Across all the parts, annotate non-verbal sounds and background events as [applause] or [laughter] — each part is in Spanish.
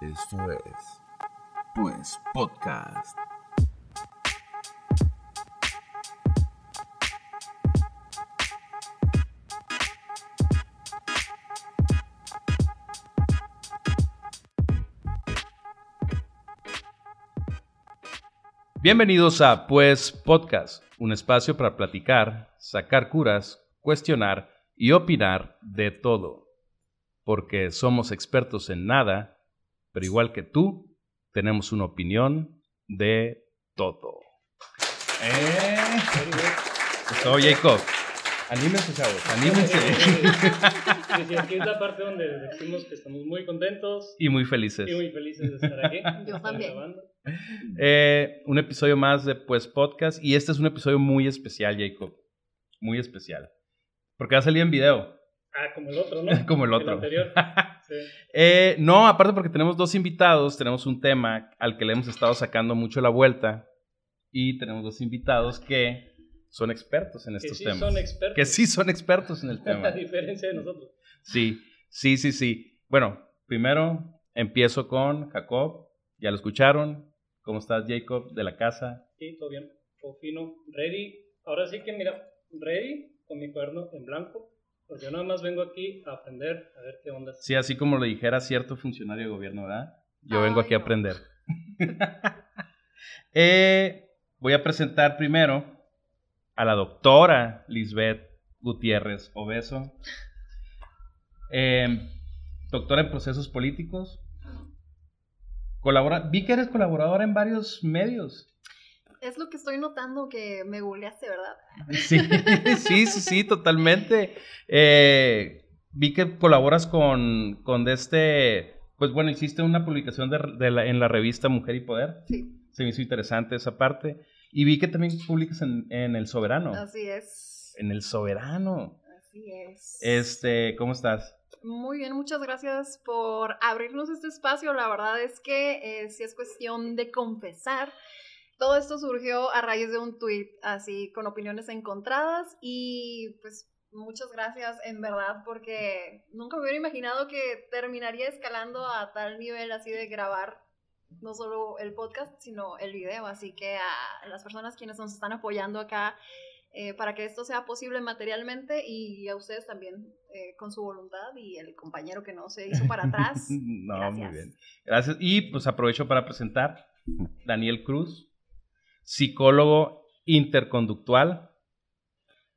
Esto es, pues, podcast. Bienvenidos a Pues Podcast, un espacio para platicar, sacar curas, cuestionar y opinar de todo. Porque somos expertos en nada, pero igual que tú, tenemos una opinión de todo. ¿Eh? Eso, Jacob. Anímense, chavos, anímense. Sí, [laughs] sí, aquí es la parte donde decimos que estamos muy contentos y muy felices. y muy felices de estar aquí. [laughs] Yo también. Eh, un episodio más de Pues Podcast. Y este es un episodio muy especial, Jacob. Muy especial. Porque va a salir en video. Ah, como el otro, ¿no? [laughs] Como el otro. anterior. Sí. Eh, no, aparte porque tenemos dos invitados, tenemos un tema al que le hemos estado sacando mucho la vuelta. Y tenemos dos invitados que son expertos en Que estos sí temas. son expertos. que sí son expertos en el [laughs] A tema. diferencia de nosotros. Sí, sí, sí, sí. Bueno, primero empiezo con Jacob. Ya lo escucharon. ¿Cómo estás, Jacob, de la casa? Sí, todo bien. Todo fino. Ready. Ahora sí que, mira, ready con mi cuaderno en blanco. Porque yo nada más vengo aquí a aprender, a ver qué onda. Sí, así como lo dijera cierto funcionario de gobierno, ¿verdad? Yo Ay, vengo aquí a aprender. [laughs] Eh, voy a presentar primero a la doctora Lisbeth Gutiérrez Obeso. Eh, doctora en procesos políticos. Colabora, vi que eres colaboradora en varios medios. Es lo que estoy notando que me googleaste, ¿verdad? [laughs] Sí, sí, sí, sí, totalmente. Eh, vi que colaboras con, con de este, pues bueno, hiciste una publicación de, de la- en la revista Mujer y Poder. Sí, Se me hizo interesante esa parte. Y vi que también publicas en, en El Soberano. así es. En El Soberano. Así es. Este, ¿cómo estás? Muy bien, muchas gracias por abrirnos este espacio. La verdad es que eh, si es cuestión de confesar, todo esto surgió a raíz de un tweet así con opiniones encontradas y pues muchas gracias en verdad porque nunca me hubiera imaginado que terminaría escalando a tal nivel así de grabar no solo el podcast sino el video. Así que a las personas quienes nos están apoyando acá eh, para que esto sea posible materialmente y a ustedes también eh, con su voluntad y el compañero que no se hizo para [laughs] atrás. no, muy bien. Gracias. Y pues aprovecho para presentar Daniel Cruz, psicólogo interconductual,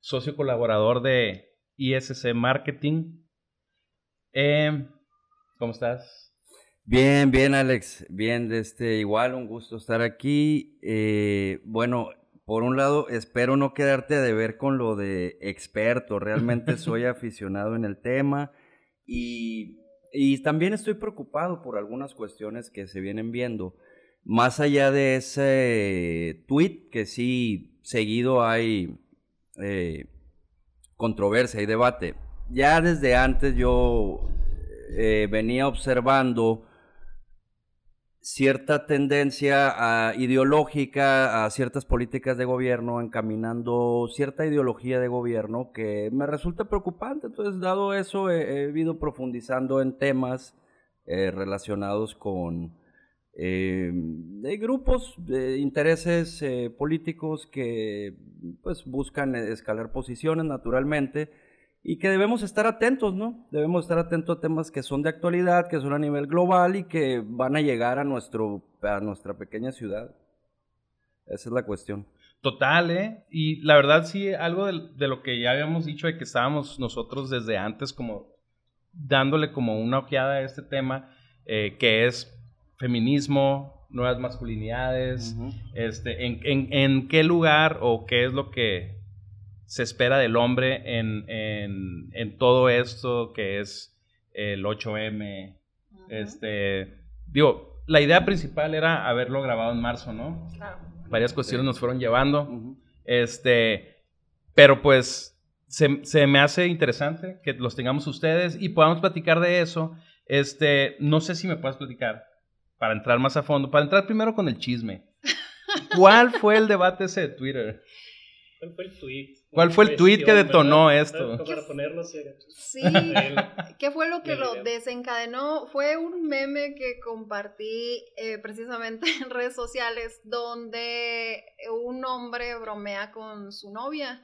socio colaborador de ISC Marketing. Eh, ¿Cómo estás? Bien, bien, Alex. Bien, este, igual, un gusto estar aquí. Eh, bueno, por un lado, espero no quedarte a deber con lo de experto. Realmente [laughs] soy aficionado en el tema y, y también estoy preocupado por algunas cuestiones que se vienen viendo. Más allá de ese tweet, que sí, seguido hay eh, controversia y debate. Ya desde antes yo eh, venía observando cierta tendencia ah, ideológica a ciertas políticas de gobierno, encaminando cierta ideología de gobierno que me resulta preocupante. Entonces, dado eso, he, he profundizando en temas eh, relacionados con eh, de grupos de intereses eh, políticos que pues buscan escalar posiciones naturalmente y que debemos estar atentos, ¿no? Debemos estar atentos a temas que son de actualidad, que son a nivel global y que van a llegar a, nuestro, a nuestra pequeña ciudad. Esa es la cuestión. Total, ¿eh? Y la verdad sí, algo de, de lo que ya habíamos dicho de que estábamos nosotros desde antes como dándole como una ojeada a este tema, eh, que es feminismo, nuevas masculinidades, este, en, en- en qué lugar o qué es lo que se espera del hombre en, en- en todo esto que es el 8M. Ujú, Este, digo, la idea principal era haberlo grabado en marzo, ¿no? claro. Varias cuestiones nos fueron llevando. Este, pero pues se, se me hace interesante que los tengamos ustedes y podamos platicar de eso. Este, no sé si me puedes platicar para entrar más a fondo, para entrar primero con el chisme. ¿Cuál fue el debate ese de Twitter? ¿Cuál fue el tweet? ¿Cuál fue el tweet que detonó ¿verdad? esto? Para ponerlo. Sí, [laughs] ¿qué fue lo que lo desencadenó? Fue un meme que compartí eh, precisamente en redes sociales donde un hombre bromea con su novia.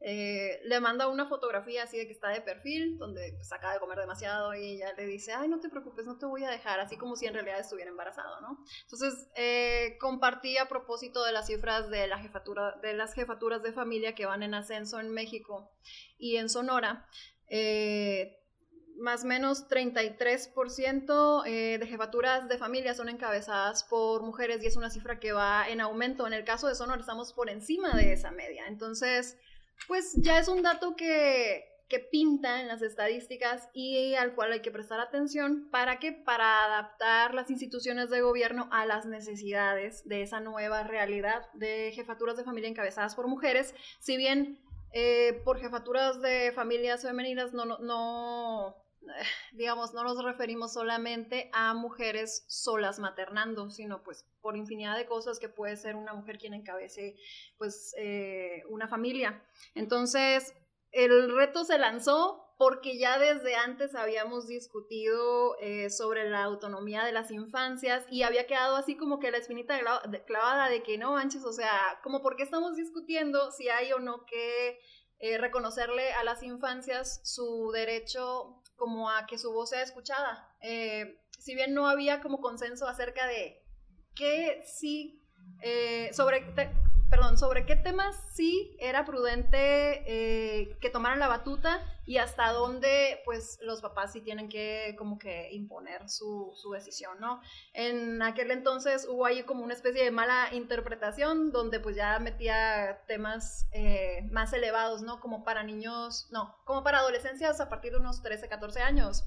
Eh, le manda una fotografía así de que está de perfil, donde pues, acaba de comer demasiado y ella le dice, ay, no te preocupes, no te voy a dejar, así como si en realidad estuviera embarazado, ¿no? Entonces, eh, compartí a propósito de las cifras de, la jefatura, de las jefaturas de familia que van en ascenso en México y en Sonora. Eh, más o menos 33% eh, de jefaturas de familia son encabezadas por mujeres y es una cifra que va en aumento. En el caso de Sonora estamos por encima de esa media. Entonces, pues ya es un dato que, que pinta en las estadísticas y al cual hay que prestar atención. Para que para adaptar las instituciones de gobierno a las necesidades de esa nueva realidad de jefaturas de familia encabezadas por mujeres, si bien eh, por jefaturas de familias femeninas no, no, [sighs] digamos, no nos referimos solamente a mujeres solas maternando, sino pues por infinidad de cosas que puede ser una mujer quien encabece pues eh, una familia. Entonces, el reto se lanzó porque ya desde antes habíamos discutido eh, sobre la autonomía de las infancias y había quedado así como que la espinita clavada de que no manches, o sea, como por qué estamos discutiendo si hay o no que eh, reconocerle a las infancias su derecho como a que su voz sea escuchada. Eh, si bien no había como consenso acerca de qué sí, eh, sobre, perdón, sobre qué temas sí era prudente eh, que tomaran la batuta y hasta dónde pues los papás sí tienen que como que imponer su, su decisión, ¿no? En aquel entonces hubo ahí como una especie de mala interpretación donde pues ya metía temas eh, más elevados, ¿no? Como para niños, no, como para adolescencias a partir de unos 13, 14 años.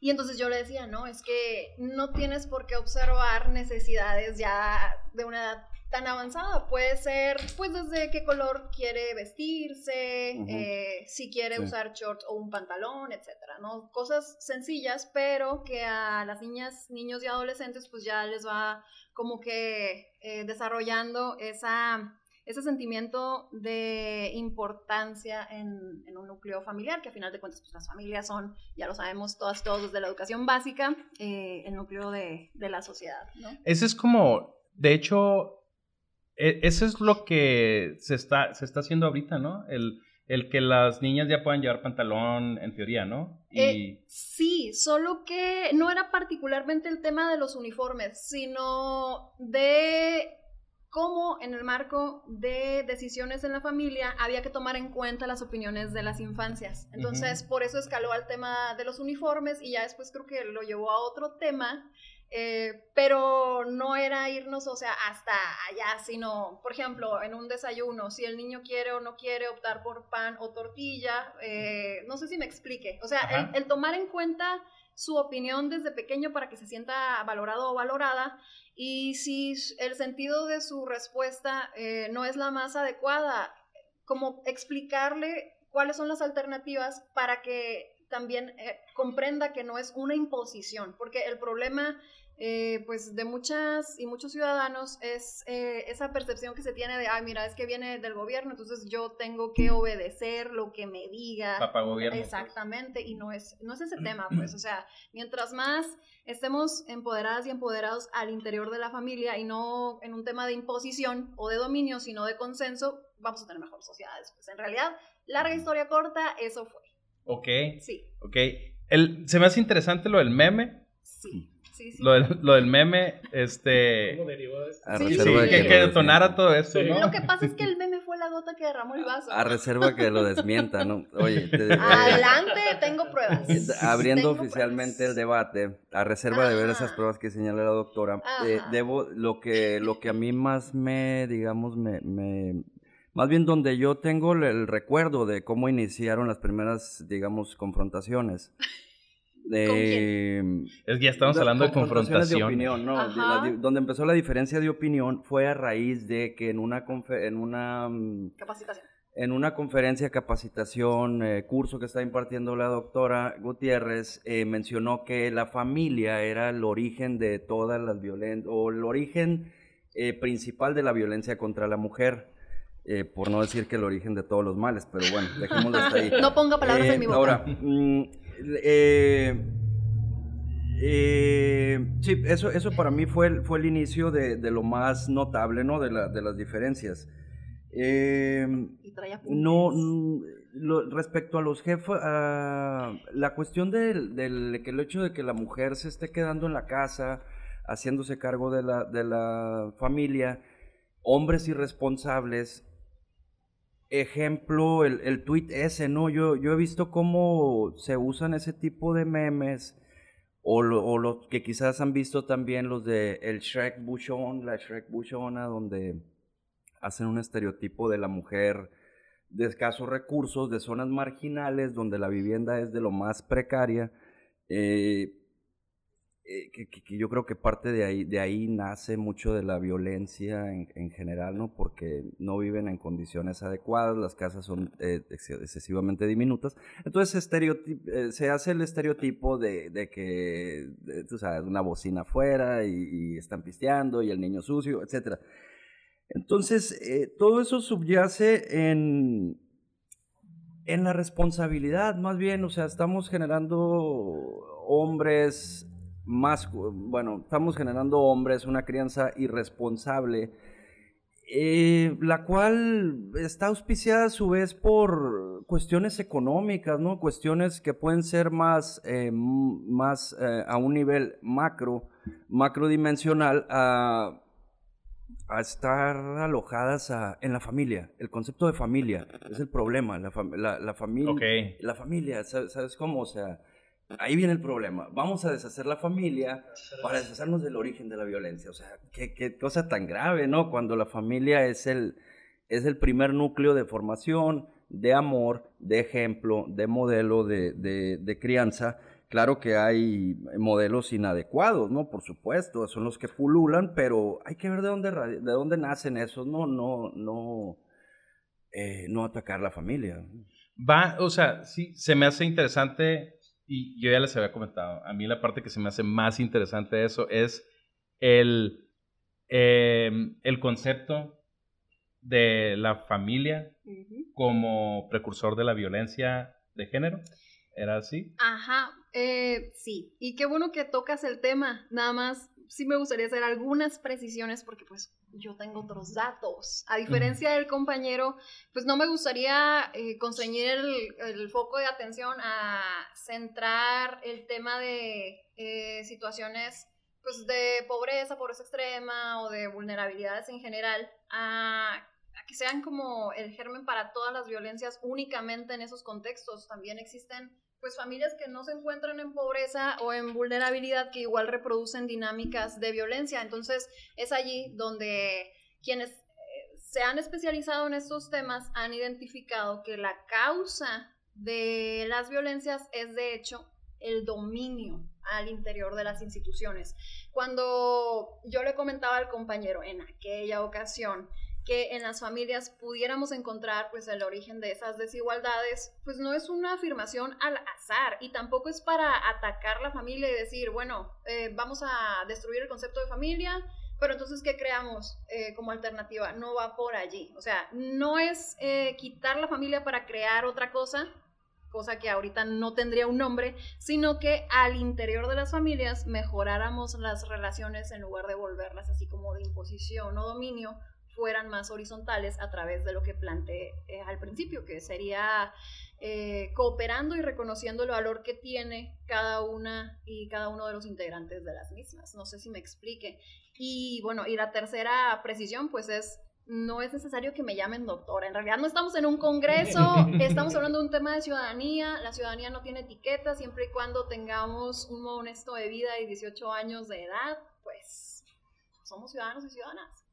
Y entonces yo le decía, no, es que no tienes por qué observar necesidades ya de una edad tan avanzada. Puede ser, pues, desde qué color quiere vestirse, eh, si quiere Sí. usar shorts o un pantalón, etcétera, ¿no? Cosas sencillas, pero que a las niñas, niños y adolescentes, pues ya les va como que eh, desarrollando esa ese sentimiento de importancia en, en un núcleo familiar, que a final de cuentas pues, las familias son, ya lo sabemos todas, todos desde la educación básica, eh, el núcleo de, de la sociedad, ¿no? Ese es como, de hecho, eso es lo que se está, se está haciendo ahorita, ¿no? El, el que las niñas ya puedan llevar pantalón, en teoría, ¿no? Y Eh, sí, solo que no era particularmente el tema de los uniformes, sino de cómo en el marco de decisiones en la familia había que tomar en cuenta las opiniones de las infancias. Entonces, por eso escaló al tema de los uniformes y ya después creo que lo llevó a otro tema. Eh, pero no era irnos, o sea, hasta allá, sino, por ejemplo, en un desayuno, si el niño quiere o no quiere optar por pan o tortilla, eh, no sé si me explique. O sea, el, el tomar en cuenta su opinión desde pequeño para que se sienta valorado o valorada y si el sentido de su respuesta eh, no es la más adecuada, como explicarle cuáles son las alternativas para que también eh, comprenda que no es una imposición, porque el problema eh, pues de muchas y muchos ciudadanos es eh, esa percepción que se tiene de, ay, mira, es que viene del gobierno, entonces yo tengo que obedecer lo que me diga. Papá gobierno. pues. Exactamente, y no es, no es ese tema, pues, o sea, mientras más estemos empoderadas y empoderados al interior de la familia y no en un tema de imposición o de dominio, sino de consenso, vamos a tener mejores sociedades. Pues en realidad, larga historia corta, eso fue. Ok, Sí, ok. El, se me hace interesante lo del meme. sí, sí, sí. Lo del, lo del meme, este... ¿Cómo derivó de esto? A Sí, Sí, reserva de que, que detonara todo esto, Sí. ¿no? Lo que pasa es que el meme fue la gota que derramó el vaso. A reserva que lo desmienta, ¿no? Oye, te- eh, Adelante, tengo pruebas. eh, abriendo Tengo oficialmente pruebas. el debate, a reserva de ver esas Ajá. pruebas que señala la doctora, eh, debo, lo que, lo que a mí más me, digamos, me, me- más bien donde yo tengo el, el recuerdo de cómo iniciaron las primeras, digamos, confrontaciones. Es que ya estamos hablando de confrontaciones confrontación. de opinión, ¿no? Ajá. La di- donde empezó la diferencia de opinión fue a raíz de que en una, confe- en una mm, Capacitación. en una conferencia, capacitación, eh, curso que está impartiendo la doctora Gutiérrez, eh, mencionó que la familia era el origen de todas las violencias, o el origen eh, principal de la violencia contra la mujer. eh, por no decir que el origen de todos los males, pero bueno, dejémoslo hasta ahí. [laughs] No ponga palabras Eh, en mi boca. Ahora, mm, eh, eh, sí, eso, eso para mí fue el, fue el inicio de, de lo más notable, ¿no? De, la- de las diferencias. Eh, no, mm, lo- respecto a los jefes, a la cuestión del, del que el hecho de que la mujer se esté quedando en la casa, haciéndose cargo de la, de la familia, hombres irresponsables, ejemplo, el, el tweet ese, ¿no? Yo, yo he visto cómo se usan ese tipo de memes, o, lo- o que quizás han visto también los de el Shrek Buchón, la Shrek Buchona, donde hacen un estereotipo de la mujer de escasos recursos, de zonas marginales, donde la vivienda es de lo más precaria. eh, eh, que, yo creo que parte de ahí, de ahí nace mucho de la violencia en, en general, ¿no? Porque no viven en condiciones adecuadas, las casas son eh, ex- excesivamente diminutas. Entonces eh, se hace el estereotipo de, de que, de, tú sabes, una bocina afuera y, están pisteando y el niño sucio, etcétera. Entonces, eh, todo eso subyace en, en la responsabilidad, más bien, o sea, estamos generando hombres más, bueno, estamos generando hombres, una crianza irresponsable, eh, la cual está auspiciada a su vez por cuestiones económicas, ¿no? Cuestiones que pueden ser más, eh, más eh, a un nivel macro, macrodimensional, a a estar alojadas a- en la familia. El concepto de familia es el problema. La, fam- la, la familia. La familia, ¿sabes, sabes cómo? O sea, ahí viene el problema. Vamos a deshacer la familia para deshacernos del origen de la violencia. O sea, qué, qué cosa tan grave, ¿no? Cuando la familia es el, es el primer núcleo de formación, de amor, de ejemplo, de modelo, de, de, de crianza. Claro que hay modelos inadecuados, ¿no? Por supuesto, son los que pululan, pero hay que ver de dónde, de dónde nacen esos, no, no, no, eh, no atacar la familia. Va, o sea, sí, se me hace interesante, y yo ya les había comentado, a mí la parte que se me hace más interesante de eso es el, eh, el concepto de la familia como precursor de la violencia de género. ¿Era así? Ajá, eh, sí. Y qué bueno que tocas el tema. Nada más, sí me gustaría hacer algunas precisiones porque pues yo tengo otros datos. A diferencia del compañero, pues no me gustaría eh, constreñir el, el foco de atención a centrar el tema de eh, situaciones pues de pobreza, pobreza extrema o de vulnerabilidades en general a que sean como el germen para todas las violencias únicamente en esos contextos. También existen pues familias que no se encuentran en pobreza o en vulnerabilidad que igual reproducen dinámicas de violencia. Entonces es allí donde quienes eh, se han especializado en estos temas han identificado que la causa de las violencias es de hecho el dominio al interior de las instituciones. Cuando yo le comentaba al compañero en aquella ocasión que en las familias pudiéramos encontrar pues el origen de esas desigualdades, pues no es una afirmación al azar y tampoco es para atacar la familia y decir, bueno, eh, vamos a destruir el concepto de familia, pero entonces, ¿qué creamos eh, como alternativa? No va por allí. O sea, no es eh, quitar la familia para crear otra cosa, cosa que ahorita no tendría un nombre, sino que al interior de las familias mejoráramos las relaciones en lugar de volverlas así como de imposición o dominio, fueran más horizontales a través de lo que planteé eh, al principio, que sería eh, cooperando y reconociendo el valor que tiene cada una y cada uno de los integrantes de las mismas. No sé si me explique. Y bueno, y la tercera precisión, pues es, no es necesario que me llamen doctora. En realidad no estamos en un congreso, [laughs] estamos hablando de un tema de ciudadanía. La ciudadanía no tiene etiqueta siempre y cuando tengamos un modo honesto de vida y 18 años de edad, pues somos ciudadanos y ciudadanas.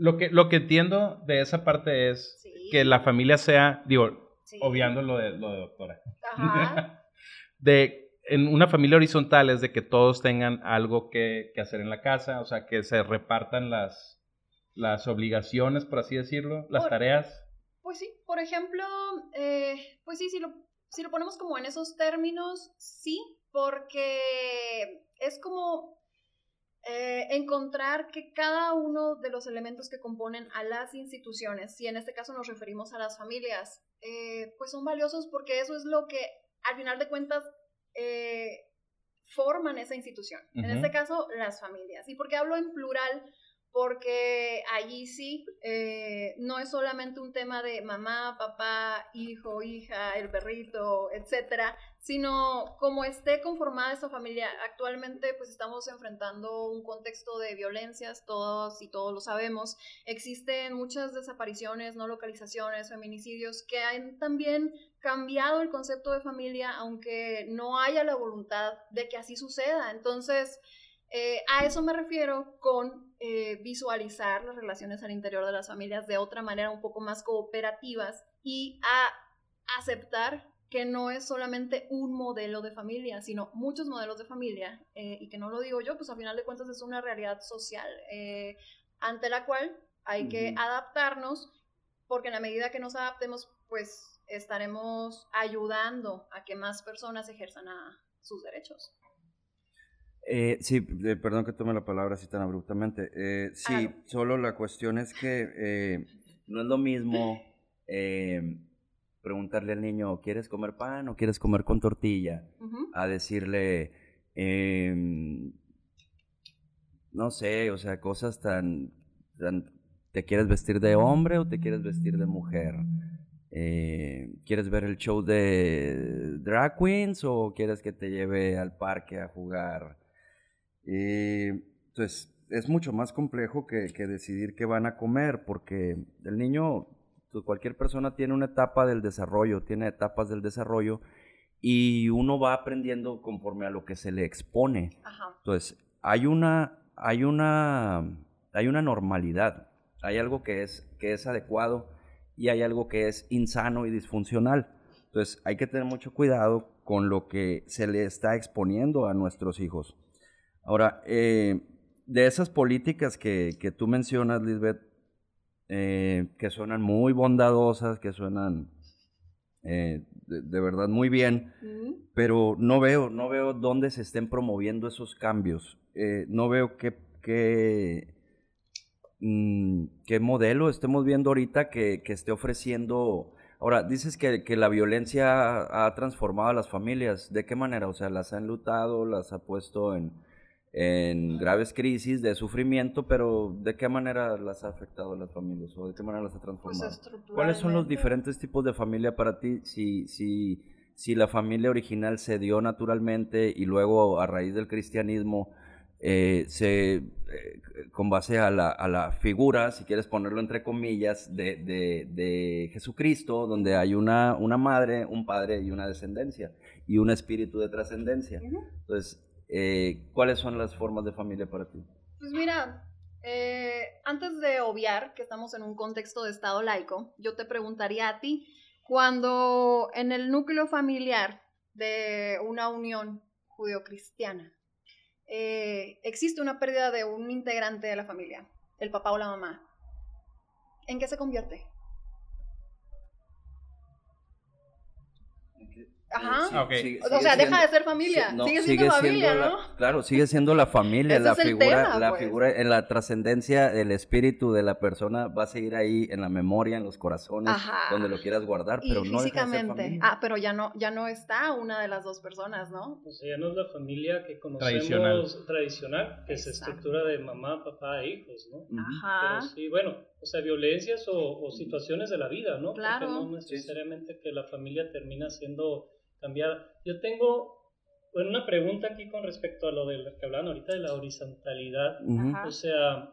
Lo que, lo que entiendo de esa parte es Sí. que la familia sea, digo, Sí. obviando lo de, lo de doctora, Ajá. [laughs] de en una familia horizontal es de que todos tengan algo que, que hacer en la casa, o sea, que se repartan las, las obligaciones, por así decirlo, las Por- tareas. Pues sí, por ejemplo, eh, pues sí, si lo, si lo ponemos como en esos términos, sí, porque es como eh, encontrar que cada uno de los elementos que componen a las instituciones, si en este caso nos referimos a las familias, eh, pues son valiosos porque eso es lo que al final de cuentas eh, forman esa institución. En este caso, las familias. ¿Y por qué hablo en plural? Porque allí sí, eh, no es solamente un tema de mamá, papá, hijo, hija, el perrito, etcétera, sino como esté conformada esta familia. Actualmente, pues estamos enfrentando un contexto de violencias, todos y todos lo sabemos. Existen muchas desapariciones, no localizaciones, feminicidios, que han también cambiado el concepto de familia, aunque no haya la voluntad de que así suceda. Entonces, eh, a eso me refiero con eh, visualizar las relaciones al interior de las familias de otra manera un poco más cooperativas y a aceptar que no es solamente un modelo de familia, sino muchos modelos de familia, eh, y que no lo digo yo, pues a final de cuentas es una realidad social eh, ante la cual hay que adaptarnos, porque en la medida que nos adaptemos, pues estaremos ayudando a que más personas ejerzan a sus derechos. Eh, sí, perdón que tome la palabra así tan abruptamente. Eh, sí, solo la cuestión es que eh, no es lo mismo eh, preguntarle al niño, ¿quieres comer pan o quieres comer con tortilla? A decirle, em, no sé, o sea, cosas tan, tan, ¿te quieres vestir de hombre o te quieres vestir de mujer? Eh, ¿Quieres ver el show de drag queens o quieres que te lleve al parque a jugar? Entonces, es mucho más complejo que, que decidir qué van a comer, porque el niño, pues, cualquier persona tiene una etapa del desarrollo, tiene etapas del desarrollo, y uno va aprendiendo conforme a lo que se le expone. Ajá. Entonces, hay una, hay una, hay una normalidad, hay algo que es, que es adecuado y hay algo que es insano y disfuncional. Entonces, hay que tener mucho cuidado con lo que se le está exponiendo a nuestros hijos. Ahora, eh, de esas políticas que, que tú mencionas, Lisbeth, eh, que suenan muy bondadosas, que suenan eh, de, de verdad muy bien, pero no veo, no veo dónde se estén promoviendo esos cambios. Eh, no veo qué, qué, mm, qué modelo estemos viendo ahorita que, que esté ofreciendo. Ahora, dices que, que la violencia ha transformado a las familias. ¿De qué manera? O sea, las ha enlutado, las ha puesto en, en graves crisis de sufrimiento, pero ¿de qué manera las ha afectado a las familias? ¿O de qué manera las ha Pues transformado? ¿Cuáles son los diferentes tipos de familia para ti? Si, si, si la familia original se dio naturalmente y luego a raíz del cristianismo eh, se, eh, con base a la, a la figura, si quieres ponerlo entre comillas, de, de- de Jesucristo, donde hay una, una madre, un padre y una descendencia, y un espíritu de trascendencia. Entonces, eh, ¿cuáles son las formas de familia para ti? Pues mira, eh, antes de obviar que estamos en un contexto de Estado laico, yo te preguntaría a ti, cuando en el núcleo familiar de una unión judeocristiana eh, existe una pérdida de un integrante de la familia, el papá o la mamá, ¿en qué se convierte? Ajá. Sí, Ok. sigue- O sigue sea, deja de ser familia, Sí, no, sigue siendo familia, la- ¿no? claro, sigue siendo la familia, Ese la es el figura, tema, la pues. figura en la trascendencia, el espíritu de la persona va a seguir ahí en la memoria, en los corazones, Ajá. donde lo quieras guardar, pero y no deja de ser físicamente. familia. Ah, pero ya no, ya no está una de las dos personas, ¿no? O sea, ya no es la familia que conocemos Tradicional. tradicional, que se Exacto. estructura de mamá, papá e hijos, ¿no? Ajá. Pero sí, bueno, o sea, violencias o, o situaciones de la vida, ¿no? Claro. Porque no necesariamente que la familia termina siendo cambiada. Yo tengo bueno, una pregunta aquí con respecto a lo de lo que hablaban ahorita de la horizontalidad. O sea,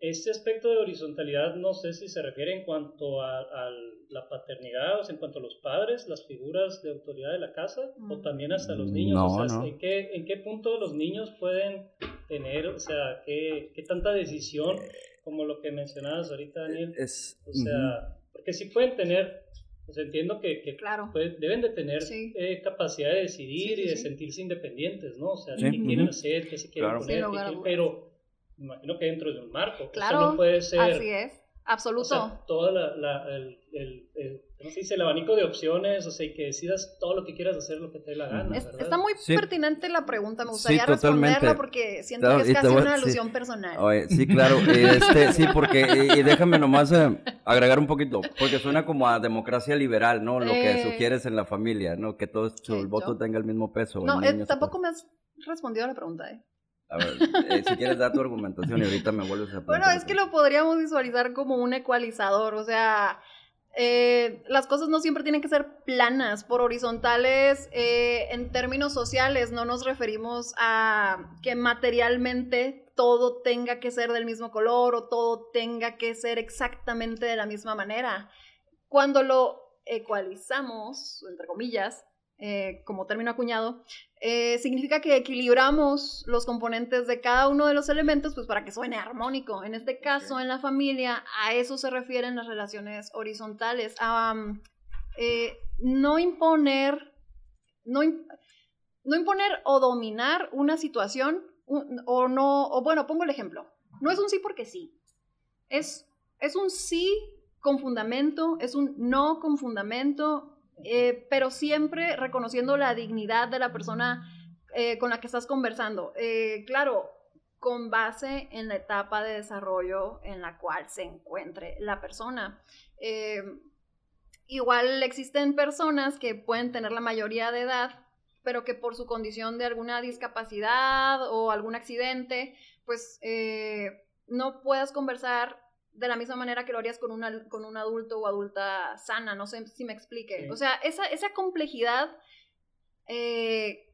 este aspecto de horizontalidad no sé si se refiere en cuanto a, a la paternidad, o sea, en cuanto a los padres, las figuras de autoridad de la casa, o Mm. también hasta los niños. No, o sea, no. ¿en, qué, ¿en qué punto los niños pueden tener, o sea, qué, qué tanta decisión, como lo que mencionabas ahorita, Daniel? Es, O sea, porque sí pueden tener, pues entiendo que, que Claro. pues, deben de tener Sí. eh, capacidad de decidir Sí, sí, y de sí. sentirse independientes, ¿no? O sea, Sí, qué quieren ujú. hacer, qué se quieren Claro. poner, qué quieren- pero me imagino que dentro de un marco. Claro, o sea, no puede ser Así es. Absoluto. o sea, toda la, la- el, el- el ¿cómo se dice? El abanico de opciones, o sea, y que decidas todo lo que quieras hacer, lo que te dé la gana, está muy Sí. pertinente la pregunta, me Sí, gustaría totalmente. responderla porque siento Claro, que es casi voy- una sí. alusión personal. Oye, sí, claro, [laughs] este, sí, porque, y, y déjame nomás eh, agregar un poquito, porque suena como a democracia liberal, ¿no? Lo que Eh. sugieres en la familia, ¿no? Que todo su ¿Qué, el voto yo? tenga el mismo peso. No, eh, tampoco me has respondido a la pregunta, ¿eh? A ver, eh, si quieres dar tu argumentación y ahorita me vuelves a [laughs] Bueno, preguntar es que lo podríamos visualizar como un ecualizador, o sea, eh, las cosas no siempre tienen que ser planas, por horizontales, eh, en términos sociales, no nos referimos a que materialmente todo tenga que ser del mismo color o todo tenga que ser exactamente de la misma manera. Cuando lo ecualizamos, entre comillas, eh, como término acuñado, eh, significa que equilibramos los componentes de cada uno de los elementos pues para que suene armónico. En este caso, en la familia, a eso se refieren las relaciones horizontales, a um, eh, no imponer, no, no imponer o dominar una situación un- o no, o bueno, pongo el ejemplo, no es un sí porque sí, es, es un sí con fundamento, es un no con fundamento, eh, pero siempre reconociendo la dignidad de la persona eh, con la que estás conversando. Eh, claro, con base en la etapa de desarrollo en la cual se encuentre la persona. Eh, igual existen personas que pueden tener la mayoría de edad, pero que por su condición de alguna discapacidad o algún accidente, pues eh, no puedas conversar de la misma manera que lo harías con, una, con un adulto o adulta sana, no sé si me explique. Sí. O sea, esa, esa complejidad eh,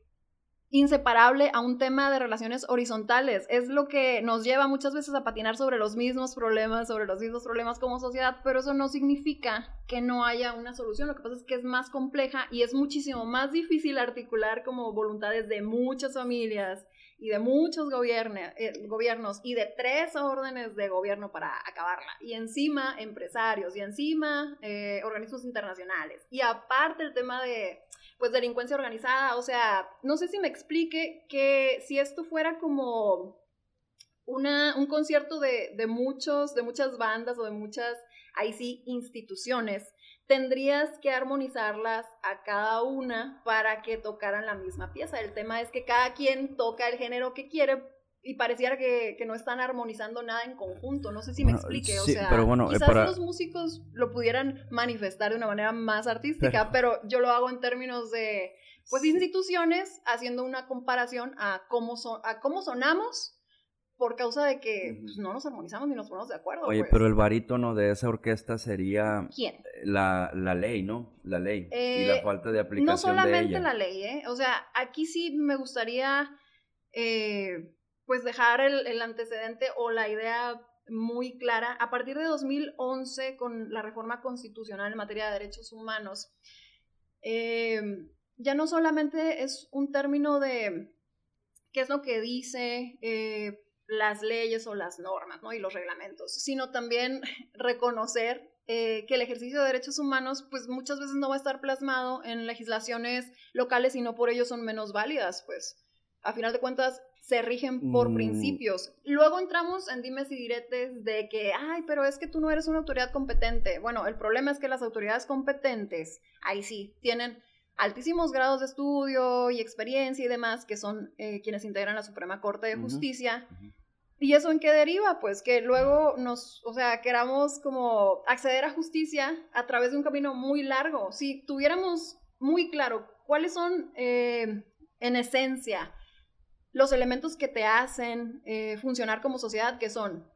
inseparable a un tema de relaciones horizontales. Es lo que nos lleva muchas veces a patinar sobre los mismos problemas, sobre los mismos problemas como sociedad, pero eso no significa que no haya una solución. Lo que pasa es que es más compleja y es muchísimo más difícil articular como voluntades de muchas familias y de muchos eh, gobiernos y de tres órdenes de gobierno para acabarla. Y encima empresarios y encima eh, organismos internacionales. Y aparte el tema de pues delincuencia organizada, o sea, no sé si me explique que si esto fuera como una, un concierto de, de muchos, de muchas bandas o de muchas, ahí sí, instituciones, tendrías que armonizarlas a cada una para que tocaran la misma pieza. El tema es que cada quien toca el género que quiere y pareciera que, que no están armonizando nada en conjunto. No sé si me explique. o sea, pero bueno, quizás para- los músicos lo pudieran manifestar de una manera más artística, pero, yo lo hago en términos de pues instituciones haciendo una comparación a cómo son, a cómo sonamos por causa de que pues, no nos armonizamos ni nos ponemos de acuerdo. Oye, pues. pero el barítono de esa orquesta sería ¿Quién? la, la ley, ¿no? La ley. y Eh, la falta de aplicación No solamente de ella. la ley, ¿eh? O sea, aquí sí me gustaría, eh, pues, dejar el, el antecedente o la idea muy clara. A partir de 2011, con la reforma constitucional en materia de derechos humanos, eh, ya no solamente es un término de qué es lo que dice eh, las leyes o las normas ¿no? y los reglamentos, sino también [laughs] reconocer eh, que el ejercicio de derechos humanos pues muchas veces no va a estar plasmado en legislaciones locales y no por ello son menos válidas, pues a final de cuentas se rigen por Mm. principios. Luego entramos en dimes y diretes de que, ay, pero es que tú no eres una autoridad competente. Bueno, el problema es que las autoridades competentes, ahí sí, tienen altísimos grados de estudio y experiencia y demás, que son eh, quienes integran la Suprema Corte de. Justicia. Ujú. ¿Y eso en qué deriva? Pues que luego nos, o sea, queramos como acceder a justicia a través de un camino muy largo. Si tuviéramos muy claro cuáles son, eh, en esencia, los elementos que te hacen eh, funcionar como sociedad, que son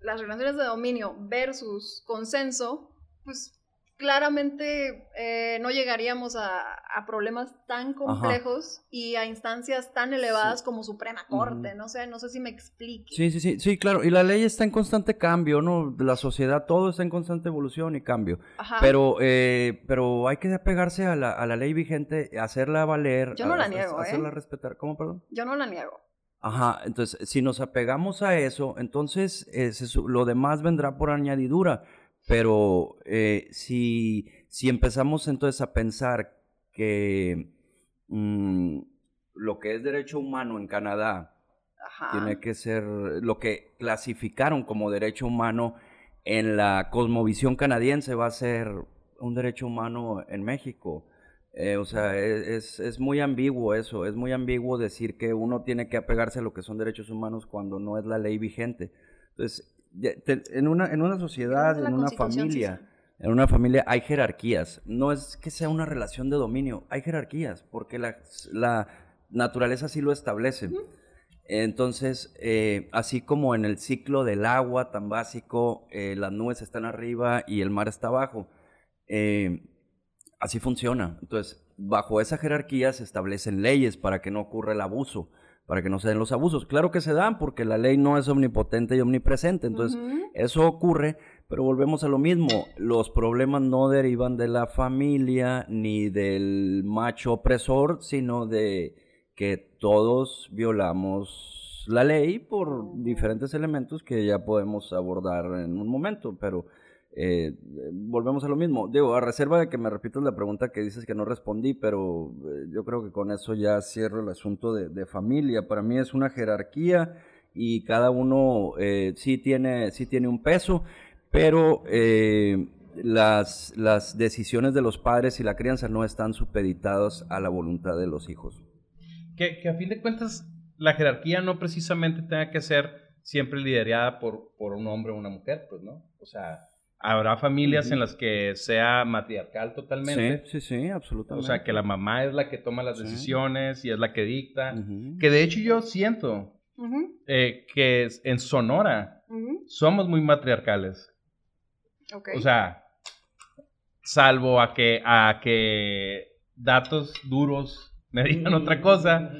las relaciones de dominio versus consenso, pues claramente eh, no llegaríamos a, a problemas tan complejos y a instancias tan elevadas Sí. como Suprema Corte, no sé, no sé si me explique. Sí, sí, sí, sí, claro. Y la ley está en constante cambio, ¿no? La sociedad, todo está en constante evolución y cambio. Ajá. Pero, eh, pero hay que apegarse a la, a la ley vigente, hacerla valer. Yo no a- la a- niego, ¿eh? Hacerla respetar. ¿Cómo, perdón? Yo no la niego. Ajá, entonces, si nos apegamos a eso, entonces eh, se lo demás vendrá por añadidura. Pero eh, si, si empezamos entonces a pensar que mm, lo que es derecho humano en Canadá Ajá. tiene que ser lo que clasificaron como derecho humano en la cosmovisión canadiense va a ser un derecho humano en México. Eh, o sea, e, es, es, muy ambiguo eso, es muy ambiguo decir que uno tiene que apegarse a lo que son derechos humanos cuando no es la ley vigente. Entonces, en una, en una sociedad, en una familia, en una familia hay jerarquías. No es que sea una relación de dominio, hay jerarquías, porque la, la naturaleza sí lo establece. Entonces, eh, así como en el ciclo del agua tan básico, eh, las nubes están arriba y el mar está abajo, eh, así funciona. Entonces, bajo esa jerarquía se establecen leyes para que no ocurra el abuso, para que no se den los abusos. Claro que se dan porque la ley no es omnipotente y omnipresente, entonces eso ocurre, pero volvemos a lo mismo, los problemas no derivan de la familia ni del macho opresor, sino de que todos violamos la ley por diferentes elementos que ya podemos abordar en un momento, pero eh, volvemos a lo mismo. Digo, a reserva de que me repitas la pregunta que dices que no respondí, pero eh, yo creo que con eso ya cierro el asunto de, familia. Para mí es una jerarquía y cada uno eh, sí, tiene, sí tiene un peso, pero las, las decisiones de los padres y la crianza no están supeditadas a la voluntad de los hijos que, a fin de cuentas la jerarquía no precisamente tenga que ser siempre liderada por, por un hombre o una mujer, pues, ¿no? O sea, habrá familias en las que sea matriarcal totalmente. Sí, sí, sí, absolutamente. O sea, que la mamá es la que toma las decisiones y es la que dicta. Que de hecho yo siento eh, que en Sonora somos muy matriarcales. O sea, salvo a que, a que datos duros me digan otra cosa.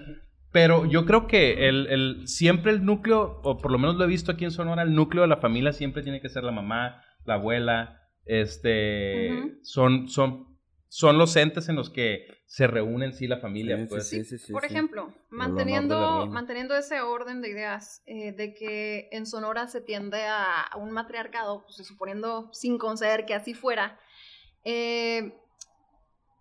Pero yo creo que el, el, siempre el núcleo, o por lo menos lo he visto aquí en Sonora, el núcleo de la familia siempre tiene que ser la mamá, la abuela, este, son, son, son los entes en los que se reúnen sí la familia. pues. por ejemplo, manteniendo, manteniendo ese orden de ideas eh, de que en Sonora se tiende a, un matriarcado, pues, suponiendo sin conceder que así fuera, eh,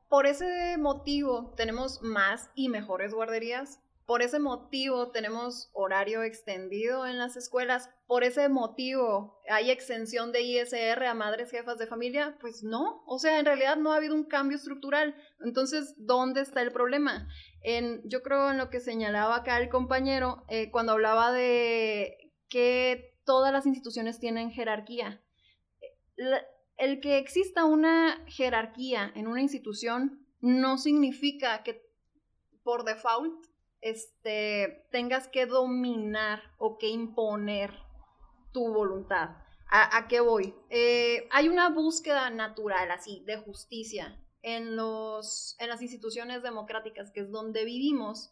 por ese motivo tenemos más y mejores guarderías. Por ese motivo tenemos horario extendido en las escuelas. Por ese motivo hay exención de ISR a madres jefas de familia. Pues no, o sea, en realidad no ha habido un cambio estructural. Entonces, ¿dónde está el problema? En, yo creo en lo que señalaba acá el compañero eh, cuando hablaba de que todas las instituciones tienen jerarquía el que exista una jerarquía en una institución no significa que por default este, tengas que dominar o que imponer tu voluntad. ¿A, qué voy? Eh, hay una búsqueda natural así de justicia en, los, en las instituciones democráticas, que es donde vivimos,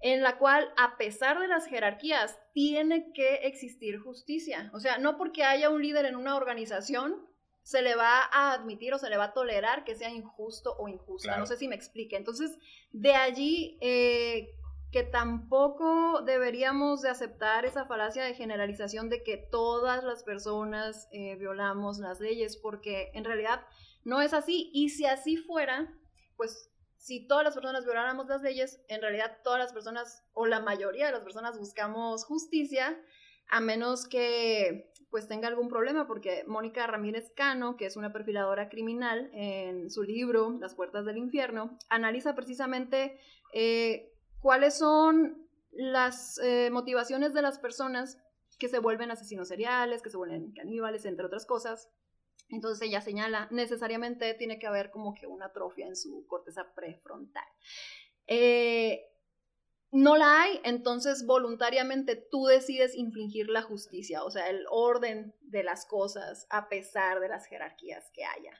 en la cual, a pesar de las jerarquías, tiene que existir justicia. O sea, no porque haya un líder en una organización, se le va a admitir o se le va a tolerar que sea injusto o injusta. No sé si me explique. Entonces, de allí eh, que tampoco deberíamos de aceptar esa falacia de generalización de que todas las personas eh, violamos las leyes, porque en realidad no es así. Y si así fuera, pues si todas las personas violáramos las leyes, en realidad todas las personas o la mayoría de las personas buscamos justicia, a menos que pues tenga algún problema, porque Mónica Ramírez Cano, que es una perfiladora criminal, en su libro Las Puertas del Infierno, analiza precisamente eh, cuáles son las eh, motivaciones de las personas que se vuelven asesinos seriales, que se vuelven caníbales, entre otras cosas. Entonces ella señala, necesariamente tiene que haber como que una atrofia en su corteza prefrontal. Eh, no la hay, entonces voluntariamente tú decides infligir la justicia, o sea, el orden de las cosas a pesar de las jerarquías que haya.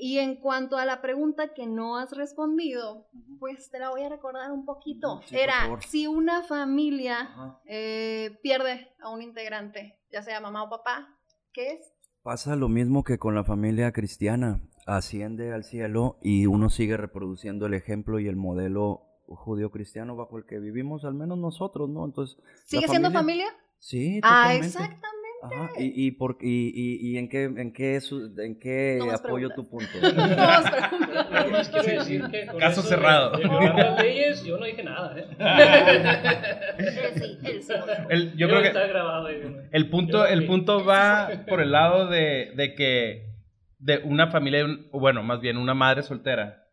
Y en cuanto a la pregunta que no has respondido, pues te la voy a recordar un poquito. Era, si una familia eh, pierde a un integrante, ya sea mamá o papá, ¿qué es? Pasa lo mismo que con la familia cristiana. Asciende al cielo y uno sigue reproduciendo el ejemplo y el modelo judío cristiano bajo el que vivimos, al menos nosotros, ¿no? Entonces. ¿Sigue siendo familia? Sí, Ah, exactamente. Ajá. ¿Y, y, por, y, y, y en qué, en qué, en qué apoyo tu punto? [laughs] no decir que Caso cerrado. las leyes, yo no dije nada. ¿eh? [laughs] sí, él sí. El, yo, creo que el punto, el punto [laughs] va por el lado de, de que de una familia, de un- o bueno, más bien una madre soltera.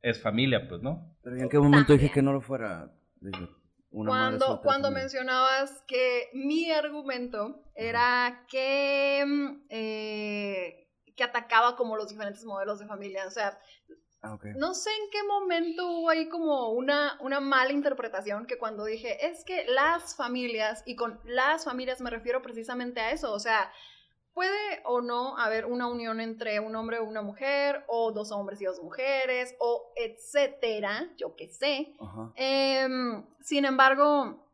Es familia, pues, ¿no? Pero ¿y en qué momento dije que no lo fuera? Dije, una cuando cuando mencionabas que mi argumento era que, mm, eh, que atacaba como los diferentes modelos de familia. O sea, Ah, no sé en qué momento hubo ahí como una, una mala interpretación que cuando dije, es que las familias, y con las familias me refiero precisamente a eso, o sea, puede o no haber una unión entre un hombre o una mujer, o dos hombres y dos mujeres, o etcétera, yo qué sé. Em, sin embargo,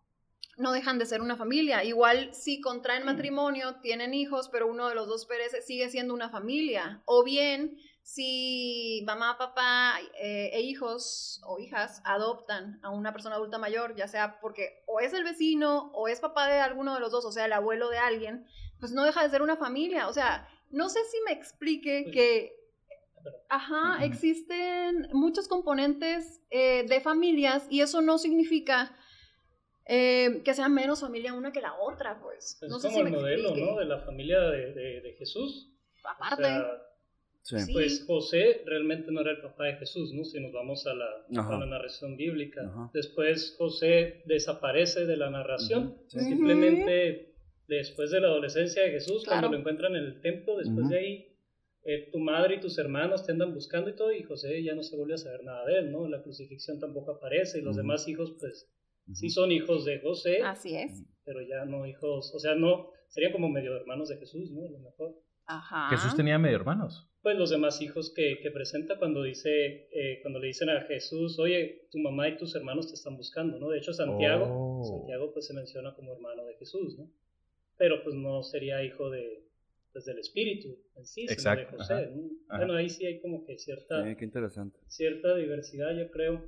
no dejan de ser una familia. Igual si contraen matrimonio, tienen hijos, pero uno de los dos perece, sigue siendo una familia. O bien, si mamá, papá eh, e hijos o hijas adoptan a una persona adulta mayor, ya sea porque o es el vecino o es papá de alguno de los dos, o sea, el abuelo de alguien, pues no deja de ser una familia. O sea, no sé si me explique Pues, que Ajá, Ujú. existen muchos componentes eh, de familias y eso no significa eh, que sea menos familia una que la otra, pues. Es no sé como si el me modelo, explique. ¿no? De la familia de, de- de Jesús. O Aparte, sea, Sí. Pues José realmente no era el papá de Jesús, ¿no? Si nos vamos a la, Ajá. a la narración bíblica. Ajá. Después José desaparece de la narración. Sí. Simplemente después de la adolescencia de Jesús, Claro. cuando lo encuentran en el templo, después de ahí, eh, tu madre y tus hermanos te andan buscando y todo, y José ya no se vuelve a saber nada de él, ¿no? La crucifixión tampoco aparece, y los demás hijos, pues, sí son hijos de José, así es. pero ya no hijos, o sea, no, serían como medio hermanos de Jesús, ¿no? A lo mejor. Ajá. Jesús tenía medio hermanos. Pues los demás hijos que, que presenta cuando dice, eh, cuando le dicen a Jesús, oye, tu mamá y tus hermanos te están buscando, ¿no? De hecho, Santiago, Oh. Santiago pues se menciona como hermano de Jesús, ¿no? Pero pues no sería hijo de, pues, del Espíritu en sí, sino de José, ajá, ¿no? ajá. Bueno, ahí sí hay como que cierta, Sí, qué interesante. cierta diversidad, yo creo,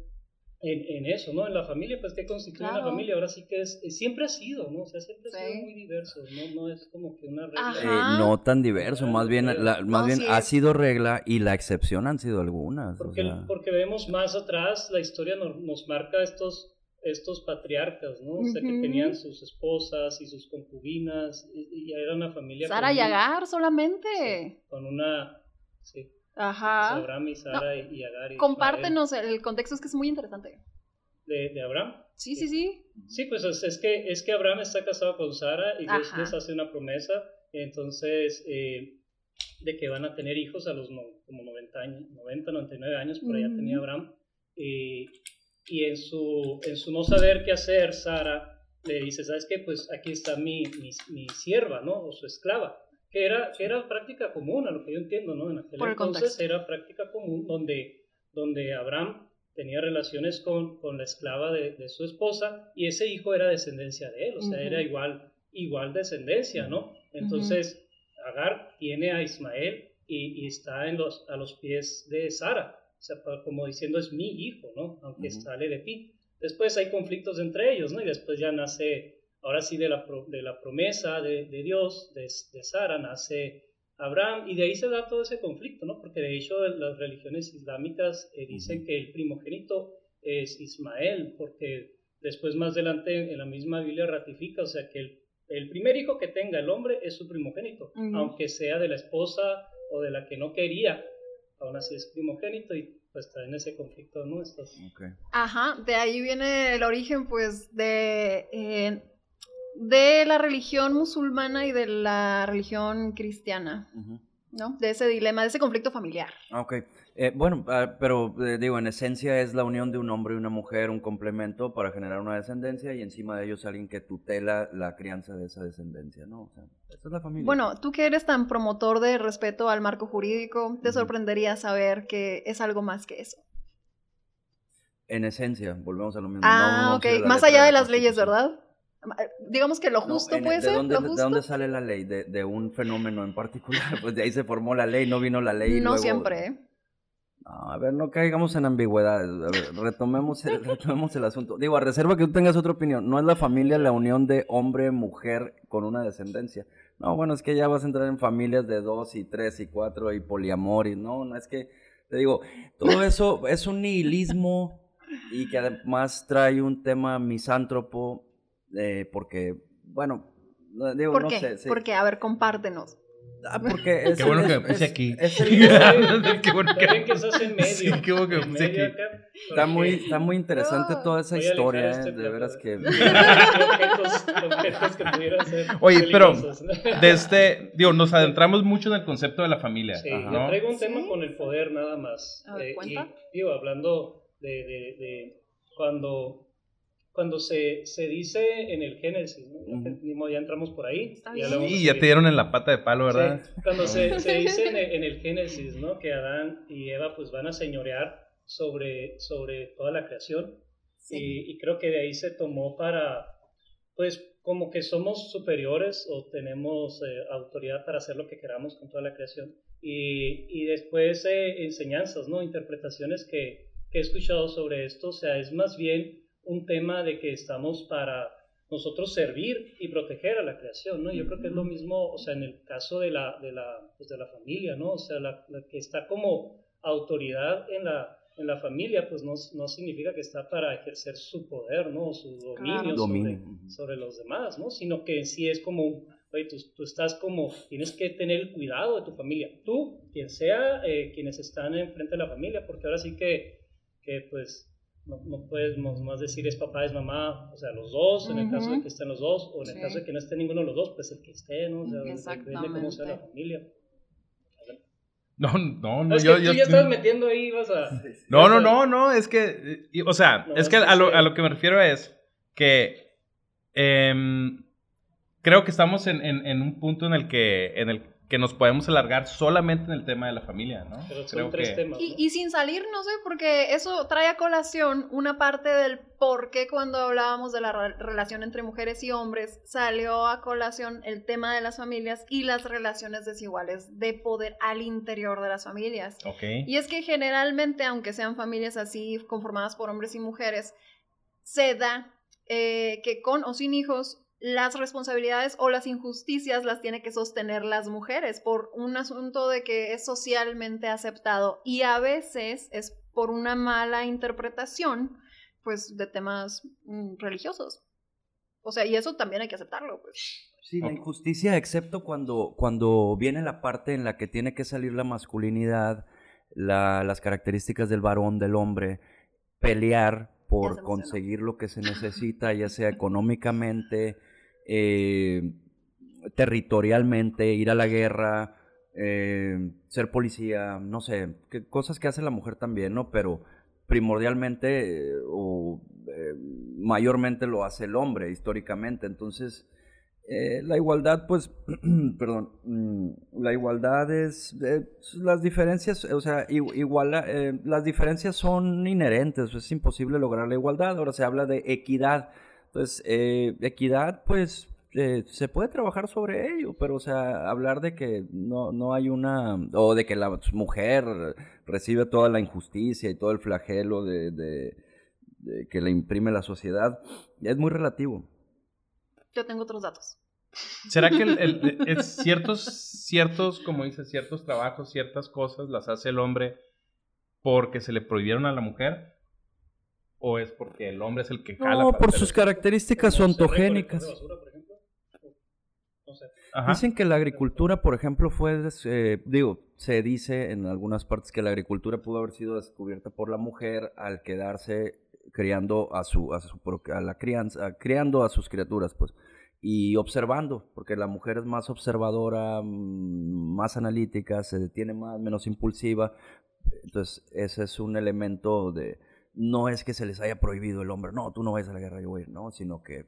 en, en eso, ¿no? En la familia, pues, ¿qué constituye una Claro. familia? Ahora sí que es, eh, siempre ha sido, ¿no? O sea, siempre ha sido muy diverso, ¿no? No es como que una regla. Eh, no tan diverso, más bien, la- más No, bien sí ha sido regla y la excepción han sido algunas. o Porque, sea, porque vemos más atrás, la historia nos, nos marca estos, estos patriarcas, ¿no? O sea, que tenían sus esposas y sus concubinas, y, y era una familia Sara con, y Agar solamente. sí, con una, sí, Ajá. Abraham y Sara y, y Agar. y Compártenos el contexto, es que es muy interesante. De, de Abraham. Sí, sí, sí. Sí, pues es, es que, es que Abraham está casado con Sara y Dios Ajá. les hace una promesa, entonces, eh, de que van a tener hijos a los no- como 90 años, 90, 99 años, por allá tenía Abraham. eh, y en su, en su no saber qué hacer, Sara le dice, ¿sabes qué? Pues aquí está mi, mi, mi sierva, ¿no? O su esclava. Que era, que era práctica común, a lo que yo entiendo, ¿no? En aquel Por entonces contexto. era práctica común donde, donde Abraham tenía relaciones con, con la esclava de, de su esposa y ese hijo era descendencia de él, o sea, era igual, igual descendencia, ¿no? Entonces, Agar tiene a Ismael y, y está en los, a los pies de Sara, sea, como diciendo es mi hijo, ¿no? Aunque sale de ti. Después hay conflictos entre ellos, ¿no? Y después ya nace, ahora sí, de la, pro- de la promesa de, de Dios, de, de Sara, nace Abraham, y de ahí se da todo ese conflicto, ¿no? Porque de hecho las religiones islámicas eh, dicen que el primogénito es Ismael, porque después más adelante en la misma Biblia ratifica, o sea, que el, el primer hijo que tenga el hombre es su primogénito, aunque sea de la esposa o de la que no quería, aún así es primogénito y pues traen ese conflicto, ¿no? Estos- ok. Ajá, de ahí viene el origen, pues, de, eh, de la religión musulmana y de la religión cristiana. ¿no? De ese dilema, de ese conflicto familiar. Ah, Ok, Eh, bueno, ah, pero eh, digo, en esencia es la unión de un hombre y una mujer, un complemento para generar una descendencia y encima de ellos alguien que tutela la crianza de esa descendencia, ¿no? O sea, esa es la familia. Bueno, tú que eres tan promotor de respeto al marco jurídico, te Ujú. sorprendería saber que es algo más que eso. En esencia, volvemos a lo mismo. Ah, no ok, más allá de la las leyes. ¿verdad? Eh, Digamos que lo justo puede ¿de ser, dónde, lo ¿De dónde sale la ley? De, de un fenómeno en particular. [laughs] Pues de ahí se formó la ley, no vino la ley. y no luego- siempre, ¿eh? No, a ver, no caigamos en ambigüedades. A ver, retomemos el, [laughs] retomemos el asunto. Digo, a reserva que tú tengas otra opinión. No es la familia la unión de hombre-mujer con una descendencia. No, bueno, es que ya vas a entrar en familias de dos y tres y cuatro y poliamor. Y no, no es que, te digo, todo eso es un nihilismo y que además trae un tema misántropo eh, porque, bueno, no- digo, ¿Por no qué? sé. sí. Porque, a ver, compártenos. Ah, porque es, [laughs] [laughs] Qué bueno que me puse es- aquí. es el- qué bueno que... que estás en medio. Sí, qué bueno que me puse aquí. está muy, está muy interesante No. toda esa Voy historia, este eh, de veras que... [laughs] objetos, objetos que pudieran ser Oye, pero peligrosos. de este, digo, nos adentramos mucho en el concepto de la familia, Sí, Ajá. yo traigo un tema Sí. con el poder nada más. A ver, Eh, y cuenta. digo, hablando de, de- de cuando, cuando se, se dice en el Génesis, ¿no? ni modo, ya entramos por ahí. Está ya Y ya te dieron en la pata de palo, ¿verdad? Sí, cuando se, se dice en el, en el Génesis, ¿no? Que Adán y Eva pues van a señorear sobre, sobre toda la creación. Sí. Y, y creo que de ahí se tomó para, pues, como que somos superiores o tenemos eh, autoridad para hacer lo que queramos con toda la creación. Y, y después eh, enseñanzas, ¿no? Interpretaciones que, que he escuchado sobre esto. O sea, es más bien un tema de que estamos para nosotros servir y proteger a la creación, ¿no? Yo creo que es lo mismo, o sea, en el caso de la, de la, pues de la familia, ¿no? O sea, la, la que está como autoridad en la, en la familia, pues no, no significa que está para ejercer su poder, ¿no? O su dominio, Claro. Dominio. Sobre, sobre los demás, ¿no? Sino que en sí es como, oye, tú, tú estás como, tienes que tener el cuidado de tu familia. Tú, quien sea, eh, quienes están enfrente de la familia, porque ahora sí que, que pues, no, no puedes más más decir es papá, es mamá, o sea, los dos, en el caso de que estén los dos, o en el Sí. caso de que no esté ninguno de los dos, pues el que esté, ¿no? O sea, depende de cómo sea la Exactamente. familia. No, no, no, es yo, que yo- ya estás metiendo ahí, vas a... No, no, no, no, es que, y- o sea, No, es que a lo, a lo que me refiero es que em, creo que estamos en, en- en un punto en el que en el que nos podemos alargar solamente en el tema de la familia, ¿no? Pero son Creo tres que- temas, Y, ¿no? y sin salir, no sé, porque eso trae a colación una parte del por qué cuando hablábamos de la re- relación entre mujeres y hombres salió a colación el tema de las familias y las relaciones desiguales de poder al interior de las familias. Ok. Y es que generalmente, aunque sean familias así conformadas por hombres y mujeres, se da eh, que con o sin hijos las responsabilidades o las injusticias las tiene que sostener las mujeres por un asunto de que es socialmente aceptado y a veces es por una mala interpretación pues de temas mm, religiosos. O sea, y eso también hay que aceptarlo, pues. Sí, la injusticia, excepto cuando, cuando viene la parte en la que tiene que salir la masculinidad, la- las características del varón, del hombre, pelear por conseguir lo que se necesita, ya sea económicamente, eh, territorialmente, ir a la guerra, eh, ser policía, no sé, que- cosas que hace la mujer también, ¿no? Pero primordialmente eh, o eh, mayormente lo hace el hombre históricamente. Entonces, la igualdad, pues, [clears throat] perdón, mm, la igualdad es, las diferencias, o sea, iguala- las diferencias son inherentes, es imposible lograr la igualdad. Ahora se habla de equidad. Entonces, eh, equidad, pues, eh, se puede trabajar sobre ello, pero, o sea, hablar de que no, no hay una, o de que la mujer recibe toda la injusticia y todo el flagelo de, de- de que le imprime la sociedad, es muy relativo. Yo tengo otros datos. ¿Será que el- [laughs] ciertos, ciertos, como dices, ciertos trabajos, ciertas cosas las hace el hombre porque se le prohibieron a la mujer? ¿O es porque el hombre es el que jala? No, para por sus eso? características ontogénicas. recolector de basura, por ejemplo. No sé. Ajá. Dicen que la agricultura, por ejemplo, fue, des- eh, digo, se dice en algunas partes que la agricultura pudo haber sido descubierta por la mujer al quedarse criando a su, a su a la crianza, criando a sus criaturas, pues, y observando, porque la mujer es más observadora, mm, más analítica, se detiene más, menos impulsiva, entonces ese es un elemento de, no es que se les haya prohibido el hombre, no, tú no vayas a la guerra, yo voy a ir, no, sino que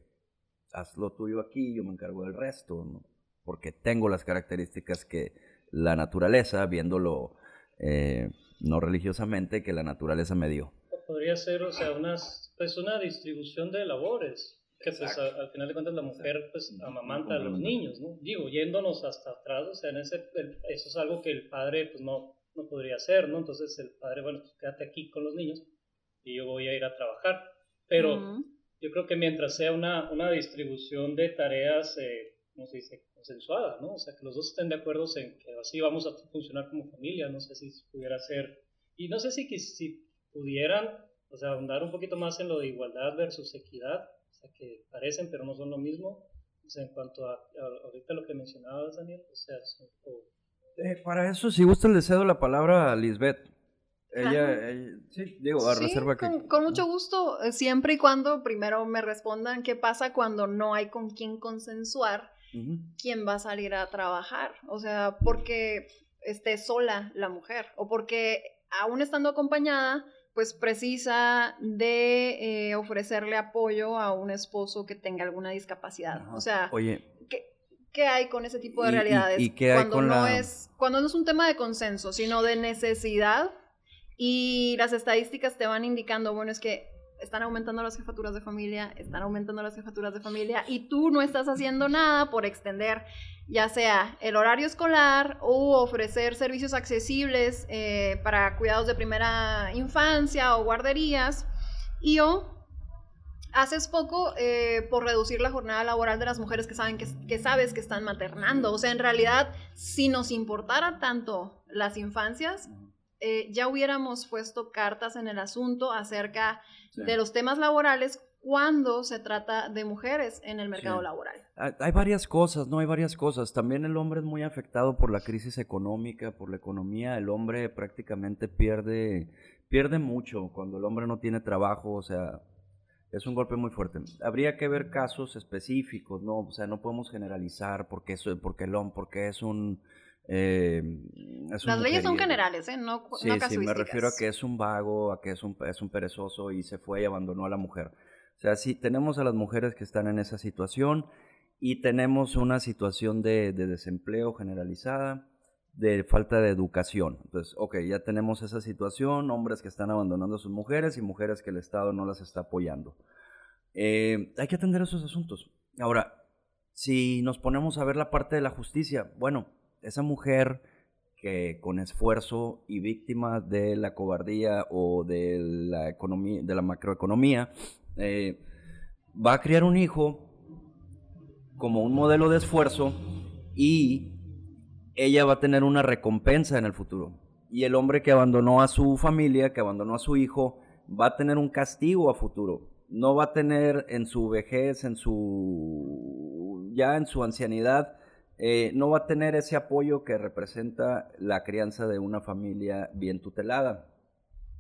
haz lo tuyo aquí, yo me encargo del resto, ¿no? porque tengo las características que la naturaleza, viéndolo eh, no religiosamente, que la naturaleza me dio. Podría ser, o sea, unas, pues una distribución de labores, que pues a- al final de cuentas la mujer pues amamanta a los niños, ¿no? Digo, yéndonos hasta atrás, o sea, en ese, el- eso es algo que el padre pues no, no podría hacer, ¿no? Entonces el padre, bueno, pues quédate aquí con los niños y yo voy a ir a trabajar. Pero Ujú. yo creo que mientras sea una, una distribución de tareas, eh, ¿cómo se dice? Consensuada, ¿no? O sea, que los dos estén de acuerdo en que así vamos a funcionar como familia, no sé si pudiera ser, y no sé si, si pudieran, o sea, ahondar un poquito más en lo de igualdad versus equidad, o sea, que parecen pero no son lo mismo, O sea, en cuanto a, a- ahorita lo que mencionabas, Daniel, o sea, son- o- Eh, para eso, si gusta, le cedo la palabra a Lisbeth. Ella, sí, digo, a Sí, reserva que... con, con mucho gusto, eh, siempre y cuando primero me respondan qué pasa cuando no hay con quién consensuar quién va a salir a trabajar. O sea, porque esté sola la mujer o porque aún estando acompañada, pues precisa de eh, ofrecerle apoyo a un esposo que tenga alguna discapacidad. Ajá. O sea, Oye, ¿qué, qué hay con ese tipo de Y- y- realidades? y qué hay cuando con no la- es cuando no es un tema de consenso, sino de necesidad y las estadísticas te van indicando, bueno, es que están aumentando las jefaturas de familia, están aumentando las jefaturas de familia y tú no estás haciendo nada por extender ya sea el horario escolar o ofrecer servicios accesibles eh, para cuidados de primera infancia o guarderías y o haces poco eh, por reducir la jornada laboral de las mujeres que saben que, que sabes que están maternando. O sea, en realidad, si nos importara tanto las infancias, eh, ya hubiéramos puesto cartas en el asunto acerca Sí. de los temas laborales cuando se trata de mujeres en el mercado Sí. laboral. Hay varias cosas, ¿no? Hay varias cosas. También el hombre es muy afectado por la crisis económica, por la economía. El hombre prácticamente pierde, pierde mucho cuando el hombre no tiene trabajo, o sea, es un golpe muy fuerte. Habría que ver casos específicos, ¿no? O sea, no podemos generalizar porque, eso, porque el hombre, porque es un... eh, Las leyes son generales, ¿eh? No, Sí, no sí, me refiero a que es un vago, a que es un, es un perezoso y se fue y abandonó a la mujer. O sea, sí, tenemos a las mujeres que están en esa situación y tenemos una situación de, de desempleo generalizada, de falta de educación. Entonces, ok, ya tenemos esa situación, hombres que están abandonando a sus mujeres y mujeres que el Estado no las está apoyando. Eh, hay que atender esos asuntos. Ahora, si nos ponemos a ver la parte de la justicia, bueno, esa mujer que con esfuerzo y víctima de la cobardía o de la economía, de la macroeconomía, eh, va a criar un hijo como un modelo de esfuerzo y ella va a tener una recompensa en el futuro. Y el hombre que abandonó a su familia, que abandonó a su hijo, va a tener un castigo a futuro. No va a tener en su vejez, en su ya en su ancianidad, eh, no va a tener ese apoyo que representa la crianza de una familia bien tutelada.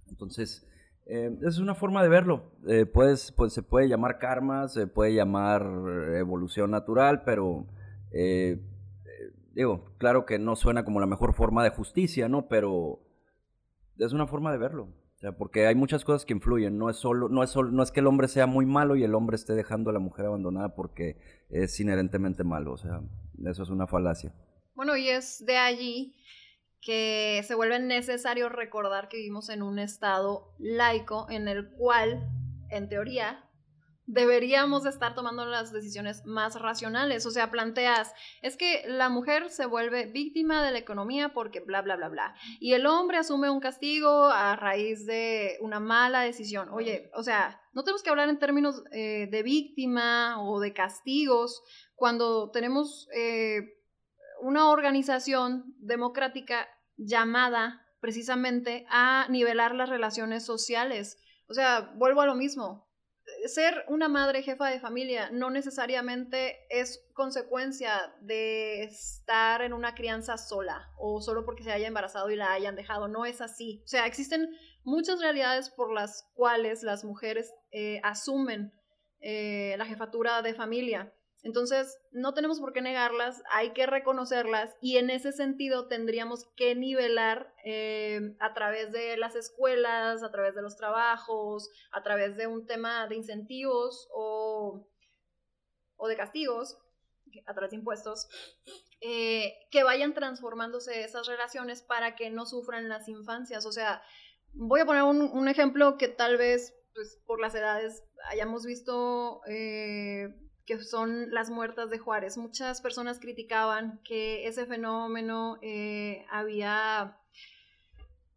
Entonces, eh, es una forma de verlo. Eh, pues, se puede llamar karma, se puede llamar evolución natural, pero eh, digo, claro que no suena como la mejor forma de justicia, ¿no? Pero es una forma de verlo. O sea, porque hay muchas cosas que influyen. No es solo, no es solo, no es que el hombre sea muy malo y el hombre esté dejando a la mujer abandonada porque es inherentemente malo. O sea, eso es una falacia. Bueno, y es de allí que se vuelve necesario recordar que vivimos en un estado laico en el cual, en teoría, deberíamos estar tomando las decisiones más racionales. O sea, planteas, es que la mujer se vuelve víctima de la economía porque bla, bla, bla, bla. Y el hombre asume un castigo a raíz de una mala decisión. Oye, o sea, no tenemos que hablar en términos eh, de víctima o de castigos cuando tenemos eh, una organización democrática llamada precisamente a nivelar las relaciones sociales. O sea, vuelvo a lo mismo ser una madre jefa de familia no necesariamente es consecuencia de estar en una crianza sola o solo porque se haya embarazado y la hayan dejado. No es así. O sea, existen muchas realidades por las cuales las mujeres eh, asumen eh, la jefatura de familia. Entonces, no tenemos por qué negarlas, hay que reconocerlas y en ese sentido tendríamos que nivelar eh, a través de las escuelas, a través de los trabajos, a través de un tema de incentivos o, o de castigos, a través de impuestos, eh, que vayan transformándose esas relaciones para que no sufran las infancias. O sea, voy a poner un, ejemplo que tal vez pues, por las edades hayamos visto... Eh, que son las muertas de Juárez. Muchas personas criticaban que ese fenómeno eh, había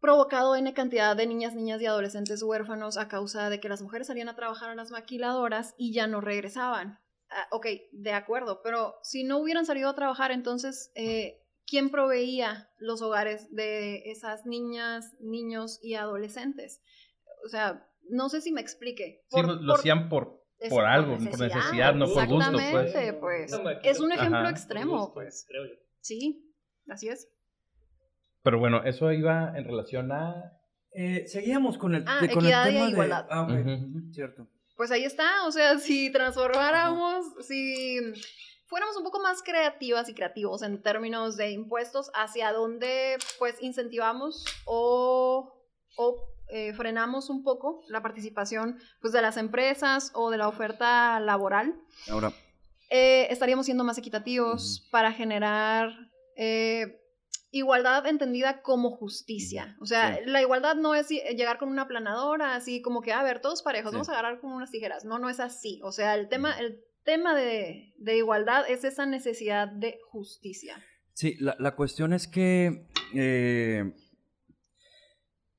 provocado N cantidad de niñas, niñas y adolescentes huérfanos a causa de que las mujeres salían a trabajar a las maquiladoras y ya no regresaban. Ah, ok, de acuerdo, pero si no hubieran salido a trabajar, entonces, eh, ¿quién proveía los hogares de esas niñas, niños y adolescentes? O sea, no sé si me explique. Por, sí, lo, lo hacían por Es por algo, por necesidad, no por gusto, pues. Exactamente, pues. Es un ejemplo Ajá. extremo, pues. Creo yo. Sí, así es. Pero bueno, eso iba en relación a... Eh, seguíamos con el, Ah, de- con el y tema de... igualdad. Ah, ok, Ujú. cierto. Pues ahí está, o sea, si transformáramos, si fuéramos un poco más creativas y creativos en términos de impuestos, hacia dónde pues incentivamos o, o eh, frenamos un poco la participación pues de las empresas o de la oferta laboral, Ahora, eh, estaríamos siendo más equitativos para generar eh, igualdad entendida como justicia. O sea, Sí. la igualdad no es llegar con una planadora así como que, a ver, todos parejos, Sí. vamos a agarrar con unas tijeras. No, no es así. O sea, el tema, el tema de, de igualdad es esa necesidad de justicia. Sí, la, la cuestión es que eh,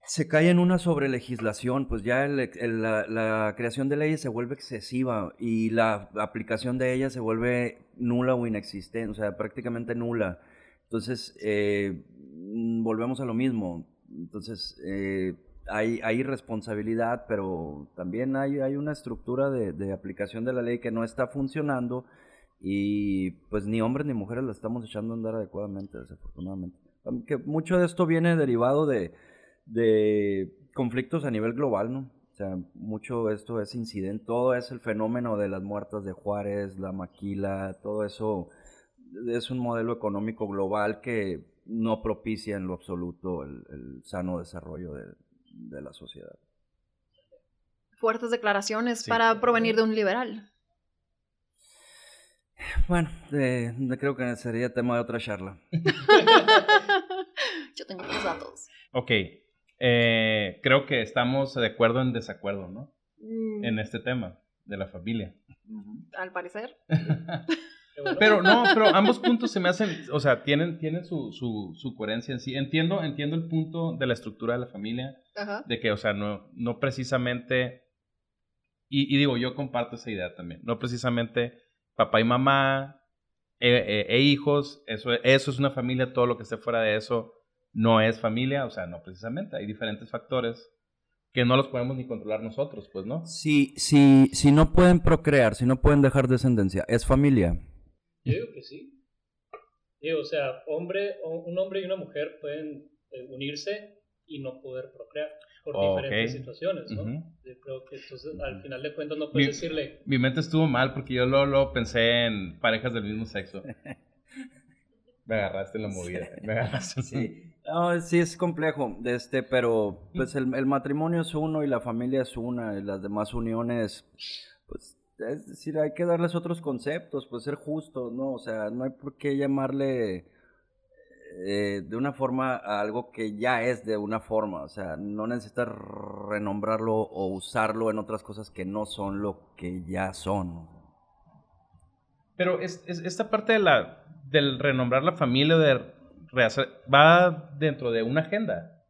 se cae en una sobrelegislación, pues ya el- la, creación de leyes se vuelve excesiva y la aplicación de ellas se vuelve nula o inexistente, o sea, prácticamente nula. Entonces, eh, mm, volvemos a lo mismo. Entonces, eh, hay, responsabilidad, pero también hay, una estructura de, de aplicación de la ley que no está funcionando y pues ni hombres ni mujeres la estamos echando a andar adecuadamente, desafortunadamente. Que mucho de esto viene derivado de, de conflictos a nivel global, ¿no? O sea, mucho de esto es incidente, todo es el fenómeno de las muertas de Juárez, la maquila, todo eso es un modelo económico global que no propicia en lo absoluto el, el sano desarrollo de, de la sociedad. Fuertes declaraciones Sí. para provenir de un liberal. Bueno, eh, creo que sería tema de otra charla. [laughs] Yo tengo los datos. Ok, eh, creo que estamos de acuerdo en desacuerdo, ¿no? Mm, En este tema de la familia. Al parecer. [laughs] Pero no, pero ambos puntos se me hacen, o sea, tienen, tienen su, su, su coherencia en sí. Entiendo, entiendo el punto de la estructura de la familia, Ajá. de que, o sea, no, no precisamente, y, y digo, yo comparto esa idea también, no precisamente papá y mamá e, e- e hijos, eso, eso es una familia, todo lo que esté fuera de eso no es familia, o sea, no precisamente, hay diferentes factores que no los podemos ni controlar nosotros, pues, ¿no? Si, si, si no pueden procrear, si no pueden dejar descendencia, ¿es familia? Yo digo que sí. Digo, o sea, hombre, o- un hombre y una mujer pueden eh, unirse y no poder procrear por Oh, diferentes ok. situaciones, ¿no? Ujú. Yo creo que entonces al final de cuentas no puedes Mi- decirle, Mi mente estuvo mal porque yo luego, luego pensé en parejas del mismo sexo. [laughs] Me agarraste en la movida. Me agarraste. Sí. No, sí es complejo, este, pero pues el, el matrimonio es uno y la familia es una, y las demás uniones, pues es decir, hay que darles otros conceptos, pues ser justos, ¿no? O sea, no hay por qué llamarle eh, de una forma a algo que ya es de una forma, o sea, no necesitas renombrarlo o usarlo en otras cosas que no son lo que ya son. Pero es, es- esta parte de la, del renombrar la familia, de va dentro de una agenda.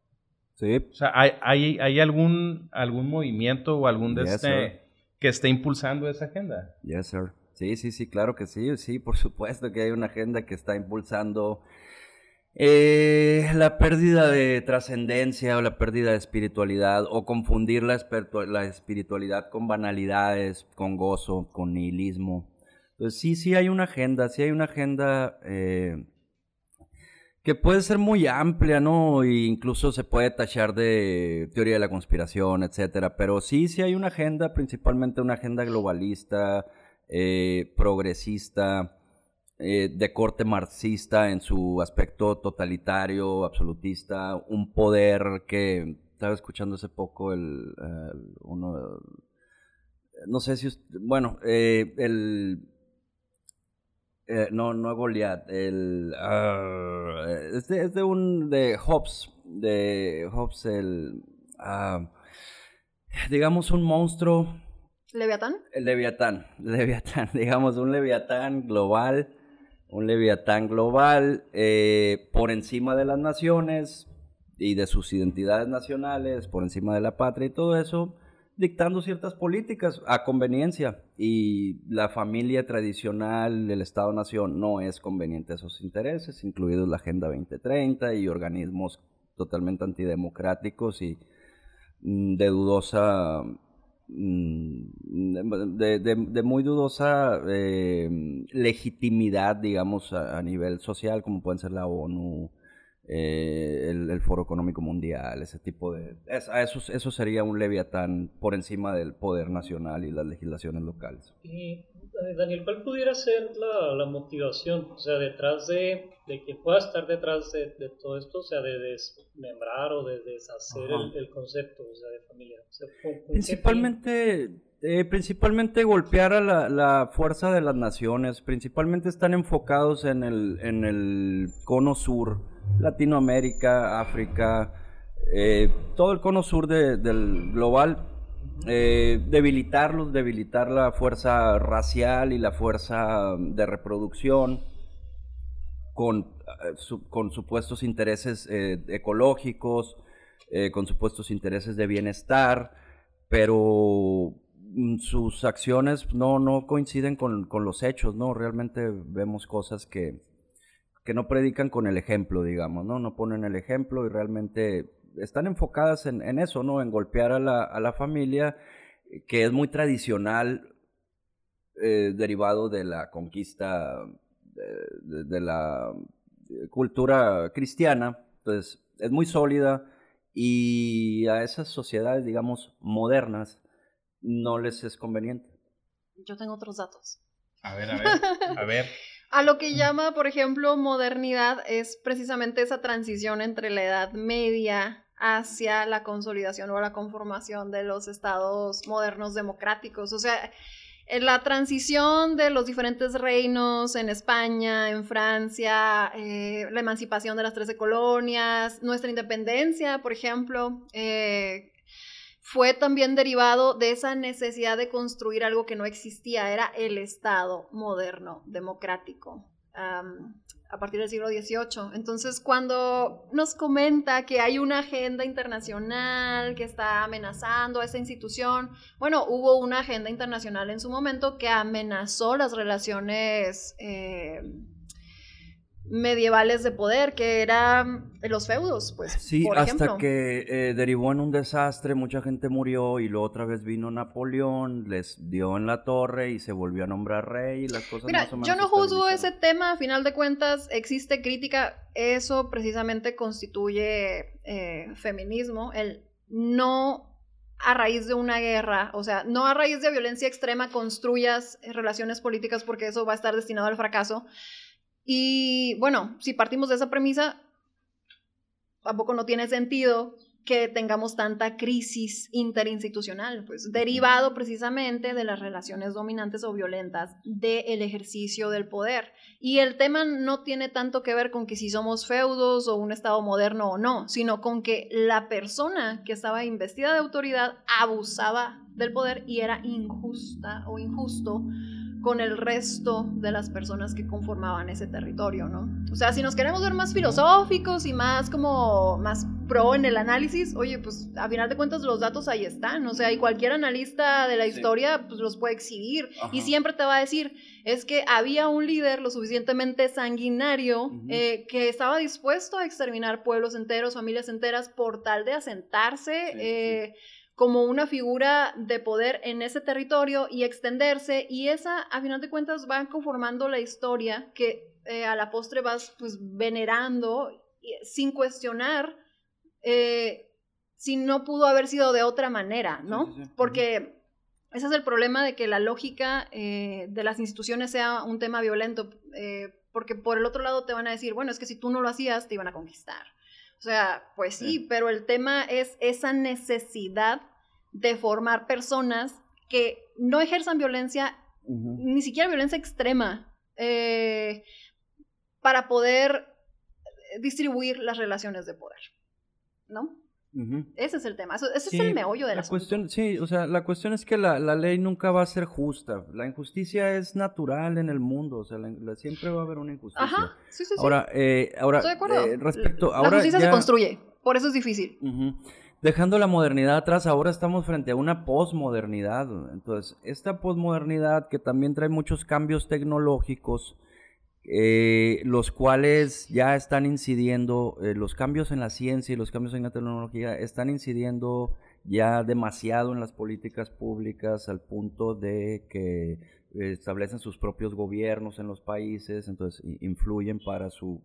Sí, O sea, ¿hay, hay, hay algún, algún movimiento o algún de Yes, este que esté impulsando esa agenda? Yes, sir. Sí, sí, sí, claro que sí, sí, por supuesto que hay una agenda que está impulsando eh, la pérdida de trascendencia o la pérdida de espiritualidad o confundir la, la espiritualidad con banalidades, con gozo, con nihilismo. Entonces sí, sí hay una agenda, sí hay una agenda eh, que puede ser muy amplia, ¿no? E incluso se puede tachar de teoría de la conspiración, etcétera. Pero sí, sí hay una agenda, principalmente una agenda globalista, eh, progresista, eh, de corte marxista en su aspecto totalitario, absolutista, un poder que estaba escuchando hace poco el, uno, no sé si, bueno, eh, el eh, no, no Goliath, el ah, es, de, es de un de Hobbes, de Hobbes el ah, digamos un monstruo, ¿Leviatán? el Leviatán, [laughs] Leviatán, digamos un Leviatán global, un Leviatán global eh, por encima de las naciones y de sus identidades nacionales, por encima de la patria y todo eso, dictando ciertas políticas a conveniencia. Y la familia tradicional del Estado-Nación no es conveniente a sus intereses, incluidos la Agenda 2030 y organismos totalmente antidemocráticos y mm, de dudosa mm, de, muy dudosa eh, legitimidad, digamos, a nivel social, como pueden ser la ONU, eh, el, el Foro Económico Mundial, ese tipo de... es- a eso, eso sería un leviatán por encima del poder nacional y las legislaciones locales. Y, eh, Daniel, ¿cuál pudiera ser la, la motivación? O sea, detrás de, de que pueda estar detrás de, de todo esto, o sea, de desmembrar o de deshacer el, el concepto o sea, de familia. Principalmente, eh, principalmente golpear a la, la fuerza de las naciones, principalmente están enfocados en el, en el cono sur, Latinoamérica, África, eh, todo el cono sur de- del global, eh, debilitarlos, debilitar la fuerza racial y la fuerza de reproducción con, eh, supuestos intereses ecológicos, con supuestos intereses de bienestar, pero mm, sus acciones no, no coinciden con, con los hechos, ¿no? Realmente vemos cosas que, que no predican con el ejemplo, digamos, ¿no? No ponen el ejemplo y realmente están enfocadas en, en eso, ¿no? En golpear a la, a la familia, que es muy tradicional, eh, derivado de la conquista de, de- de la eh, cultura cristiana, entonces es muy sólida y a esas sociedades, digamos, modernas, no les es conveniente. Yo tengo otros datos. A ver, a ver, a ver. [laughs] A lo que llama, por ejemplo, modernidad es precisamente esa transición entre la Edad Media hacia la consolidación o la conformación de los estados modernos democráticos. O sea, en la transición de los diferentes reinos en España, en Francia, eh, la emancipación de las trece colonias, nuestra independencia, por ejemplo, eh, fue también derivado de esa necesidad de construir algo que no existía, era el Estado moderno, democrático, am, a partir del siglo XVIII. Entonces, cuando nos comenta que hay una agenda internacional que está amenazando a esa institución, bueno, hubo una agenda internacional en su momento que amenazó las relaciones... eh, medievales de poder, que eran los feudos, pues, Sí, por hasta que eh, derivó en un desastre, mucha gente murió y luego otra vez vino Napoleón, les dio en la torre y se volvió a nombrar rey y las cosas Mira, más o menos yo no juzgo ese tema, a final de cuentas existe crítica, eso precisamente constituye eh, feminismo, el no a raíz de una guerra, o sea, no a raíz de violencia extrema construyas relaciones políticas porque eso va a estar destinado al fracaso. Y bueno, si partimos de esa premisa, tampoco no tiene sentido que tengamos tanta crisis interinstitucional, pues derivado precisamente de las relaciones dominantes o violentas del ejercicio del poder. Y el tema no tiene tanto que ver con que si somos feudos o un Estado moderno o no, sino con que la persona que estaba investida de autoridad abusaba del poder y era injusta o injusto con el resto de las personas que conformaban ese territorio, ¿no? O sea, si nos queremos ver más filosóficos y más como más pro en el análisis, oye, pues a final de cuentas los datos ahí están, o sea, y cualquier analista de la Sí. historia pues los puede exhibir y siempre te va a decir, es que había un líder lo suficientemente sanguinario eh, que estaba dispuesto a exterminar pueblos enteros, familias enteras por tal de asentarse. Sí, sí. Eh, como una figura de poder en ese territorio y extenderse y esa a final de cuentas va conformando la historia que eh, a la postre vas pues venerando y- sin cuestionar eh, si no pudo haber sido de otra manera, ¿no? Porque ese es el problema de que la lógica eh, de las instituciones sea un tema violento, eh, porque por el otro lado te van a decir, bueno, es que si tú no lo hacías, te iban a conquistar. O sea, pues sí, Sí. pero el tema es esa necesidad de formar personas que no ejerzan violencia, ni siquiera violencia extrema, eh, para poder distribuir las relaciones de poder, ¿no? Ese es el tema, eso- ese Sí, es el meollo de la la cuestión, sí, o sea, la cuestión es que la, la ley nunca va a ser justa. La injusticia es natural en el mundo, o sea, la- la- siempre va a haber una injusticia. Ajá, sí, sí, sí. Ahora, eh, ahora, Estoy de acuerdo. eh, respecto, la ahora justicia ya- se construye, por eso es difícil. Dejando la modernidad atrás, ahora estamos frente a una posmodernidad. Entonces, esta posmodernidad que también trae muchos cambios tecnológicos, eh, los cuales ya están incidiendo, eh, los cambios en la ciencia y los cambios en la tecnología están incidiendo ya demasiado en las políticas públicas al punto de que establecen sus propios gobiernos en los países, entonces influyen para su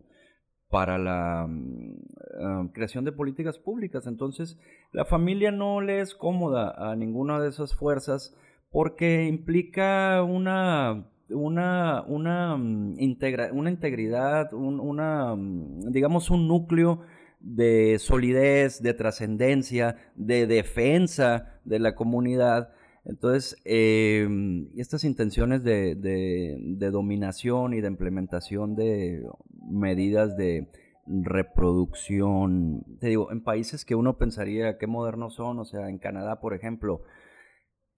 para la mm, ah, creación de políticas públicas. Entonces, la familia no le es cómoda a ninguna de esas fuerzas porque implica una una, una, mm, una integridad, una, mm, digamos, un núcleo de solidez, de trascendencia, de defensa de la comunidad. Entonces, em, estas intenciones de, de, dominación y de implementación de medidas de reproducción, te digo, en países que uno pensaría que modernos son, o sea, en Canadá, por ejemplo,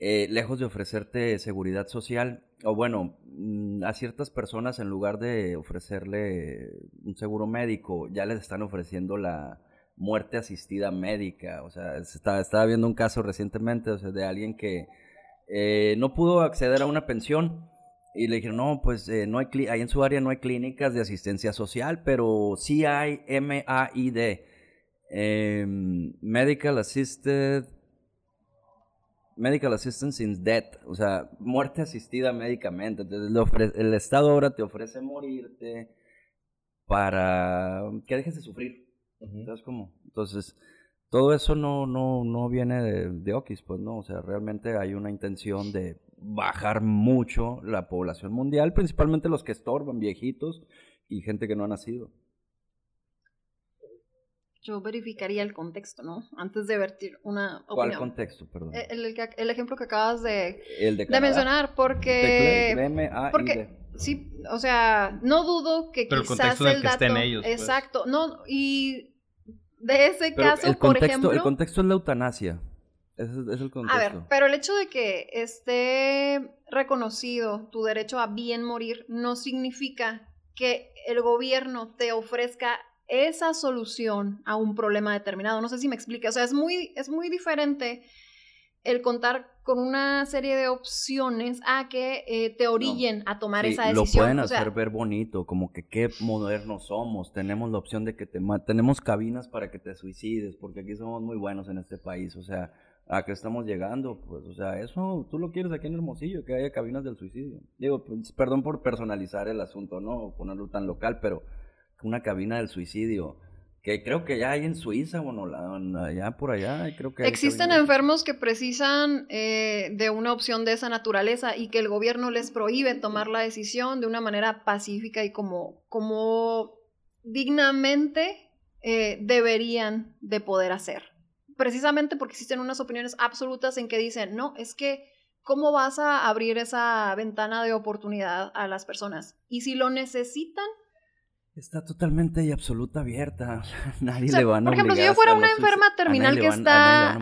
eh, lejos de ofrecerte seguridad social, o bueno, mm, a ciertas personas en lugar de ofrecerle un seguro médico, ya les están ofreciendo la muerte asistida médica. O sea, estaba, viendo un caso recientemente de alguien que eh, no pudo acceder a una pensión y le dijeron, no, pues eh, no hay ahí en su área no hay clínicas de asistencia social, pero sí hay MAID, em, Medical Assisted Medical Assistance in Death, o sea, muerte asistida médicamente. Entonces, el Estado ahora te ofrece morirte para que dejes de sufrir. ¿Sabes cómo? Entonces, todo eso no, no, no viene de, de Okis, pues no, o sea, realmente hay una intención de bajar mucho la población mundial, principalmente los que estorban, viejitos y gente que no ha nacido yo verificaría el contexto, ¿no? Antes de vertir una opinión. ¿Cuál contexto, perdón? El, ejemplo que acabas de, de, mencionar, porque... porque sí, o sea, no dudo que Pero quizás el, contexto el dato... Que estén ellos, pues. Exacto, no, y de ese caso, por ejemplo... El contexto es la eutanasia. Ese es, el contexto. A ver, pero el hecho de que esté reconocido tu derecho a bien morir no significa que el gobierno te ofrezca esa solución a un problema determinado. No sé si me explique. O sea, es muy, es muy diferente el contar con una serie de opciones a que eh, te orillen a tomar esa decisión. Lo pueden hacer ver bonito, como que qué modernos somos. Tenemos la opción de que te tenemos cabinas para que te suicides, porque aquí somos muy buenos en este país. O sea, ¿a qué estamos llegando? Pues, o sea, eso tú lo quieres aquí en Hermosillo, que haya cabinas del suicidio. Digo, pues, perdón por personalizar el asunto, ¿no? Ponerlo tan local, pero una cabina del suicidio. Que creo que ya hay en Suiza, bueno, allá por allá, creo que... Existen enfermos que precisan eh, de una opción de esa naturaleza y que el gobierno les prohíbe tomar la decisión de una manera pacífica y como, como dignamente eh, deberían de poder hacer. Precisamente porque existen unas opiniones absolutas en que dicen, no, es que ¿cómo vas a abrir esa ventana de oportunidad a las personas? Y si lo necesitan, Está totalmente y absoluta abierta. [laughs] Nadie le van a Por ejemplo, si yo fuera una enferma terminal que está.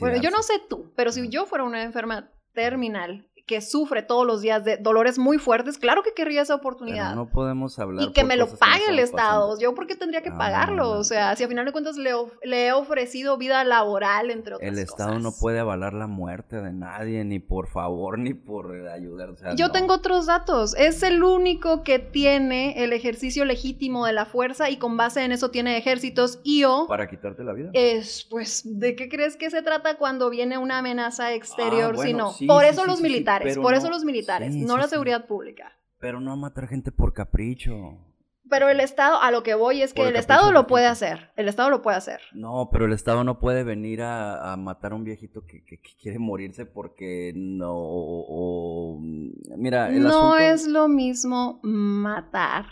bueno, yo no sé tú, pero si yo fuera una enferma terminal que sufre todos los días de dolores muy fuertes, claro que querría esa oportunidad. no podemos hablar. Y que me lo pague el Estado. Yo, ¿por qué tendría que pagarlo? O sea, si a final de cuentas le, le, he ofrecido vida laboral, entre otras cosas. El Estado no puede avalar la muerte de nadie, ni por favor, ni por ayudar. Yo tengo otros datos. Es el único que tiene el ejercicio legítimo de la fuerza y con base en eso tiene ejércitos y o. Para quitarte la vida. Es, pues, ¿de qué crees que se trata cuando viene una amenaza exterior? Ah, si no, por eso los militares por eso los militares, no la seguridad pública. Pero no a matar gente por capricho. Pero el Estado, a lo que voy es que el, Estado lo puede hacer. El Estado lo puede hacer. No, pero el Estado no puede venir a, matar a un viejito que, quiere morirse porque no. mira, el No es lo mismo matar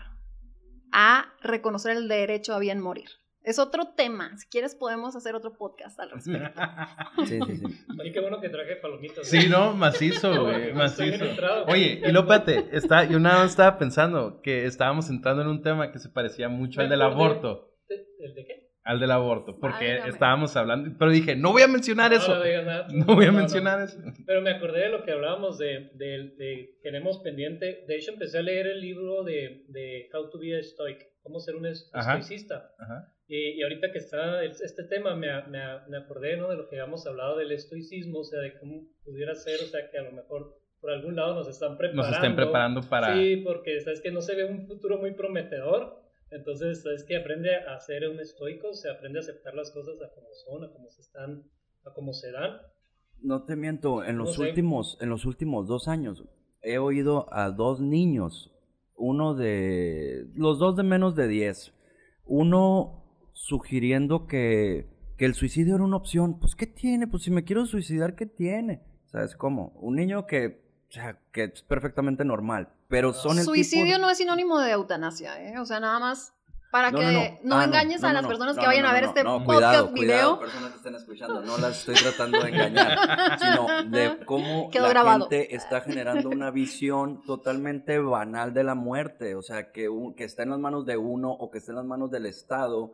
a reconocer el derecho a bien morir. Es otro tema. Si quieres, podemos hacer otro podcast al respecto. [laughs] sí, sí, sí. Oye, qué bueno que traje palomitas. Sí, ¿no? Macizo, [laughs] güey. Macizo. Oye, y lópate, está, yo nada más estaba pensando que estábamos entrando en un tema que se parecía mucho al del aborto. ¿El de qué? Al del aborto, porque estábamos hablando, pero dije, no voy a mencionar eso. No, digas nada. [laughs] no voy a mencionar eso. Pero me acordé de lo que hablábamos de, de, de, tenemos pendiente. De hecho, empecé a leer el libro de, de How to be a Stoic, cómo ser un estoicista. Ajá. Y, ahorita que está este tema, me, me, me, acordé ¿no? de lo que habíamos hablado del estoicismo, o sea, de cómo pudiera ser, o sea, que a lo mejor por algún lado nos están preparando. Nos estén preparando para... Sí, porque sabes que no se ve un futuro muy prometedor, entonces sabes que aprende a ser un estoico, se aprende a aceptar las cosas a como son, a como se están a cómo se dan. No te miento, en los No sé. últimos, en los últimos dos años he oído a dos niños, uno de, los dos de menos de 10, uno sugiriendo que, que el suicidio era una opción. Pues, ¿qué tiene? Pues, si me quiero suicidar, ¿qué tiene? ¿Sabes cómo? Un niño que, o sea, que es perfectamente normal, pero son el Suicidio tipo de- no es sinónimo de eutanasia, ¿eh? O sea, nada más para No, que no, no, no. Ah, no, engañes a las personas que vayan a ver este no, podcast cuidado, video. Cuidado, personas que estén escuchando, no las estoy tratando de engañar, [laughs] sino de cómo Quedó la grabado. gente está generando una visión totalmente banal de la muerte, o sea, que, un- que está en las manos de uno o que está en las manos del Estado,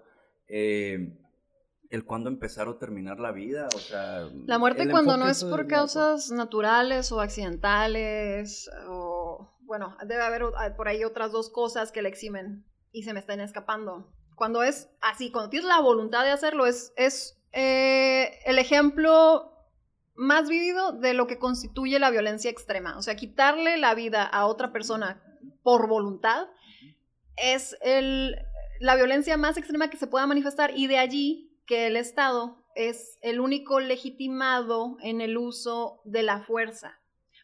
eh, el cuándo empezar o terminar la vida, o sea... La muerte cuando no es por causas naturales o accidentales o bueno, debe haber o- por ahí otras dos cosas que le eximen y se me están escapando. Cuando es así, cuando tienes la voluntad de hacerlo, es, es eh, el ejemplo más vivido de lo que constituye la violencia extrema. O sea, quitarle la vida a otra persona por voluntad es el, la violencia más extrema que se pueda manifestar y de allí que el Estado es el único legitimado en el uso de la fuerza.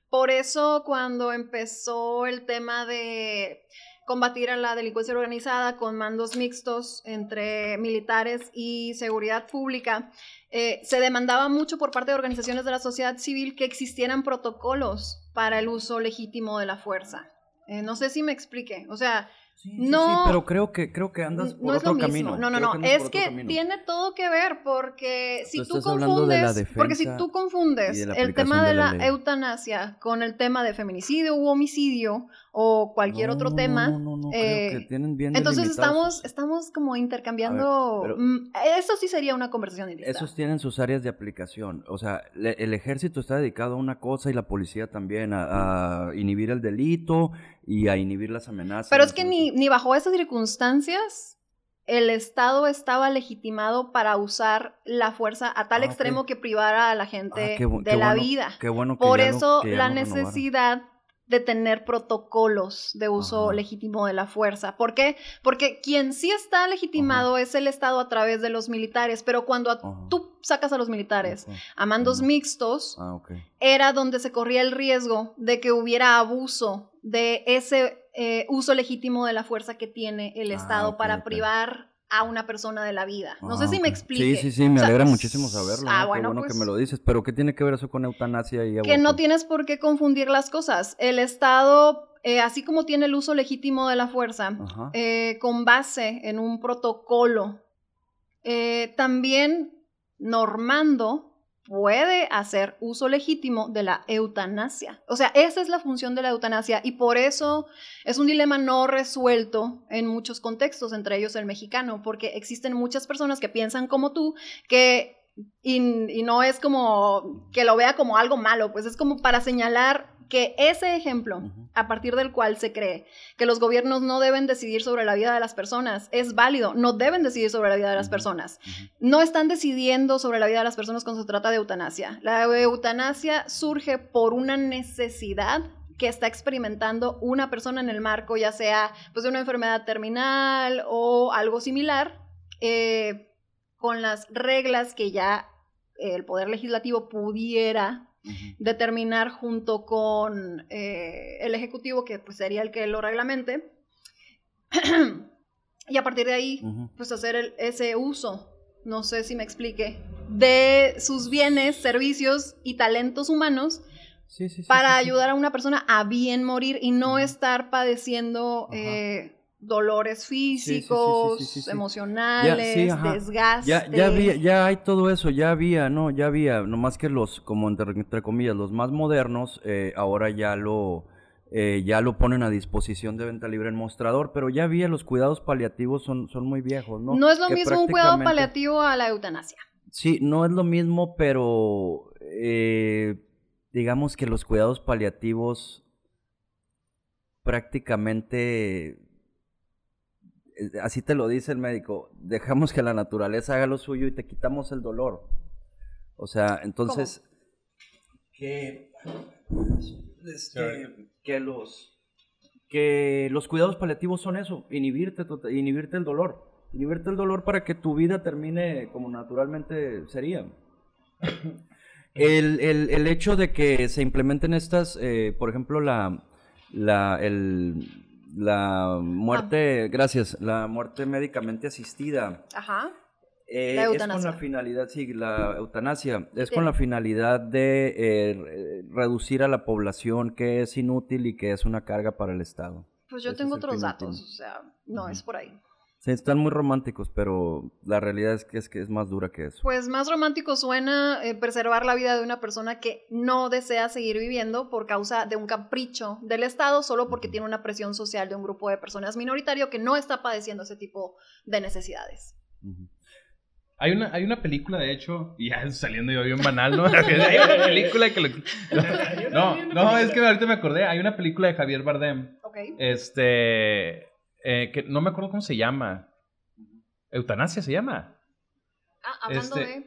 Por eso cuando empezó el tema de combatir a la delincuencia organizada con mandos mixtos entre militares y seguridad pública, eh, se demandaba mucho por parte de organizaciones de la sociedad civil que existieran protocolos para el uso legítimo de la fuerza. Eh, no sé si me explique. O sea, Sí, no- sí, pero creo que, creo que andas por no es otro camino. No, no, creo no. Es que camino. tiene todo que ver porque si Tú de confundes, porque si tú confundes el tema de, de la la, eutanasia con el tema de feminicidio u homicidio o cualquier No, otro no, tema, No, no, no, eh, creo que tienen bien entonces estamos, estamos como intercambiando. A ver, pero- mm, eso sí sería una conversación directa. Esos tienen sus áreas de aplicación. O sea, le- el ejército está dedicado a una cosa y la policía también, a, a inhibir el delito y a inhibir las amenazas. Pero es que ni, ni bajo esas circunstancias el Estado estaba legitimado para usar la fuerza a tal Ah, extremo que privara a la gente Ah, de la bueno- vida. Qué bueno que Por eso la renovaron. De tener protocolos de uso Ajá. legítimo de la fuerza. ¿Por qué? Porque quien sí está legitimado es el Estado a través de los militares, pero cuando a- tú sacas a los militares a mandos mixtos, Ah, era donde se corría el riesgo de que hubiera abuso de ese eh, uso legítimo de la fuerza que tiene el Ah, Estado para privar a una persona de la vida. No Ah, sé si me ok. explique. Sí, sí, sí, me O sea, alegra muchísimo saberlo. Ah, ¿no? Qué bueno, bueno pues, que me lo dices. Pero ¿qué tiene que ver eso con eutanasia y que no aborto? tienes por qué confundir las cosas. El Estado, eh, así como tiene el uso legítimo de la fuerza, eh, con base en un protocolo, eh, también normando puede hacer uso legítimo de la eutanasia. O sea, esa es la función de la eutanasia y por eso es un dilema no resuelto en muchos contextos, entre ellos el mexicano, porque existen muchas personas que piensan como tú, que y, y no es como que lo vea como algo malo, pues es como para señalar que ese ejemplo, a partir del cual se cree que los gobiernos no deben decidir sobre la vida de las personas, es válido, no deben decidir sobre la vida de las personas. No están decidiendo sobre la vida de las personas cuando se trata de eutanasia. La eutanasia surge por una necesidad que está experimentando una persona en el marco, ya sea pues, de una enfermedad terminal o algo similar, eh, con las reglas que ya el Poder Legislativo pudiera Determinar junto con eh, el Ejecutivo, que pues, sería el que lo reglamente, [clears throat] y a partir de ahí, pues hacer el- ese uso, no sé si me explique, de sus bienes, servicios y talentos humanos Sí, sí, sí, para ayudar a una persona a bien morir y no estar padeciendo eh, dolores físicos, sí, sí, sí. emocionales, Ya, sí, ajá. desgaste. Ya, ya, había, ya hay todo eso, ya había, ¿no? Ya había, nomás que los, como entre, entre comillas, los más modernos, eh, ahora ya lo, eh, ya lo ponen a disposición de venta libre en mostrador, pero ya había, los cuidados paliativos son, son muy viejos, ¿no? No es lo Que mismo un cuidado paliativo a la eutanasia. Sí, no es lo mismo, pero eh, digamos que los cuidados paliativos prácticamente, así te lo dice el médico, dejamos que la naturaleza haga lo suyo y te quitamos el dolor. O sea, entonces, que, este, que los que los cuidados paliativos son eso, inhibirte, tota- inhibirte el dolor, inhibirte el dolor para que tu vida termine como naturalmente sería. El, el- el hecho de que se implementen estas, eh, por ejemplo, la, la, el- la muerte, gracias, la muerte médicamente asistida, Ajá. eh, La es con eutanasia. la finalidad, sí, la eutanasia, es Sí. con la finalidad de eh, re- reducir a la población que es inútil y que es una carga para el Estado. Pues yo Ese tengo otros datos, último. o sea, no es por ahí. Sí, están muy románticos, pero la realidad es que es, que es más dura que eso. Pues más romántico suena eh, preservar la vida de una persona que no desea seguir viviendo por causa de un capricho del Estado, solo porque tiene una presión social de un grupo de personas minoritario que no está padeciendo ese tipo de necesidades. Hay una, hay una película, de hecho, y ya [laughs] saliendo yo bien banal, ¿no? [laughs] hay una película que lo... [laughs] No, no, es que ahorita me acordé. Hay una película de Javier Bardem, ¿Ok? este, eh, que no me acuerdo cómo se llama. Eutanasia se llama. Ah, hablando Este- de...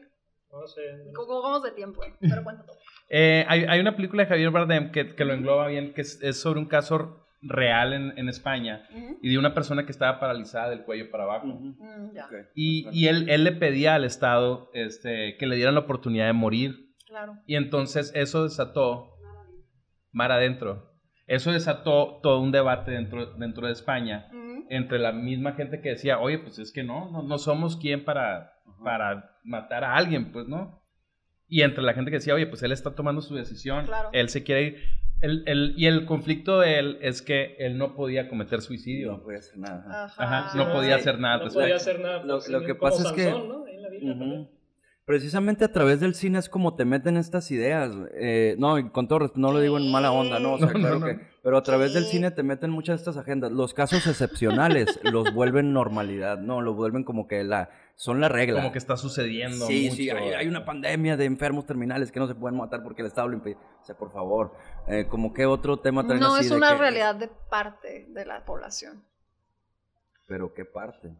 No sé. ¿Cómo vamos de tiempo? eh? Pero cuenta todo. [laughs] Eh, hay, hay una película de Javier Bardem que, que lo engloba bien, que es, es sobre un caso real en, en España Ujú. y de una persona que estaba paralizada del cuello para abajo. Mm, ya, Ok. Y, y él, él le pedía al Estado este, que le dieran la oportunidad de morir. claro. Y entonces eso desató mar adentro. Eso desató todo un debate dentro, dentro de España. Entre la misma gente que decía, oye, pues es que no, no, no somos quien para, para matar a alguien, pues no. Y entre la gente que decía, oye, pues él está tomando su decisión, Claro. él se quiere ir. Él- él- y el conflicto de él es que él no podía cometer suicidio. No puede hacer nada. Ajá. Ajá, no podía hacer nada. No pues, podía hacer nada. lo- pues, lo sí, que pasa es que- Sansón, ¿no? En la Biblia Ujú. también. Precisamente a través del cine es como te meten estas ideas. eh, no, y con todo no lo digo en mala onda, no, o sea, [laughs] No, claro no. que. Pero a través del cine te meten muchas de estas agendas. Los casos excepcionales [laughs] los vuelven normalidad, no, lo vuelven como que la. Son la regla. como que está sucediendo. Sí, mucho. sí, hay, hay una pandemia de enfermos terminales que no se pueden matar porque el Estado lo impide. O sea, por favor, eh, como que otro tema traen No así es de una que- realidad de parte de la población. Pero qué parte.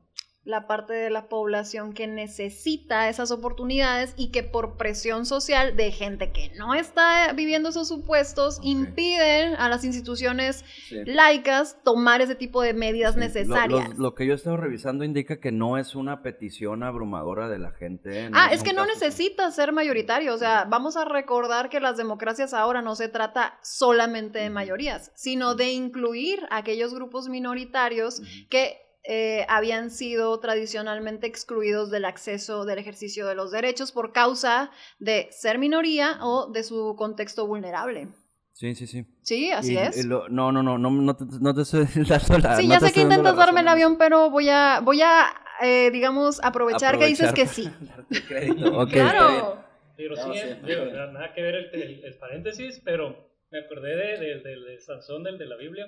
La parte de la población que necesita esas oportunidades y que por presión social de gente que no está viviendo esos supuestos impiden a las instituciones Sí. laicas tomar ese tipo de medidas Sí, necesarias. Lo, lo que yo he estado revisando indica que no es una petición abrumadora de la gente. Ah, es que no necesita ser mayoritario, o sea, vamos a recordar que las democracias ahora no se trata solamente de mayorías, sino de incluir a aquellos grupos minoritarios que eh, habían sido tradicionalmente excluidos del acceso del ejercicio de los derechos por causa de ser minoría o de su contexto vulnerable. Sí, sí, sí. Sí, así Y- es. y lo- no, no, no, no, no te, no te estoy [laughs] dando la Sí, no ya sé que intentas darme el avión, pero voy a, voy a, eh, digamos, aprovechar, que dices que sí. [laughs] [laughs] Claro. Pero No, sí, eh, digo, nada, que ver el, el- el paréntesis, pero me acordé de, de- del de Sansón, del de la Biblia.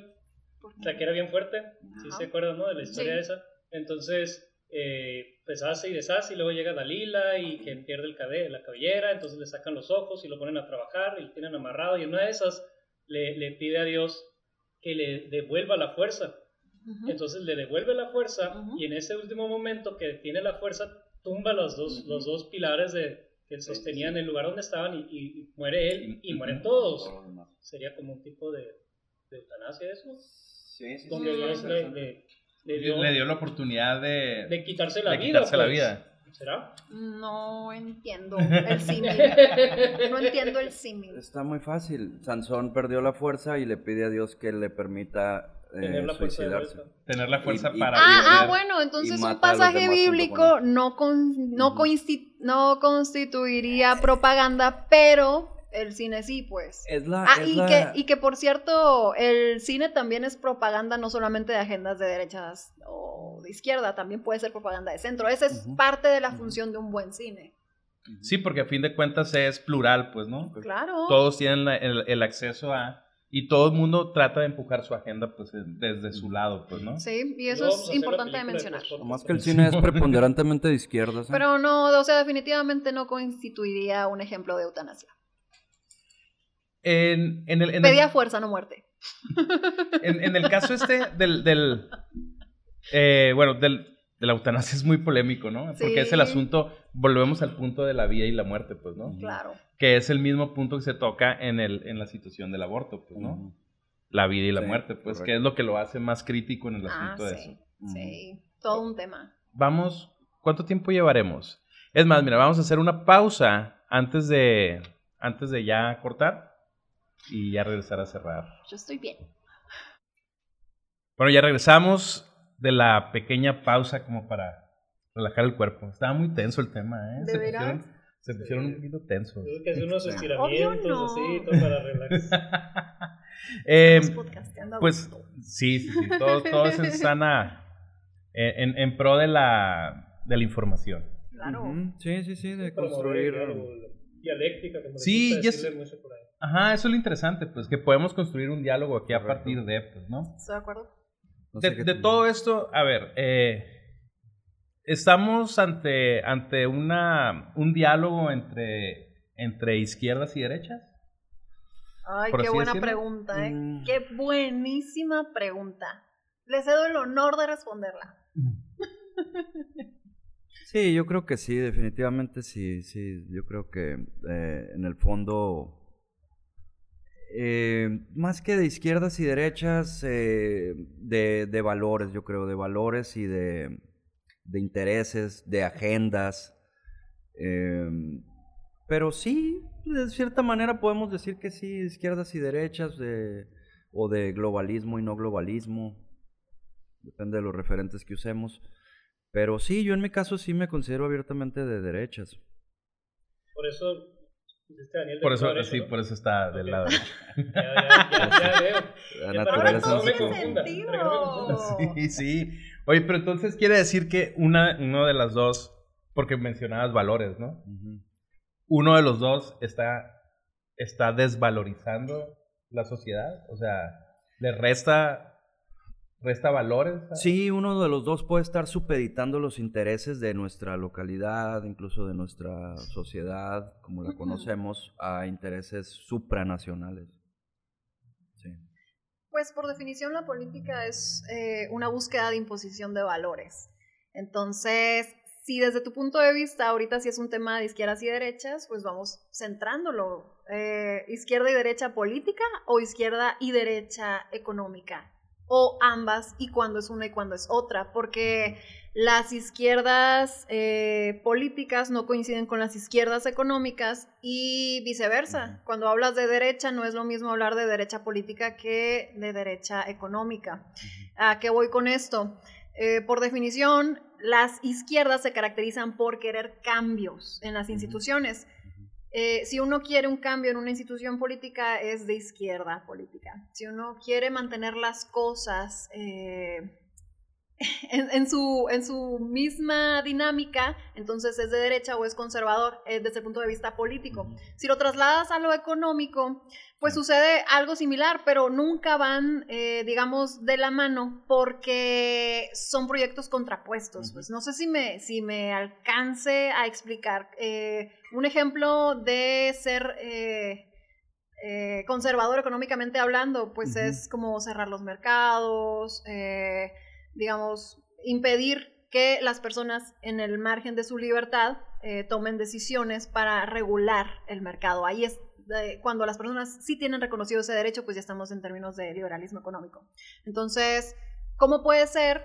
O sea, que era bien fuerte. Sí Ajá. se acuerdan, ¿no? De la historia Sí. esa. Entonces, eh, pues hace y deshace y luego llega Dalila y que pierde el la cabellera, entonces le sacan los ojos y lo ponen a trabajar y lo tienen amarrado y en una de esas le, le pide a Dios que le devuelva la fuerza. Entonces le devuelve la fuerza y en ese último momento que tiene la fuerza tumba los dos, los dos pilares de, que sí, sostenían sí. el lugar donde estaban y, y- y muere él y mueren todos. Sería como un tipo de, de eutanasia eso. Sí, sí, Donde sí, Dios sí, le, le- le dio, Le dio la oportunidad de, de quitarse la de vida. quitarse la pues. vida. ¿Será? No entiendo el [laughs] símil. No entiendo el símil. Está muy fácil. Sansón perdió la fuerza y le pide a Dios que le permita eh, Tener la fuerza de suicidarse. Tener la fuerza Y- y- para... Ah, ah, bueno, entonces un pasaje bíblico no, con- no constituiría propaganda, pero el cine sí, pues. Es la, Ah, es y, la- que, y que por cierto, el cine también es propaganda no solamente de agendas de derechas o de izquierda, también puede ser propaganda de centro. Esa es parte de la función de un buen cine. Sí, porque a fin de cuentas es plural, pues, ¿no? Claro. Todos tienen la- el, el acceso a... Y todo el mundo trata de empujar su agenda, pues, desde su lado, pues, ¿no? Sí, y eso es importante de mencionar. post-podcast. Nomás que el cine es preponderantemente de izquierdas. ¿eh? Pero no, o sea, definitivamente no constituiría un ejemplo de eutanasia. En, en el, en el- Pedía fuerza, no muerte. [laughs] en, en el caso este del, del eh, bueno, del, de la eutanasia es muy polémico, ¿no? Porque es el Sí. asunto, volvemos al punto de la vida y la muerte, pues, ¿no? Claro. Que es el mismo punto que se toca en, el, en la situación del aborto, pues, ¿no? La vida y la Sí, muerte, pues, correcto. que es lo que lo hace más crítico en el Ah, asunto de sí. eso. Sí, todo un tema. Vamos, ¿cuánto tiempo llevaremos? Es más, mira, vamos a hacer una pausa antes de, antes de ya cortar y ya regresar a cerrar. Yo estoy bien. Bueno, ya regresamos de la pequeña pausa como para relajar el cuerpo. Estaba muy tenso el tema, ¿eh? ¿De se, veras? pusieron, se pusieron un poquito tensos. Creo que hace unos Sí. estiramientos no. así, todo para relax. [laughs] Eh, pues sí, sí, sí. Todo, todo es sana en, en- en pro de la, de la información. Claro. Ujú, Sí, sí, sí, de construir. dialéctica, como Sí, ya por ahí. Ajá, eso es lo interesante, pues que podemos construir un diálogo aquí a partir de, pues, ¿no? Estoy de acuerdo. de, todo esto, a ver, eh, estamos ante, ante una, un diálogo entre, entre izquierdas y derechas. Ay, qué buena decirlo. pregunta, ¿eh? Mm. Qué buenísima pregunta. Les cedo el honor de responderla. Sí, yo creo que sí, definitivamente sí, sí. Yo creo que eh, en el fondo, eh, más que de izquierdas y derechas, eh, de, de valores, yo creo, de valores y de, de intereses, de agendas. eh, pero sí, de cierta manera podemos decir que sí, izquierdas y derechas, de- o de globalismo y no globalismo. Depende de los referentes que usemos. Pero sí, yo en mi caso sí me considero abiertamente de derechas. Por eso pusiste Daniel de Por eso, derecho, sí, ¿no? por eso está del lado. [laughs] Ya, ya, ya, ya [laughs] veo. La Ya naturaleza no tiene confunda. Sí, sí. Oye, pero entonces quiere decir que una, uno de las dos, porque mencionabas valores, ¿no? Uno de los dos está, está desvalorizando la sociedad, o sea, le resta, resta valores. Sí, uno de los dos puede estar supeditando los intereses de nuestra localidad, incluso de nuestra sociedad, como la conocemos, a intereses supranacionales. Sí. Pues por definición la política es eh, una búsqueda de imposición de valores. Entonces, si desde tu punto de vista ahorita sí es un tema de izquierdas y derechas, pues vamos centrándolo. Eh, izquierda y derecha política o izquierda y derecha económica. O ambas y cuando es una y cuando es otra. Porque las izquierdas eh, políticas no coinciden con las izquierdas económicas y viceversa. Cuando hablas de derecha no es lo mismo hablar de derecha política que de derecha económica. ¿A qué voy con esto? Eh, por definición, las izquierdas se caracterizan por querer cambios en las instituciones. Eh, si uno quiere un cambio en una institución política, es de izquierda política. Si uno quiere mantener las cosas eh, [laughs] en, en su, en su misma dinámica, entonces es de derecha o es conservador eh, desde el punto de vista político. Si lo trasladas a lo económico, pues sucede algo similar, pero nunca van, eh, digamos, de la mano porque son proyectos contrapuestos. Pues no sé si me, si me alcance a explicar. Eh, un ejemplo de ser eh, eh, conservador económicamente hablando, pues es como cerrar los mercados, eh, digamos, impedir que las personas en el margen de su libertad eh, tomen decisiones para regular el mercado. Ahí es de- cuando las personas sí tienen reconocido ese derecho, pues ya estamos en términos de liberalismo económico. Entonces, ¿cómo puede ser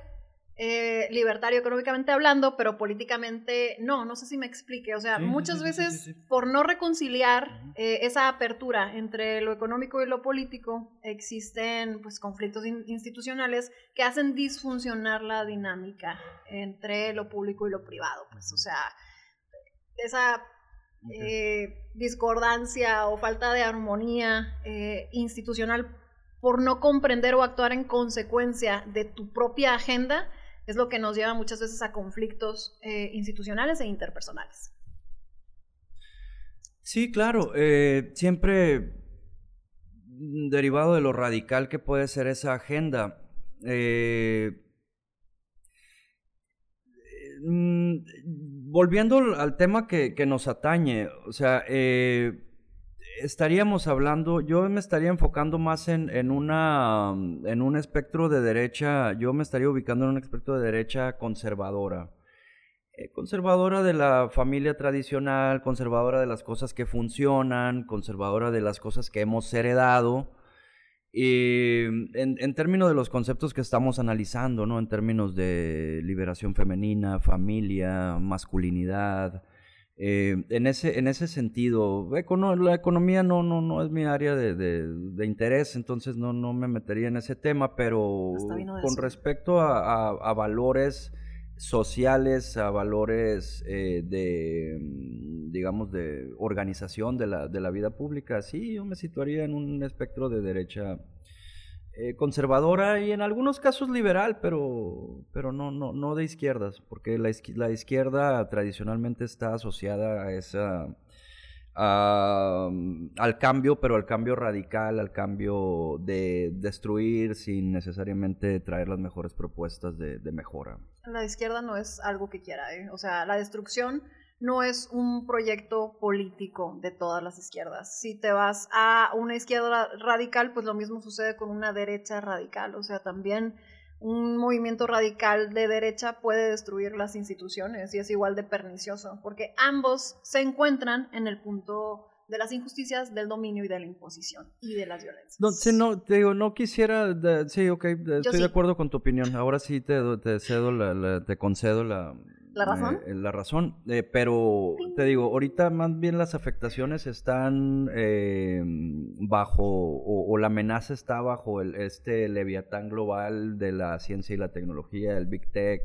eh, libertario económicamente hablando, pero políticamente no? No sé si me explique. O sea, Sí, muchas sí, veces sí, por no reconciliar eh, esa apertura entre lo económico y lo político, existen pues conflictos in- institucionales que hacen disfuncionar la dinámica entre lo público y lo privado. Pues, o sea, esa Eh, discordancia o falta de armonía eh, institucional por no comprender o actuar en consecuencia de tu propia agenda es lo que nos lleva muchas veces a conflictos eh, institucionales e interpersonales. Sí, claro. siempre derivado de lo radical que puede ser esa agenda. mm, volviendo al- tema que, nos atañe, o sea, eh, estaríamos hablando, yo me estaría enfocando más en, en una en un espectro de derecha, yo me estaría ubicando en un espectro de derecha conservadora. Eh, conservadora de la familia tradicional, conservadora de las cosas que funcionan, conservadora de las cosas que hemos heredado. Y en, en términos de los conceptos que estamos analizando, ¿no? En términos de liberación femenina, familia, masculinidad, Eh, en, ese, en ese sentido, la economía no, no, no es mi área de, de- de interés, entonces no, no me metería en ese tema, pero con respecto a, a- a valores sociales, a valores eh, de, mm, digamos, de organización de la, de la vida pública, sí, yo me situaría en un espectro de derecha eh, conservadora y en algunos casos liberal, pero, pero no, no, no de izquierdas, porque la, la izquierda tradicionalmente está asociada a esa mm, al cambio, pero al cambio radical, al cambio de destruir sin necesariamente traer las mejores propuestas de mejora. La izquierda no es algo que quiera, ¿eh? O sea, la destrucción no es un proyecto político de todas las izquierdas. Si te vas a una izquierda radical, pues lo mismo sucede con una derecha radical. O sea, también un movimiento radical de derecha puede destruir las instituciones y es igual de pernicioso, porque ambos se encuentran en el punto de las injusticias, del dominio y de la imposición y de las violencias. No, sí, no, te digo, no quisiera, de- sí, ok, de- estoy sí. de acuerdo con tu opinión. Ahora sí te, te cedo la, la- te concedo la, ¿La razón? eh, la razón, eh, pero te digo, ahorita más bien las afectaciones están eh, bajo, o, o la amenaza está bajo el, este leviatán global de la ciencia y la tecnología, el Big Tech,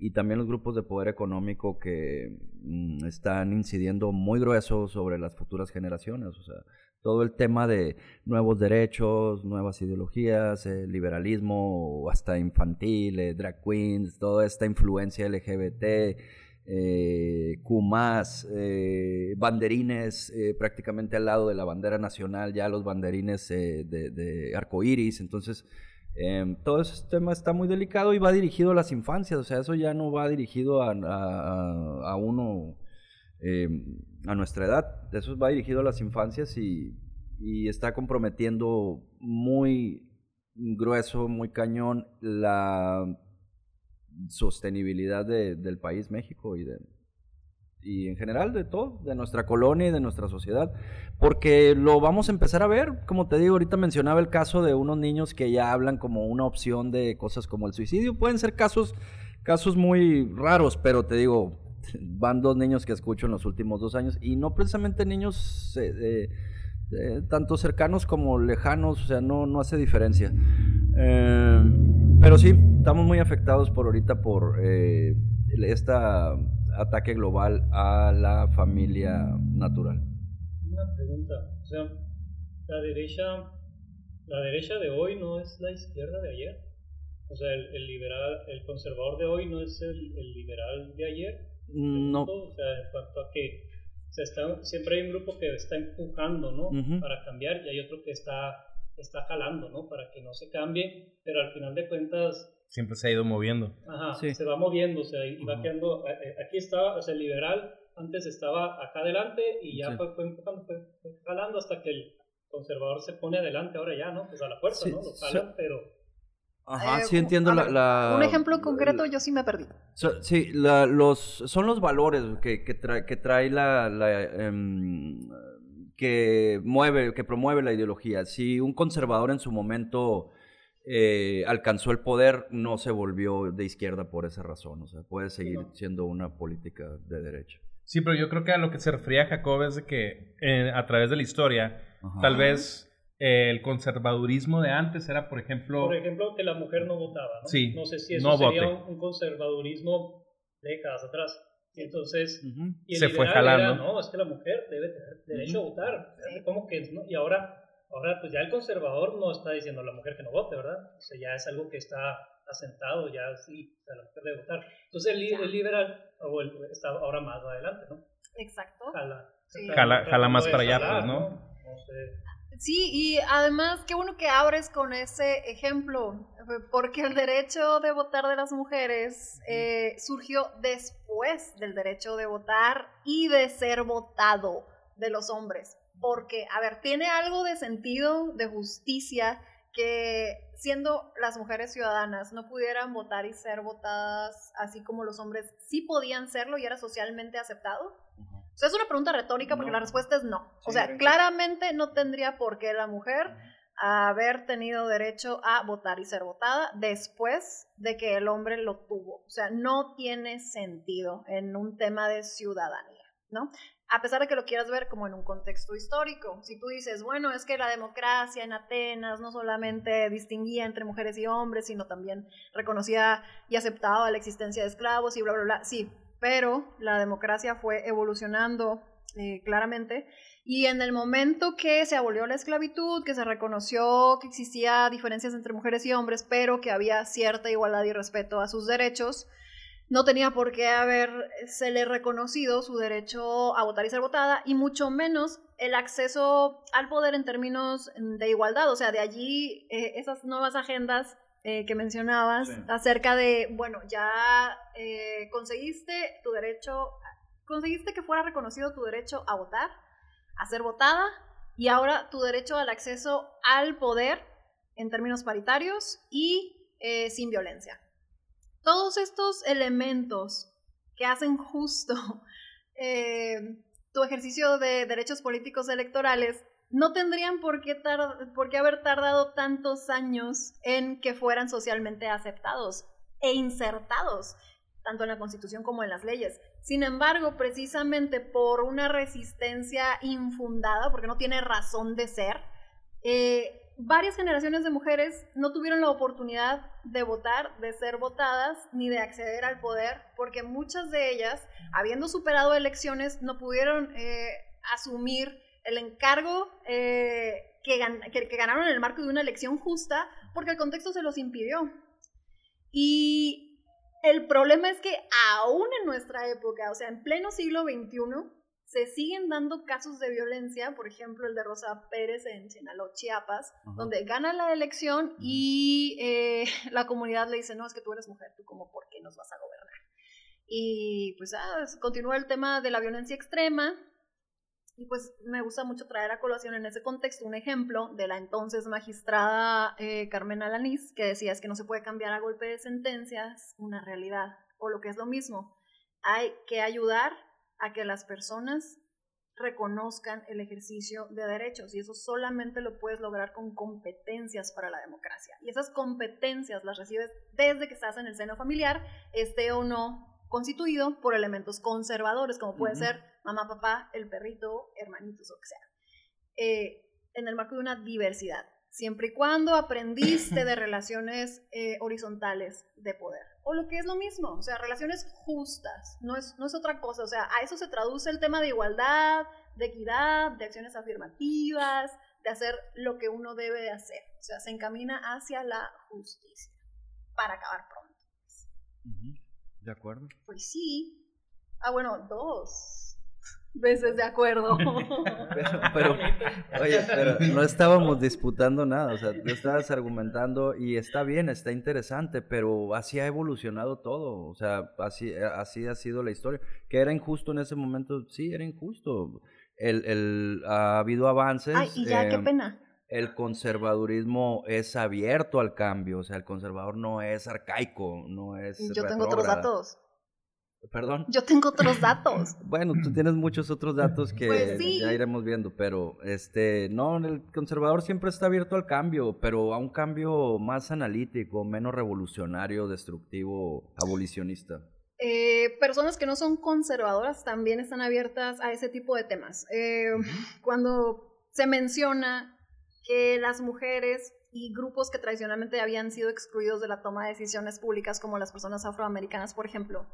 y también los grupos de poder económico que mm, están incidiendo muy grueso sobre las futuras generaciones. O sea, todo el tema de nuevos derechos, nuevas ideologías, liberalismo hasta infantil, eh, drag queens, toda esta influencia LGBT, eh, Q+, eh, banderines eh, prácticamente al lado de la bandera nacional, ya los banderines de, de arcoíris, entonces... Eh, todo ese tema está muy delicado y va dirigido a las infancias, o sea, eso ya no va dirigido a, a- uno eh, a nuestra edad, eso va dirigido a las infancias y, y está comprometiendo muy grueso, muy cañón la sostenibilidad de- del país México y de y en general de todo, de nuestra colonia y de nuestra sociedad, porque lo vamos a empezar a ver, como te digo, ahorita mencionaba el caso de unos niños que ya hablan como una opción de cosas como el suicidio, pueden ser casos casos muy raros, pero te digo, [laughs] van dos niños que escucho en los últimos dos años y no precisamente niños eh, eh, eh, tanto cercanos como lejanos, o sea, no, no hace diferencia. Eh, pero sí, estamos muy afectados por ahorita por eh, este ataque global a la familia natural. Una pregunta, o sea, la derecha, la derecha de hoy no es la izquierda de ayer. O sea, el, el liberal, el conservador de hoy no es el, el liberal de ayer. No, O sea, en cuanto a que se está, siempre hay un grupo que está empujando, ¿no? Ujú. Para cambiar y hay otro que está, está jalando, ¿no? Para que no se cambie, pero al final de cuentas Siempre se ha ido moviendo. Ajá, Sí. se va moviendo, o sea, y va quedando, eh, eh, aquí estaba, o sea, el liberal antes estaba acá adelante y ya Sí. fue, fue empujando, fue, fue jalando hasta que el conservador se pone adelante ahora ya, ¿no? Pues a la fuerza, Sí, ¿no? Lo sí. jalan, pero... ajá, Eh, sí entiendo la, la- Un ejemplo concreto, yo sí me perdí. So- sí, la- los, son los valores que, que, trae, que trae la, la, em, que mueve, que promueve la ideología. Si un conservador en su momento eh, alcanzó el poder, no se volvió de izquierda por esa razón. O sea, puede seguir No. siendo una política de derecha. Sí, pero yo creo que a lo que se refería Jacob es de que eh, a través de la historia, Ajá. tal vez eh, el conservadurismo de antes era, por ejemplo, Por ejemplo, que la mujer no votaba, ¿no? Sí, No sé si eso no sería vote. un, conservadurismo décadas atrás. Y entonces... Y el Se fue liberal era, jalando. no, es que la mujer debe tener derecho a votar. ¿Cómo que no? Y ahora, ahora, pues ya el conservador no está diciendo a la mujer que no vote, ¿verdad? O sea, ya es algo que está asentado, ya sí, o sea, la mujer debe votar. Entonces el, li- el liberal o el- está ahora más adelante, ¿no? Exacto. Jala. Sí. Jala- más para allá, jalar, pues, ¿no? No sé. Sí, y además, qué bueno que abres con ese ejemplo, porque el derecho de votar de las mujeres eh, surgió después del derecho de votar y de ser votado de los hombres. Porque, a ver, tiene algo de sentido, de justicia, que siendo las mujeres ciudadanas no pudieran votar y ser votadas así como los hombres sí podían serlo y era socialmente aceptado. O sea, es una pregunta retórica porque No. la respuesta es no. O sea, claramente no tendría por qué la mujer haber tenido derecho a votar y ser votada después de que el hombre lo tuvo. O sea, no tiene sentido en un tema de ciudadanía. ¿no? A pesar de que lo quieras ver como en un contexto histórico. Si tú dices, bueno, es que la democracia en Atenas no solamente distinguía entre mujeres y hombres, sino también reconocía y aceptaba la existencia de esclavos y bla, bla, bla. Sí, pero la democracia fue evolucionando eh, claramente y en el momento que se abolió la esclavitud, que se reconoció que existía diferencias entre mujeres y hombres, pero que había cierta igualdad y respeto a sus derechos, no tenía por qué le reconocido su derecho a votar y ser votada, y mucho menos el acceso al poder en términos de igualdad. O sea, de allí eh, esas nuevas agendas eh, que mencionabas acerca de, bueno, ya eh, conseguiste tu derecho, conseguiste que fuera reconocido tu derecho a votar, a ser votada, y ahora tu derecho al acceso al poder en términos paritarios y sin violencia. Todos estos elementos que hacen justo [laughs] eh, tu ejercicio de derechos políticos electorales no tendrían por qué, por qué haber tardado tantos años en que fueran socialmente aceptados e insertados, tanto en la Constitución como en las leyes. Sin embargo, precisamente por una resistencia infundada, porque no tiene razón de ser, eh, varias generaciones de mujeres no tuvieron la oportunidad de votar, de ser votadas, ni de acceder al poder, porque muchas de ellas, habiendo superado elecciones, no pudieron eh, asumir el encargo eh, que, que, ganaron en el marco de una elección justa, porque el contexto se los impidió. Y el problema es que aún en nuestra época, o sea, en pleno siglo XXI, se siguen dando casos de violencia, por ejemplo el de Rosa Pérez en Sinaloa, Chiapas, donde gana la elección y eh, [laughs] la comunidad le dice, no, es que tú eres mujer, tú como, ¿por qué nos vas a gobernar? Y pues ah, continúa el tema de la violencia extrema, y pues me gusta mucho traer a colación en ese contexto un ejemplo de la entonces magistrada eh, Carmen Alaniz, que decía es que no se puede cambiar a golpe de sentencias una realidad, o lo que es lo mismo, hay que ayudar a que las personas reconozcan el ejercicio de derechos y eso solamente lo puedes lograr con competencias para la democracia. Y esas competencias las recibes desde que estás en el seno familiar, esté o no constituido por elementos conservadores, como puede ser mamá, papá, el perrito, hermanitos o que sea, eh, en el marco de una diversidad, siempre y cuando aprendiste de [coughs] relaciones eh, horizontales de poder o lo que es lo mismo, o sea, relaciones justas, no es, no es otra cosa, o sea, a eso se traduce el tema de igualdad, de equidad, de acciones afirmativas, de hacer lo que uno debe de hacer, o sea, se encamina hacia la justicia para acabar pronto. ¿De acuerdo? Pues sí. Ah, bueno, dos veces de acuerdo. [laughs] pero, oye, pero no estábamos disputando nada, o sea, tú estabas argumentando y está bien, está interesante, pero así ha evolucionado todo, o sea, así, así ha sido la historia. Que era injusto en ese momento, sí, era injusto. El, el, ha habido avances. Ay, y ya, qué em, pena. El conservadurismo es abierto al cambio, o sea, el conservador no es arcaico, no es. Yo tengo otros datos. Perdón. Yo tengo otros datos. [laughs] bueno, tú tienes muchos otros datos que pues ya iremos viendo, pero este, no, el conservador siempre está abierto al cambio, pero a un cambio más analítico, menos revolucionario, destructivo, abolicionista. Eh, personas que no son conservadoras también están abiertas a ese tipo de temas. Eh, cuando se menciona que las mujeres y grupos que tradicionalmente habían sido excluidos de la toma de decisiones públicas, como las personas afroamericanas, por ejemplo,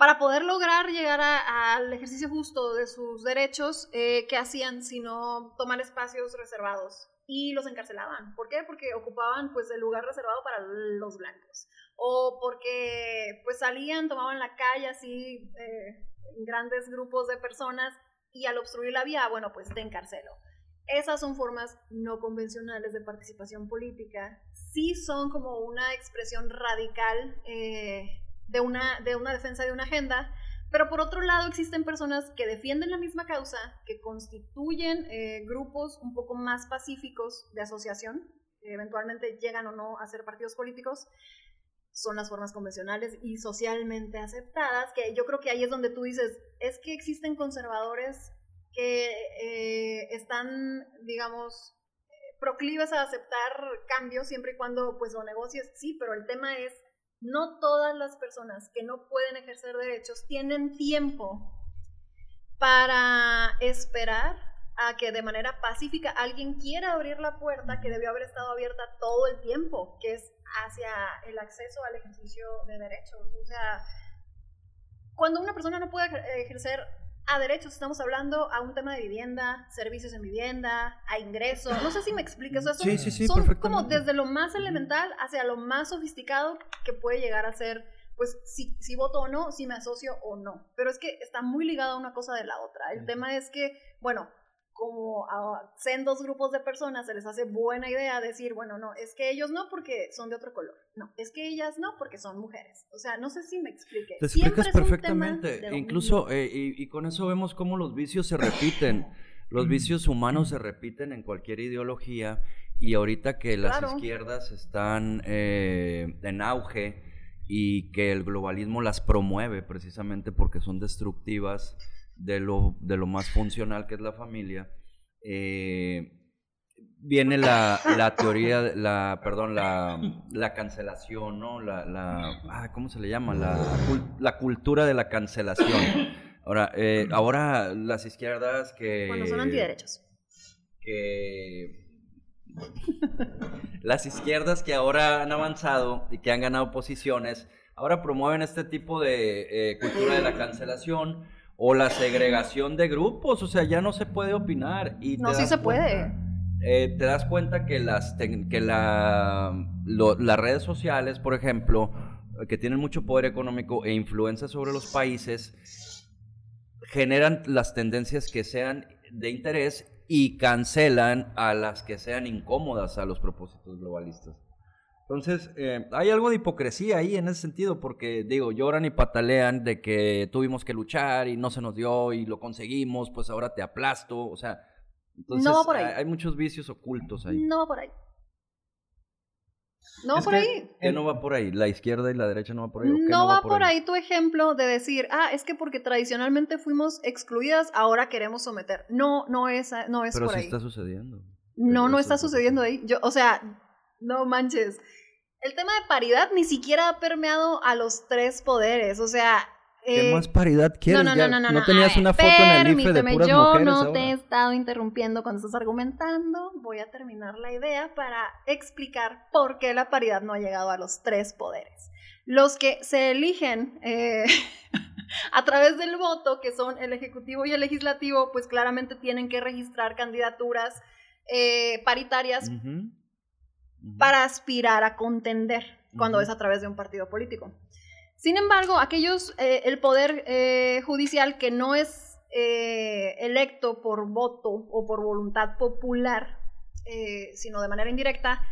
para poder lograr llegar al ejercicio justo de sus derechos, eh, ¿qué hacían sino tomar espacios reservados? Y los encarcelaban. ¿Por qué? Porque ocupaban pues el lugar reservado para los blancos. O porque pues salían, tomaban la calle así, eh, grandes grupos de personas y al obstruir la vía, bueno, pues te encarcelo. Esas son formas no convencionales de participación política. Sí son como una expresión radical eh, de una, de una defensa de una agenda, pero por otro lado existen personas que defienden la misma causa, que constituyen eh, grupos un poco más pacíficos de asociación, que eventualmente llegan o no a ser partidos políticos, son las formas convencionales y socialmente aceptadas, que yo creo que ahí es donde tú dices, es que existen conservadores que eh, están, digamos, proclives a aceptar cambios siempre y cuando pues lo negocies, sí, pero el tema es no todas las personas que no pueden ejercer derechos tienen tiempo para esperar a que de manera pacífica alguien quiera abrir la puerta que debió haber estado abierta todo el tiempo, que es hacia el acceso al ejercicio de derechos. O sea, cuando una persona no puede ejercer a derechos, estamos hablando a un tema de vivienda, servicios en vivienda, a ingresos. No sé si me expliques. eso. Sí, sí, sí, son como desde lo más elemental hacia lo más sofisticado que puede llegar a ser, pues, si, si voto o no, si me asocio o no. Pero es que está muy ligada una cosa de la otra. El tema es que, bueno, como a sendos grupos de personas se les hace buena idea decir, bueno, no, es que ellos no porque son de otro color, no, es que ellas no porque son mujeres. O sea, no sé si me explique. Te Siempre explicas tema perfectamente. Incluso, eh, y, y con eso vemos cómo los vicios se repiten. [clears throat] Los vicios humanos se repiten en cualquier ideología. Y ahorita que las Claro. izquierdas están eh, en auge y que el globalismo las promueve precisamente porque son destructivas de lo, de lo más funcional que es la familia, eh, viene la, la teoría, la, perdón, la, la cancelación, ¿no? La, la, ah, ¿cómo se le llama? La cultura de la cancelación. Ahora, eh, ahora las izquierdas que... Cuando son antiderechos. que las izquierdas que ahora han avanzado y que han ganado posiciones, ahora promueven este tipo de eh, cultura de la cancelación o la segregación de grupos, o sea, ya no se puede opinar. Y No, sí se puede. eh, te das cuenta que las que la, lo- las redes sociales, por ejemplo, que tienen mucho poder económico e influencia sobre los países, generan las tendencias que sean de interés y cancelan a las que sean incómodas a los propósitos globalistas. Entonces, eh, hay algo de hipocresía ahí en ese sentido, porque digo, lloran y patalean de que tuvimos que luchar y no se nos dio y lo conseguimos, pues ahora te aplasto, o sea, entonces No va por ahí. hay, hay muchos vicios ocultos ahí. No va por ahí. No va Es por que- ahí. ¿Qué no va por ahí? ¿La izquierda y la derecha no va por ahí? ¿O qué No va por ahí tu ejemplo de decir, ah, es que porque tradicionalmente fuimos excluidas, ahora queremos someter. No, no es, no es Pero por sí ahí. está sucediendo. No, no está que sucediendo ahí. Yo, o sea, no manches. El tema de paridad ni siquiera ha permeado a los tres poderes. O sea. ¿Qué eh, más paridad quieres? no, no, Ya no, no, no. tenías ver, una foto en el IFE de permíteme, puras yo mujeres no ahora. te he estado interrumpiendo cuando estás argumentando. Voy a terminar la idea para explicar por qué la paridad no ha llegado a los tres poderes. Los que se eligen eh, [laughs] a través del voto, que son el ejecutivo y el legislativo, pues claramente tienen que registrar candidaturas eh, paritarias Para aspirar a contender cuando es a través de un partido político. Sin embargo, aquellos, eh, el poder eh, judicial que no es eh, electo por voto o por voluntad popular, sino de manera indirecta,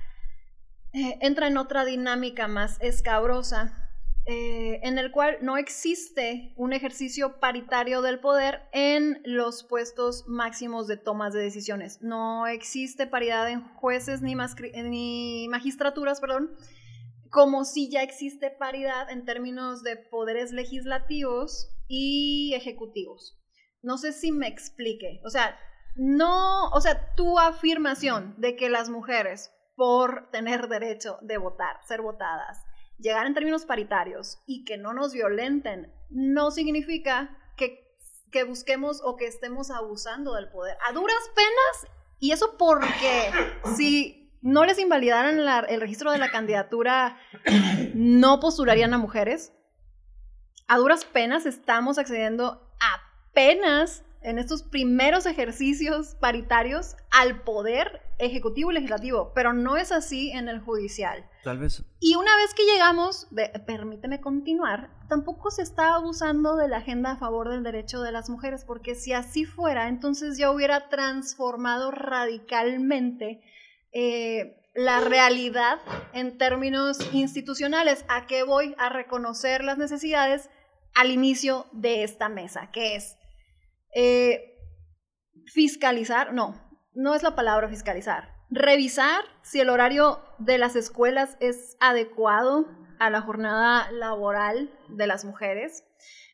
entra en otra dinámica más escabrosa, eh, en el cual no existe un ejercicio paritario del poder en los puestos máximos de tomas de decisiones. No existe paridad en jueces ni, ni magistraturas, perdón, como si ya existe paridad en términos de poderes legislativos y ejecutivos. No sé si me explique. O sea, no, o sea, tu afirmación de que las mujeres, por tener derecho de votar, ser votadas, llegar en términos paritarios y que no nos violenten, no significa que, que busquemos o que estemos abusando del poder. A duras penas, y eso porque [coughs] si no les invalidaran la- el registro de la candidatura, no postularían a mujeres. A duras penas estamos accediendo apenas en estos primeros ejercicios paritarios al poder ejecutivo y legislativo, pero no es así en el judicial. Tal vez. Y una vez que llegamos, de- permíteme continuar, tampoco se está abusando de la agenda a favor del derecho de las mujeres, porque si así fuera, entonces ya hubiera transformado radicalmente eh, la realidad en términos institucionales. ¿A qué voy? A reconocer las necesidades al inicio de esta mesa, que es eh, fiscalizar, no, no es la palabra fiscalizar, revisar si el horario de las escuelas es adecuado a la jornada laboral de las mujeres,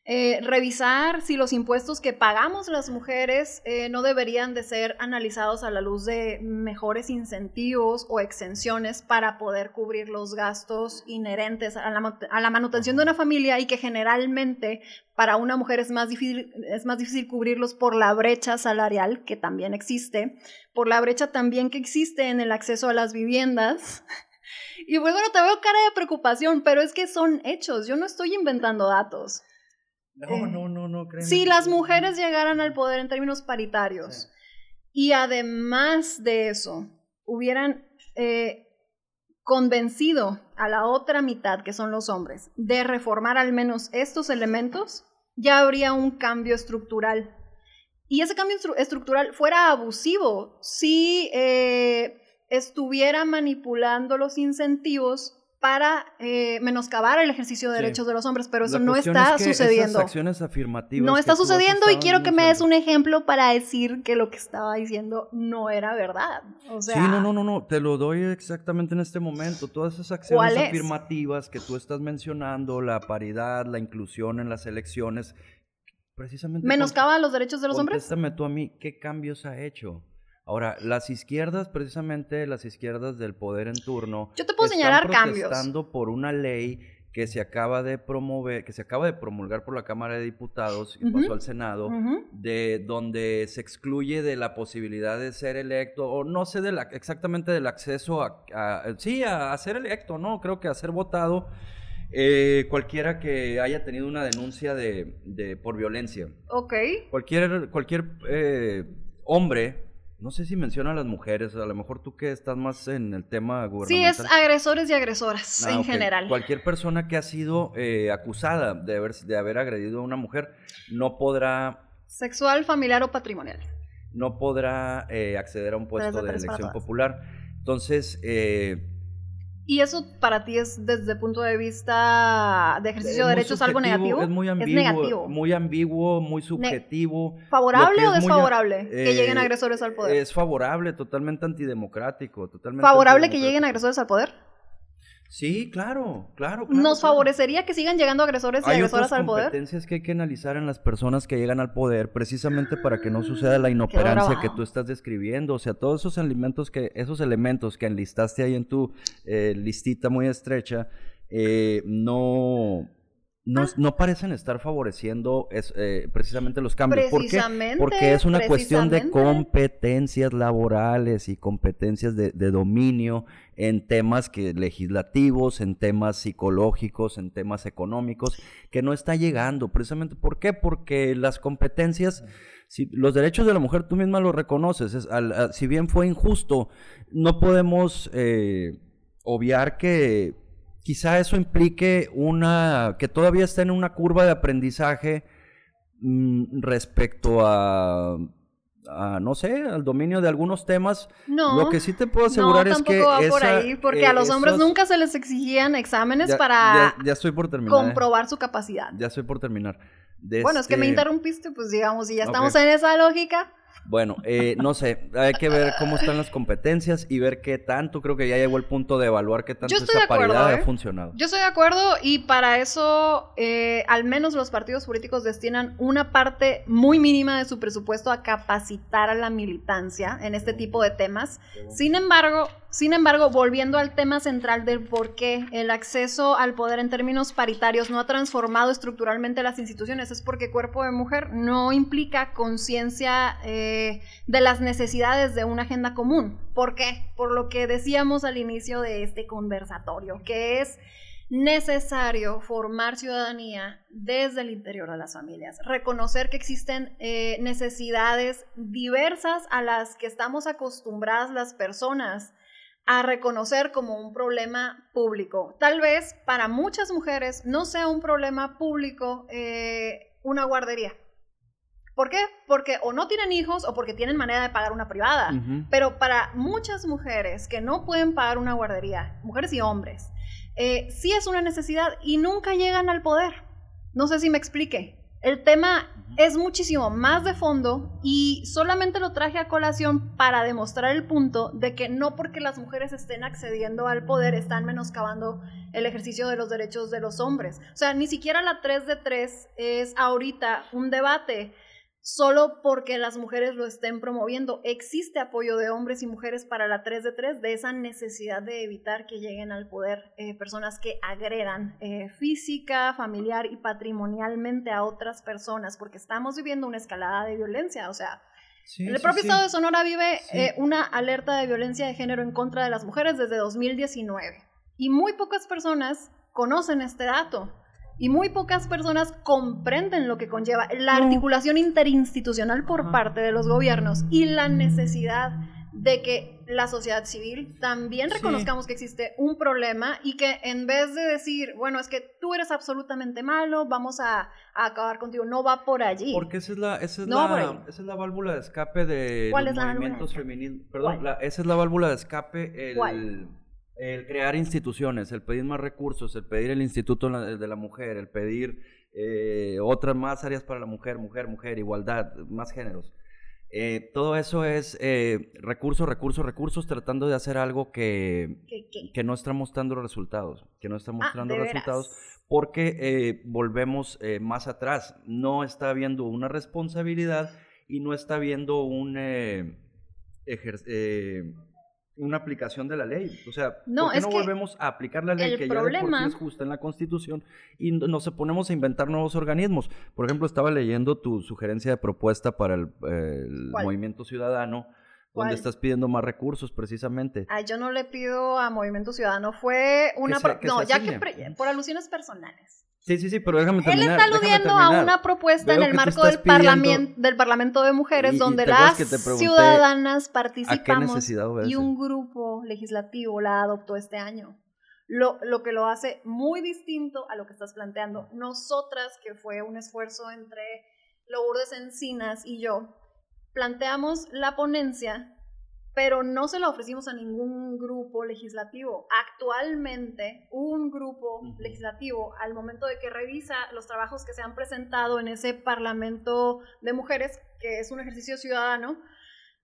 eh, revisar si los impuestos que pagamos las mujeres eh, no deberían de ser analizados a la luz de mejores incentivos o exenciones para poder cubrir los gastos inherentes a la, a la manutención de una familia y que generalmente para una mujer es más, difícil, es más difícil cubrirlos por la brecha salarial, que también existe, por la brecha también que existe en el acceso a las viviendas. [laughs] Y pues, bueno, te veo cara de preocupación, pero es que son hechos, yo no estoy inventando datos. No, Eh, no, no, no, créeme. Si las mujeres llegaran al poder en términos paritarios y además de eso hubieran eh, convencido a la otra mitad, que son los hombres, de reformar al menos estos elementos, ya habría un cambio estructural. Y ese cambio estru- estructural fuera abusivo si eh, estuviera manipulando los incentivos para eh, menoscabar el ejercicio de Sí. derechos de los hombres, pero eso La no está es que sucediendo. Esas acciones afirmativas No está sucediendo y quiero que me des un ejemplo para decir que lo que estaba diciendo no era verdad. O sea, sí, no, no, no, no, te lo doy exactamente en este momento. Todas esas ¿Cuál acciones es? afirmativas que tú estás mencionando, la paridad, la inclusión en las elecciones, precisamente... menoscaba los derechos de los hombres. Contéstame tú a mí, ¿qué cambios ha hecho? Ahora, las izquierdas, precisamente las izquierdas del poder en turno, Yo te puedo están señalar cambios. protestando por una ley que se acaba de promover, que se acaba de promulgar por la Cámara de Diputados y pasó al Senado, de donde se excluye de la posibilidad de ser electo, o no sé de la- exactamente del acceso a, a- sí, a, a ser electo, ¿no? Creo que a ser votado eh, cualquiera que haya tenido una denuncia de, de- por violencia. Ok. Cualquier, cualquier eh, hombre, no sé si menciona a las mujeres, a lo mejor tú que estás más en el tema Sí, gubernamental. es agresores y agresoras Ah, en general. Cualquier persona que ha sido eh, acusada de haber, de haber agredido a una mujer no podrá, Sexual, familiar o patrimonial. no podrá eh, acceder a un puesto de elección popular. Entonces, eh, ¿Y eso para ti es desde el punto de vista de ejercicio de derechos algo negativo? Es muy ambiguo, negativo. muy ambiguo, muy subjetivo. ¿Favorable o es muy desfavorable que eh, lleguen agresores al poder? Es favorable, totalmente antidemocrático, totalmente ¿Favorable que lleguen agresores al poder? Sí, claro, claro. claro, ¿Nos claro. favorecería que sigan llegando agresores y Hay agresoras otras al poder? competencias que hay que analizar en las personas que llegan al poder, precisamente para que no suceda la inoperancia que tú estás describiendo. O sea, todos esos elementos que, esos elementos que enlistaste ahí en tu eh, listita muy estrecha, eh, no, no, Ah. no parecen estar favoreciendo es- eh, precisamente los cambios. ¿Por qué? Precisamente. Porque es una cuestión de precisamente. competencias laborales y competencias de, de dominio en temas que legislativos, en temas psicológicos, en temas económicos, que no está llegando. Precisamente, ¿por qué? Porque las competencias, si, los derechos de la mujer, tú misma lo reconoces, es, al- a- si bien fue injusto, no podemos eh, obviar que quizá eso implique una, que todavía está en una curva de aprendizaje mm, respecto a, a, no sé, al dominio de algunos temas. No. Lo que sí te puedo asegurar no, es que va por esa, ahí, porque eh, a los hombres esos- nunca se les exigían exámenes ya, para ya- ya estoy por terminar. eh. comprobar su capacidad. Ya estoy por terminar. De Bueno, es que me este- interrumpiste, pues digamos, y ya estamos en esa lógica. Bueno, eh, no sé, hay que ver cómo están las competencias y ver qué tanto, creo que ya llegó el punto de evaluar qué tanto esa acuerdo, paridad ¿eh? ha funcionado. Yo estoy de acuerdo y para eso eh, al menos los partidos políticos destinan una parte muy mínima de su presupuesto a capacitar a la militancia en este tipo de temas. Sin embargo, sin embargo, volviendo al tema central del por qué el acceso al poder en términos paritarios no ha transformado estructuralmente las instituciones, es porque cuerpo de mujer no implica conciencia eh, de las necesidades de una agenda común. ¿Por qué? Por lo que decíamos al inicio de este conversatorio, que es necesario formar ciudadanía desde el interior de las familias, reconocer que existen eh, necesidades diversas a las que estamos acostumbradas las personas a reconocer como un problema público. Tal vez para muchas mujeres no sea un problema público eh, una guardería. ¿Por qué? Porque o no tienen hijos o porque tienen manera de pagar una privada. Ujú. Pero para muchas mujeres que no pueden pagar una guardería, mujeres y hombres, eh, sí es una necesidad y nunca llegan al poder. No sé si me explique. El tema es muchísimo más de fondo y solamente lo traje a colación para demostrar el punto de que no porque las mujeres estén accediendo al poder están menoscabando el ejercicio de los derechos de los hombres. O sea, ni siquiera la 3 de 3 es ahorita un debate solo porque las mujeres lo estén promoviendo. Existe apoyo de hombres y mujeres para la 3 de 3 de esa necesidad de evitar que lleguen al poder eh, personas que agredan eh, física, familiar y patrimonialmente a otras personas, porque estamos viviendo una escalada de violencia. O sea, Sí, el propio sí. estado de Sonora vive eh, una alerta de violencia de género en contra de las mujeres desde 2019. Y muy pocas personas conocen este dato. Y muy pocas personas comprenden lo que conlleva la articulación interinstitucional por parte de los gobiernos y la necesidad de que la sociedad civil también Sí. reconozcamos que existe un problema y que en vez de decir, bueno, es que tú eres absolutamente malo, vamos a, a acabar contigo, no va por allí. Porque esa es la, esa es No, la, esa es la válvula de escape de ¿Cuál los es la movimientos femeninos. Perdón, la- esa es la válvula de escape, el, ¿Cuál? El crear instituciones, el pedir más recursos, el pedir el Instituto de la Mujer, el pedir eh, otras más áreas para la mujer, mujer, mujer, igualdad, más géneros. Eh, todo eso es eh, recursos, recursos, recursos, tratando de hacer algo que, ¿Qué- qué? que no está mostrando resultados, que no está Ah, mostrando resultados, porque eh, volvemos eh, más atrás. No está habiendo una responsabilidad y no está habiendo un, ejer- eh, una aplicación de la ley. O sea, No, ¿por qué es no volvemos a aplicar la ley que ya de por sí es justa en la Constitución y no- nos ponemos a inventar nuevos organismos? Por ejemplo, estaba leyendo tu sugerencia de propuesta para el, eh. Movimiento Ciudadano, ¿Cuál? donde estás pidiendo más recursos precisamente. Ay, yo no le pido a Movimiento Ciudadano, fue una... no, ya que por alusiones personales. Sí, sí, sí, pero déjame Él terminar. está déjame aludiendo a una propuesta Veo en el marco del, parlamento, del Parlamento de Mujeres, Y- donde las ciudadanas ¿A qué participamos y un grupo legislativo la adoptó este año. Lo, lo que lo hace muy distinto a lo que estás planteando. Nosotras, que fue un esfuerzo entre Lourdes Encinas y yo, planteamos la ponencia, pero no se la ofrecimos a ningún grupo legislativo. Actualmente, un grupo legislativo, al momento de que revisa los trabajos que se han presentado en ese Parlamento de Mujeres, que es un ejercicio ciudadano,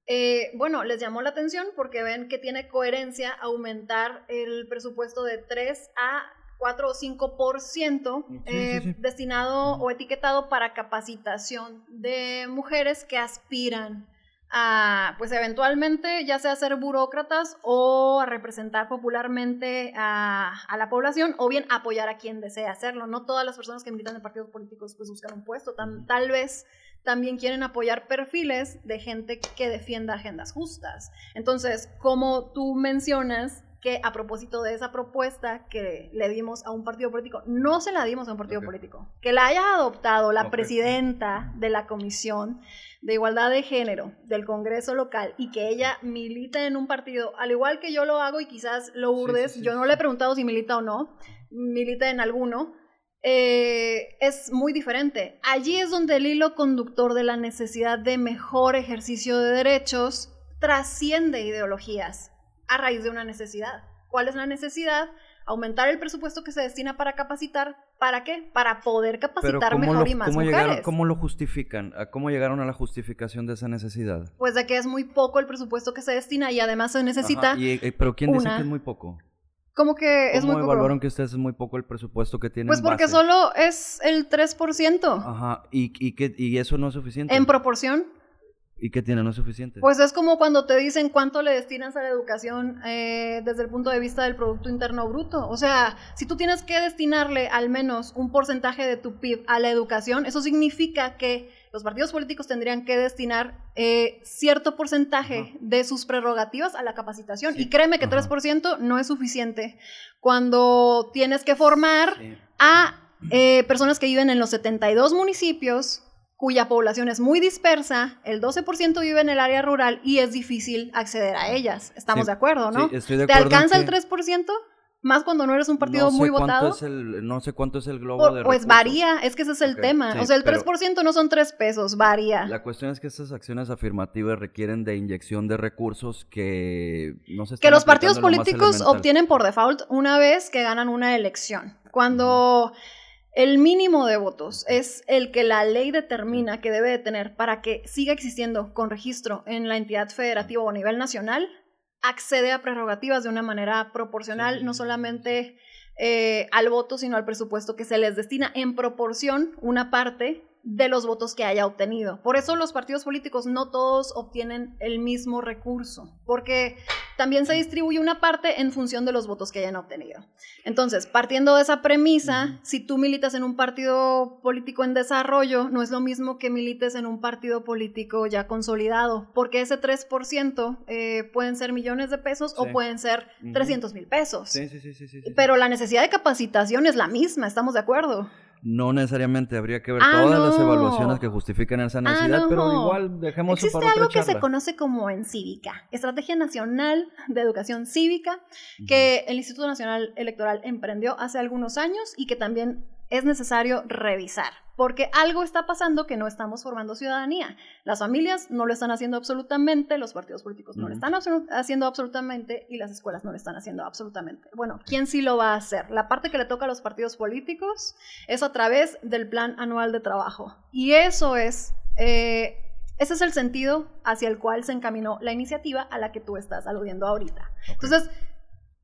eh, bueno, les llamó la atención porque ven que tiene coherencia aumentar el presupuesto de 3 a 4 o 5% Sí, sí, eh, sí. destinado o etiquetado para capacitación de mujeres que aspiran a, pues eventualmente, ya sea ser burócratas o a representar popularmente a, a la población o bien apoyar a quien desee hacerlo. No todas las personas que militan en partidos políticos pues buscan un puesto, Tam- tal vez también quieren apoyar perfiles de gente que defienda agendas justas. Entonces, como tú mencionas que a propósito de esa propuesta que le dimos a un partido político, no se la dimos a un partido político, que la haya adoptado la presidenta de la Comisión de Igualdad de Género del Congreso local y que ella milita en un partido, al igual que yo lo hago y quizás lo urdes, sí, sí, yo no le he preguntado si milita o no, milita en alguno, eh, es muy diferente. Allí es donde el hilo conductor de la necesidad de mejor ejercicio de derechos trasciende ideologías a raíz de una necesidad. ¿Cuál es la necesidad? Aumentar el presupuesto que se destina para capacitar. ¿Para qué? Para poder capacitar ¿cómo mejor lo, y más cómo mujeres. llegaron, ¿cómo lo justifican? ¿A ¿Cómo llegaron a la justificación de esa necesidad? Pues de que es muy poco el presupuesto que se destina y además se necesita. Ajá, y, eh, ¿Pero quién dice que es muy poco? ¿Cómo que es ¿Cómo muy poco? evaluaron que ustedes es muy poco el presupuesto que tienen Pues porque base? solo es el 3%. Ajá, ¿y, y, qué- y eso no es suficiente? En proporción, ¿Y qué tiene? ¿No es suficiente? Pues es como cuando te dicen cuánto le destinas a la educación eh, desde el punto de vista del Producto Interno Bruto. O sea, si tú tienes que destinarle al menos un porcentaje de tu PIB a la educación, eso significa que los partidos políticos tendrían que destinar eh, cierto porcentaje Ajá. de sus prerrogativas a la capacitación. Sí. Y créeme que Ajá. 3% no es suficiente. Cuando tienes que formar Sí. a eh, personas que viven en los 72 municipios cuya población es muy dispersa, el 12% vive en el área rural y es difícil acceder a ellas. Estamos Sí, de acuerdo, ¿no? Sí, estoy de ¿Te acuerdo en alcanza el que 3%? Más cuando no eres un partido no sé muy votado. es el- no sé cuánto es el globo O- de pues recursos. varía, es que ese es el tema. sí, o sea, el pero- 3% no son 3 pesos, varía. La cuestión es que estas acciones afirmativas requieren de inyección de recursos que no se que los partidos lo políticos elemental. obtienen por default una vez que ganan una elección. Cuando el mínimo de votos es el que la ley determina que debe de tener para que siga existiendo con registro en la entidad federativa o a nivel nacional, accede a prerrogativas de una manera proporcional, no solamente eh, al voto, sino al presupuesto que se les destina en proporción una parte de los votos que haya obtenido. Por eso los partidos políticos no todos obtienen el mismo recurso, porque también se distribuye una parte en función de los votos que hayan obtenido. Entonces, partiendo de esa premisa, si tú militas en un partido político en desarrollo, no es lo mismo que milites en un partido político ya consolidado, porque ese 3% eh, pueden ser millones de pesos o pueden ser Ujú. 300 mil pesos. Sí, sí, sí, sí, sí, sí. Pero la necesidad de capacitación es la misma, ¿estamos de acuerdo? No necesariamente habría que ver Ah, todas las evaluaciones que justifiquen esa necesidad, no. pero igual dejemos Existe para otra algo que se conoce como en cívica, Estrategia Nacional de Educación Cívica, que el Instituto Nacional Electoral emprendió hace algunos años y que también es necesario revisar, porque algo está pasando que no estamos formando ciudadanía. Las familias no lo están haciendo absolutamente, los partidos políticos no lo están haciendo absolutamente y las escuelas no lo están haciendo absolutamente. Bueno, ¿quién sí lo va a hacer? La parte que le toca a los partidos políticos es a través del Plan Anual de Trabajo. Y eso es... eh, ese es el sentido hacia el cual se encaminó la iniciativa a la que tú estás aludiendo ahorita. Entonces,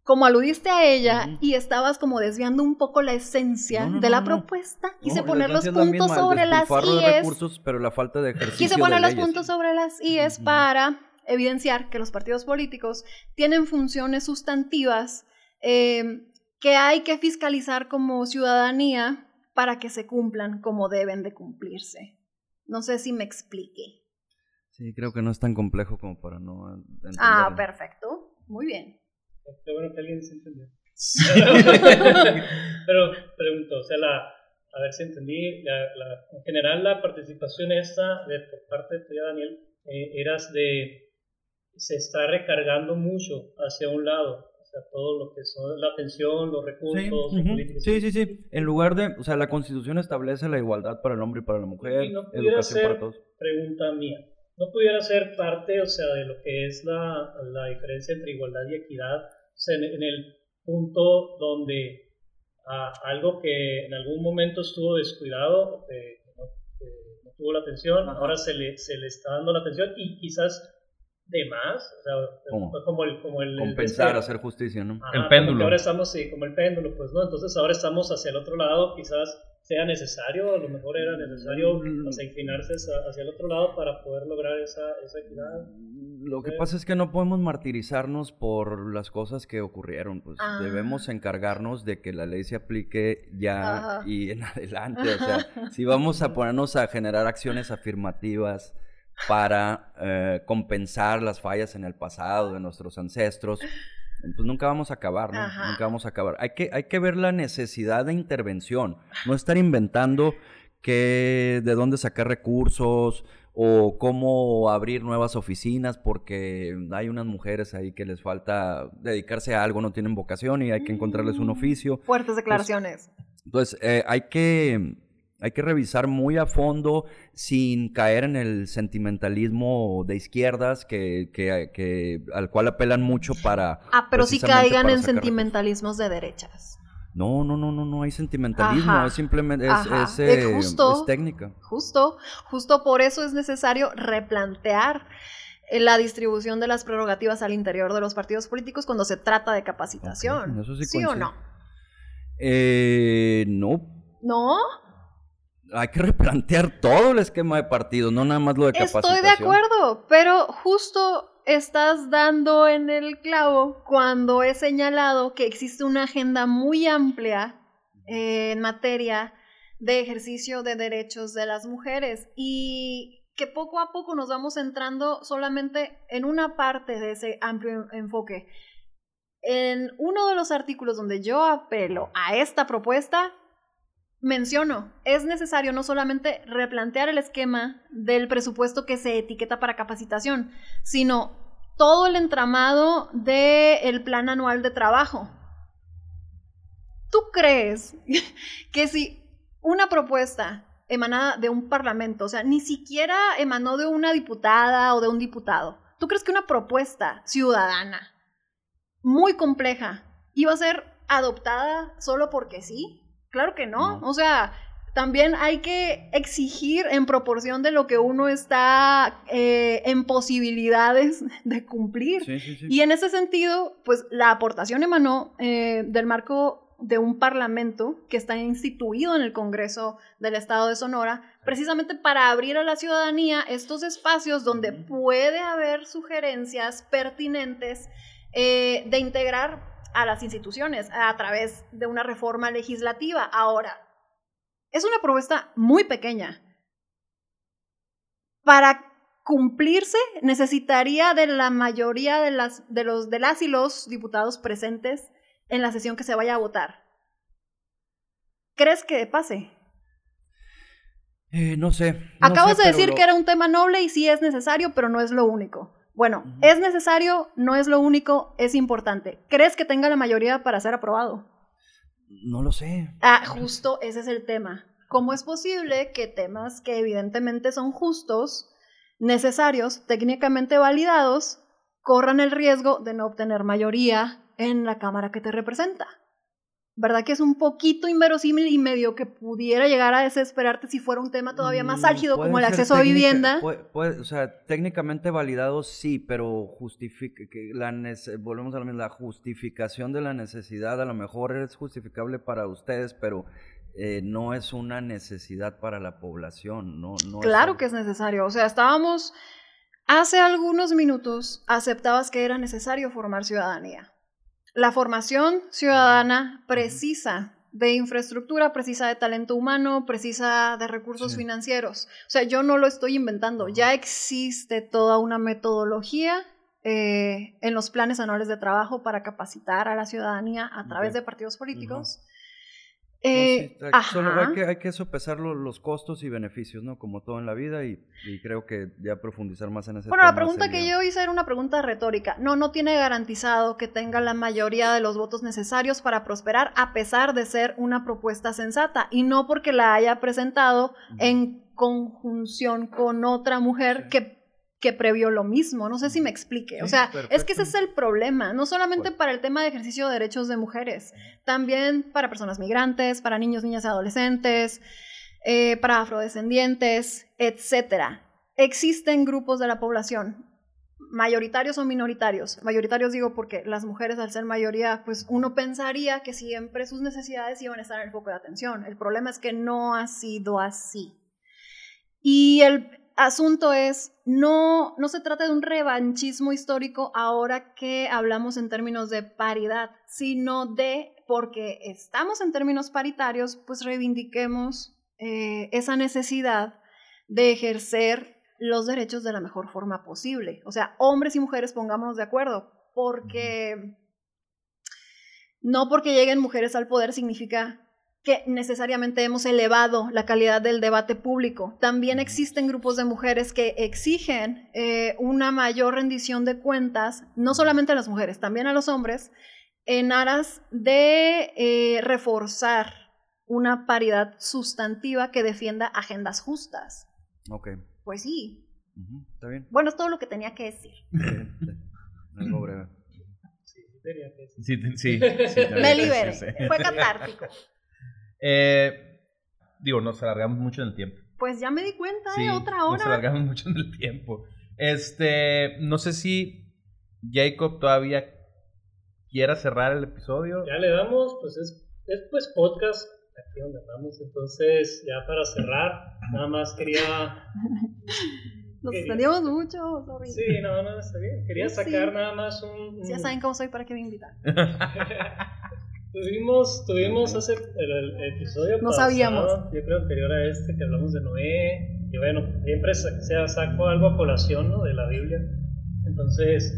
como aludiste a ella y estabas como desviando un poco la esencia No, no, de la no. propuesta, quise poner los puntos sobre las IES. recursos, pero la falta de ejercicio Quise poner de los puntos sobre las IES para evidenciar que los partidos políticos tienen funciones sustantivas eh, que hay que fiscalizar como ciudadanía para que se cumplan como deben de cumplirse. No sé si me expliqué. Sí, creo que no es tan complejo como para no entenderlo. Ah, perfecto. Muy bien. Qué bueno que alguien se entendió. [laughs] Pero pregunto, o sea, la, a ver si entendí, la, la- en general la participación esta de, por parte tuya, Daniel, eh, eras de, se está recargando mucho hacia un lado, o sea, todo lo que son la atención, los Sí, recursos, ujú. políticos. sí, sí, sí. En lugar de, o sea, la Constitución establece la igualdad para el hombre y para la mujer, Y no pudiera educación ser- para todos. Pregunta mía, ¿no pudiera ser parte, o sea, de lo que es la, la diferencia entre igualdad y equidad, en, en el punto donde ah, algo que en algún momento estuvo descuidado, eh, que no, tuvo la atención, Ajá. ahora se le, se le está dando la atención y quizás de más, o sea, ¿Cómo? fue como el... Como el Compensar, hacer justicia, ¿no? Ajá, El péndulo. ahora estamos, sí, como el péndulo, pues, ¿no? Entonces ahora estamos hacia el otro lado, quizás sea necesario, a lo mejor era necesario, Mm. sea, inclinarse hacia, el otro lado para poder lograr esa, esa equidad. Lo que pasa es que no podemos martirizarnos por las cosas que ocurrieron, pues Ah. debemos encargarnos de que la ley se aplique ya Ajá. y en [laughs] adelante, o sea, si vamos a ponernos a generar acciones afirmativas para eh, compensar las fallas en el pasado de nuestros ancestros, pues nunca vamos a acabar, ¿no? Ajá. Nunca vamos a acabar. Hay que, hay que ver la necesidad de intervención, no estar inventando que de dónde sacar recursos o cómo abrir nuevas oficinas porque hay unas mujeres ahí que les falta dedicarse a algo, no tienen vocación y hay que encontrarles un Mm. oficio. Fuertes declaraciones. Entonces, eh, hay que hay que revisar muy a fondo sin caer en el sentimentalismo de izquierdas que, que- que- al cual apelan mucho para... ah, pero si precisamente caigan en recursos. sentimentalismos de derechas. No, no, no, no, no hay sentimentalismo, Ajá. es simplemente, es, es, eh, Es justo. es técnica. Justo, justo por eso es necesario replantear eh, la distribución de las prerrogativas al interior de los partidos políticos cuando se trata de capacitación. Eso sí ¿Sí o no? Eh, no, ¿No? Hay que [laughs] replantear todo el esquema de partidos, no nada más lo de capacitación. Estoy de acuerdo, pero justo estás dando en el clavo cuando he señalado que existe una agenda muy amplia eh, en materia de ejercicio de derechos de las mujeres y que poco a poco nos vamos entrando solamente en una parte de ese amplio en- enfoque. En uno de los artículos donde yo apelo a esta propuesta, menciono, es necesario no solamente replantear el esquema del presupuesto que se etiqueta para capacitación, sino todo el entramado del plan anual de trabajo. ¿Tú crees [laughs] que si una propuesta emanada de un parlamento, o sea, ni siquiera emanó de una diputada o de un diputado, ¿tú crees que una propuesta ciudadana muy compleja iba a ser adoptada solo porque sí? Claro que no. No. O sea, también hay que exigir en proporción de lo que uno está eh, en posibilidades [laughs] de cumplir. Sí, sí, sí. Y en ese sentido, pues la aportación emanó eh, del marco de un parlamento que está instituido en el Congreso del Estado de Sonora, precisamente para abrir a la ciudadanía estos espacios donde puede haber sugerencias pertinentes eh, de integrar a las instituciones a través de una reforma legislativa. Ahora, es una propuesta muy pequeña. Para cumplirse necesitaría de la mayoría de las, de los, de las y los diputados presentes en la sesión que se vaya a votar. ¿Crees que pase? Eh, no sé. no Acabas sé, de decir lo- que era un tema noble y sí es necesario, pero no es lo único. Bueno, es necesario, no es lo único, es importante. ¿Crees que tenga la mayoría para ser aprobado? No lo sé. Ah, justo ese es el tema. ¿Cómo es posible que temas que evidentemente son justos, necesarios, técnicamente validados, corran el riesgo de no obtener mayoría en la Cámara que te representa? ¿Verdad que es un poquito inverosímil y medio que pudiera llegar a desesperarte si fuera un tema todavía más álgido como el acceso a vivienda? puede- puede- o sea, técnicamente validado sí, pero justifica que la volvemos a lo mismo, la justificación de la necesidad a lo mejor es justificable para ustedes, pero eh, no es una necesidad para la población, no, no es Claro que es necesario. O sea, estábamos, hace algunos minutos aceptabas que era necesario formar ciudadanía. La formación ciudadana precisa de infraestructura, precisa de talento humano, precisa de recursos Sí. financieros. O sea, yo no lo estoy inventando. Ya existe toda una metodología eh, en los planes anuales de trabajo para capacitar a la ciudadanía a través de partidos políticos. Eh, sí, solo hay que, hay que sopesar lo- los costos y beneficios, ¿no? Como todo en la vida y, y creo que ya profundizar más en ese Bueno, la pregunta que yo hice era una pregunta retórica. No, no tiene garantizado que tenga la mayoría de los votos necesarios para prosperar, a pesar de ser una propuesta sensata, y no porque la haya presentado en conjunción con otra mujer Sí. que, que previó lo mismo. No sé si me explique. o sea, es que ese es el problema, no solamente para el tema de ejercicio de derechos de mujeres, también para personas migrantes, para niños, niñas y adolescentes, eh, para afrodescendientes, etcétera. Existen grupos de la población, mayoritarios o minoritarios. Mayoritarios digo porque las mujeres al ser mayoría, pues uno pensaría que siempre sus necesidades iban a estar en el foco de atención. El problema es que no ha sido así. Y el asunto es, no, no se trata de un revanchismo histórico ahora que hablamos en términos de paridad, sino de, porque estamos en términos paritarios, pues reivindiquemos eh, esa necesidad de ejercer los derechos de la mejor forma posible. O sea, hombres y mujeres pongámonos de acuerdo, porque no porque lleguen mujeres al poder significa que necesariamente hemos elevado la calidad del debate público. También existen grupos de mujeres que exigen eh, una mayor rendición de cuentas, no solamente a las mujeres, también a los hombres, en aras de eh, reforzar una paridad sustantiva que defienda agendas justas. Ok, Pues sí. está bien. Bueno, es todo lo que tenía que decir. [laughs] Algo breve. Sí, tenía que decir. Sí, te- sí, sí, [laughs] Me sí, liberé. sí. Fue catártico. Eh, digo, nos alargamos mucho en el tiempo. Pues ya me di cuenta Sí, de otra Nos hora. alargamos [laughs] mucho en el tiempo. Este, no sé si Jacob todavía quiera cerrar el episodio. Ya le damos, pues es, es pues podcast, aquí donde andamos. Entonces, ya para cerrar, nada más quería. [laughs] Nos extendimos mucho, sorry. Sí, no, no, está bien. Quería Sí. sacar nada más un. un- Ya saben cómo soy, ¿para qué me invitan? [laughs] tuvimos, tuvimos hace el, el episodio No pasado, sabíamos. yo creo anterior a este, que hablamos de Noé. Y bueno, siempre se saco algo a colación ¿no? de la Biblia. Entonces,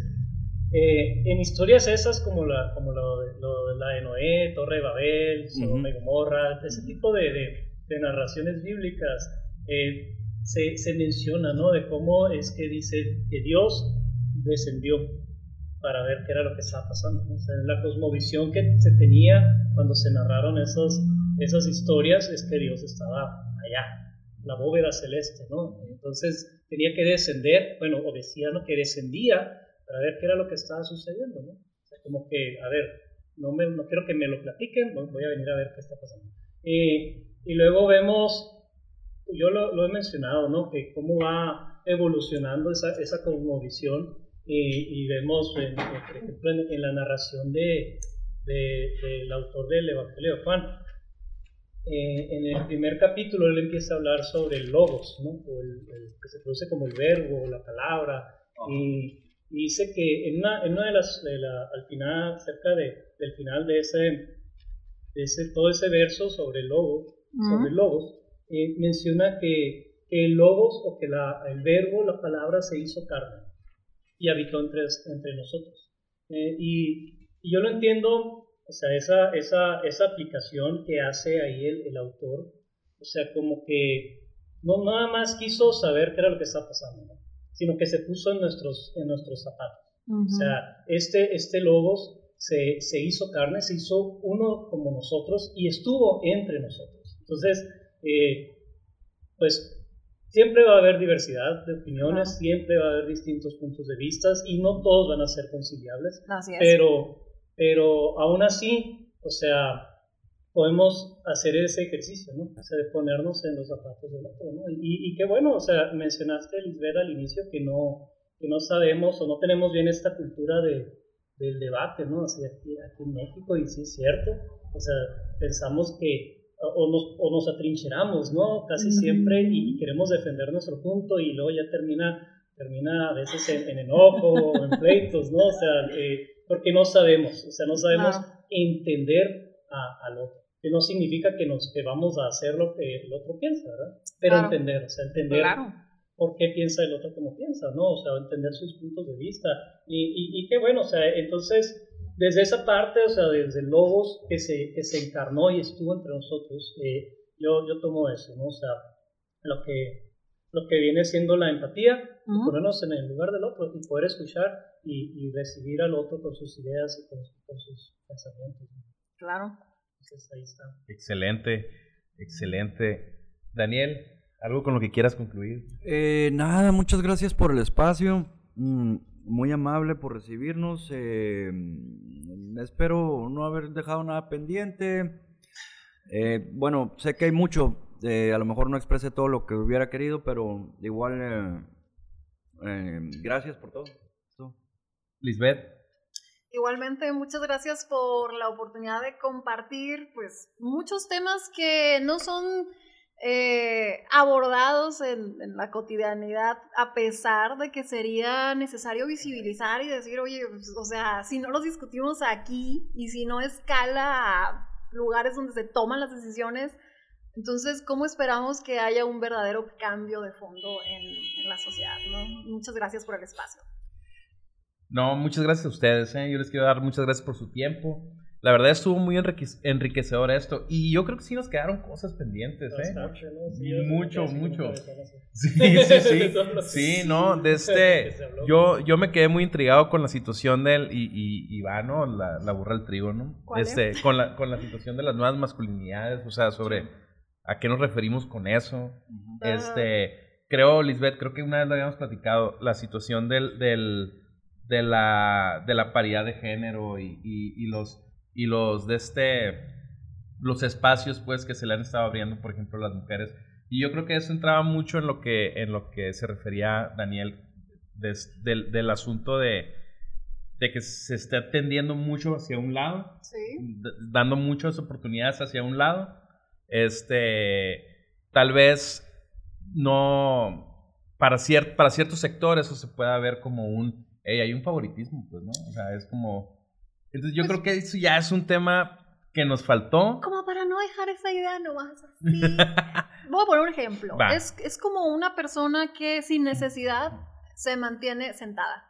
eh, en historias esas como la, como lo, de- lo la de Noé, Torre de Babel, Sodoma y Gomorra, ese tipo de, de- de narraciones bíblicas, eh, se, se menciona, ¿no? De cómo es que dice que Dios descendió para ver qué era lo que estaba pasando. O sea, la cosmovisión que se tenía cuando se narraron esas, esas historias es que Dios estaba allá, la bóveda celeste, ¿no? Entonces tenía que descender, bueno, o decía, ¿no? Que descendía para ver qué era lo que estaba sucediendo, ¿no? O sea, como que, a ver, no, me, no quiero que me lo platiquen, voy a venir a ver qué está pasando. Eh, y luego vemos, yo lo, he mencionado, ¿no? Que cómo va evolucionando esa, esa cosmovisión y vemos, por ejemplo, en, la narración de, del autor del Evangelio de Juan, eh, en el primer capítulo él empieza a hablar sobre el logos, ¿no? o el, que se produce como el verbo, la palabra, y, dice que en una, en una de las, al final, cerca de, del final de ese, de ese, todo ese verso sobre el logo, sobre el logos, eh, menciona que, el logos o que la, el verbo, la palabra se hizo carne y habitó entre, entre nosotros. Eh, y, yo lo entiendo, o sea, esa, esa, esa aplicación que hace ahí el, el, autor, o sea, como que no nada más quiso saber qué era lo que está pasando, sino que se puso en nuestros, en nuestros zapatos. O sea, este, este logos se, se, hizo carne, se hizo uno como nosotros y estuvo entre nosotros. Entonces, eh, pues Siempre va a haber diversidad de opiniones, siempre va a haber distintos puntos de vista y no todos van a ser conciliables. Pero, pero aún así, o sea, podemos hacer ese ejercicio, ¿no? O sea, de ponernos en los zapatos del otro, ¿no? Y, y qué bueno, o sea, mencionaste, Lisbeth, al inicio que no, que no sabemos o no tenemos bien esta cultura de, del debate, ¿no? Así aquí, aquí en México, y sí es cierto, o sea, pensamos que o nos, o nos atrincheramos, ¿no? Casi siempre y, queremos defender nuestro punto y luego ya termina, termina a veces en, enojo o en pleitos, ¿no? O sea, eh, porque no sabemos, o sea, no sabemos entender al otro. Que no significa que, nos, que vamos a hacer lo que el otro piensa, ¿verdad? Pero entender, o sea, entender por qué piensa el otro como piensa, ¿no? O sea, entender sus puntos de vista. Y, y, y qué bueno, o sea, entonces desde esa parte, o sea, desde el Logos que se, que se encarnó y estuvo entre nosotros, eh, yo, yo tomo eso, ¿no? O sea, lo que, lo que viene siendo la empatía, ponernos en el lugar del otro y poder escuchar y, recibir al otro con sus ideas y con, sus pensamientos. Claro. Entonces ahí está. Excelente, excelente. Daniel, ¿algo con lo que quieras concluir? Eh, nada, muchas gracias por el espacio. Mm, muy amable por recibirnos. Eh, espero no haber dejado nada pendiente. Eh, bueno, sé que hay mucho. Eh, a lo mejor no expresé todo lo que hubiera querido, pero igual gracias por todo. Lisbeth. Igualmente, muchas gracias por la oportunidad de compartir pues muchos temas que no son eh, abordados en, la cotidianidad, a pesar de que sería necesario visibilizar y decir, oye, pues, o sea, si no los discutimos aquí y si no escala a lugares donde se toman las decisiones, entonces, ¿cómo esperamos que haya un verdadero cambio de fondo en, la sociedad? Muchas gracias por el espacio. No, muchas gracias a ustedes. ¿eh? Yo les quiero dar muchas gracias por su tiempo. La verdad estuvo muy enriquecedor esto. Y yo creo que sí nos quedaron cosas pendientes, ¿eh? mucho, mucho. [laughs] Sí, sí, sí. [laughs] sí, no, de este. Yo, yo me quedé muy intrigado con la situación del. Y, y, va, ¿no? La, la, burra del trigo, ¿no? Este, con, la, con la situación de las nuevas masculinidades, o sea, sobre a qué nos referimos con eso. Este. Creo, Lisbeth, creo que una vez lo habíamos platicado, la situación del, del de la, de la paridad de género y, y, y los y los de este los espacios pues que se le han estado abriendo por ejemplo las mujeres. Y yo creo que eso entraba mucho en lo que en lo que se refería Daniel del, del, asunto de de que se esté atendiendo mucho hacia un lado dando muchas oportunidades hacia un lado. Este tal vez no para, cier para ciertos sectores eso se pueda ver como un hey, hay un favoritismo pues no o sea es como entonces yo creo que eso ya es un tema que nos faltó. Como para no dejar esa idea nomás así. [laughs] Voy a poner un ejemplo. Es, es como una persona que sin necesidad se mantiene sentada.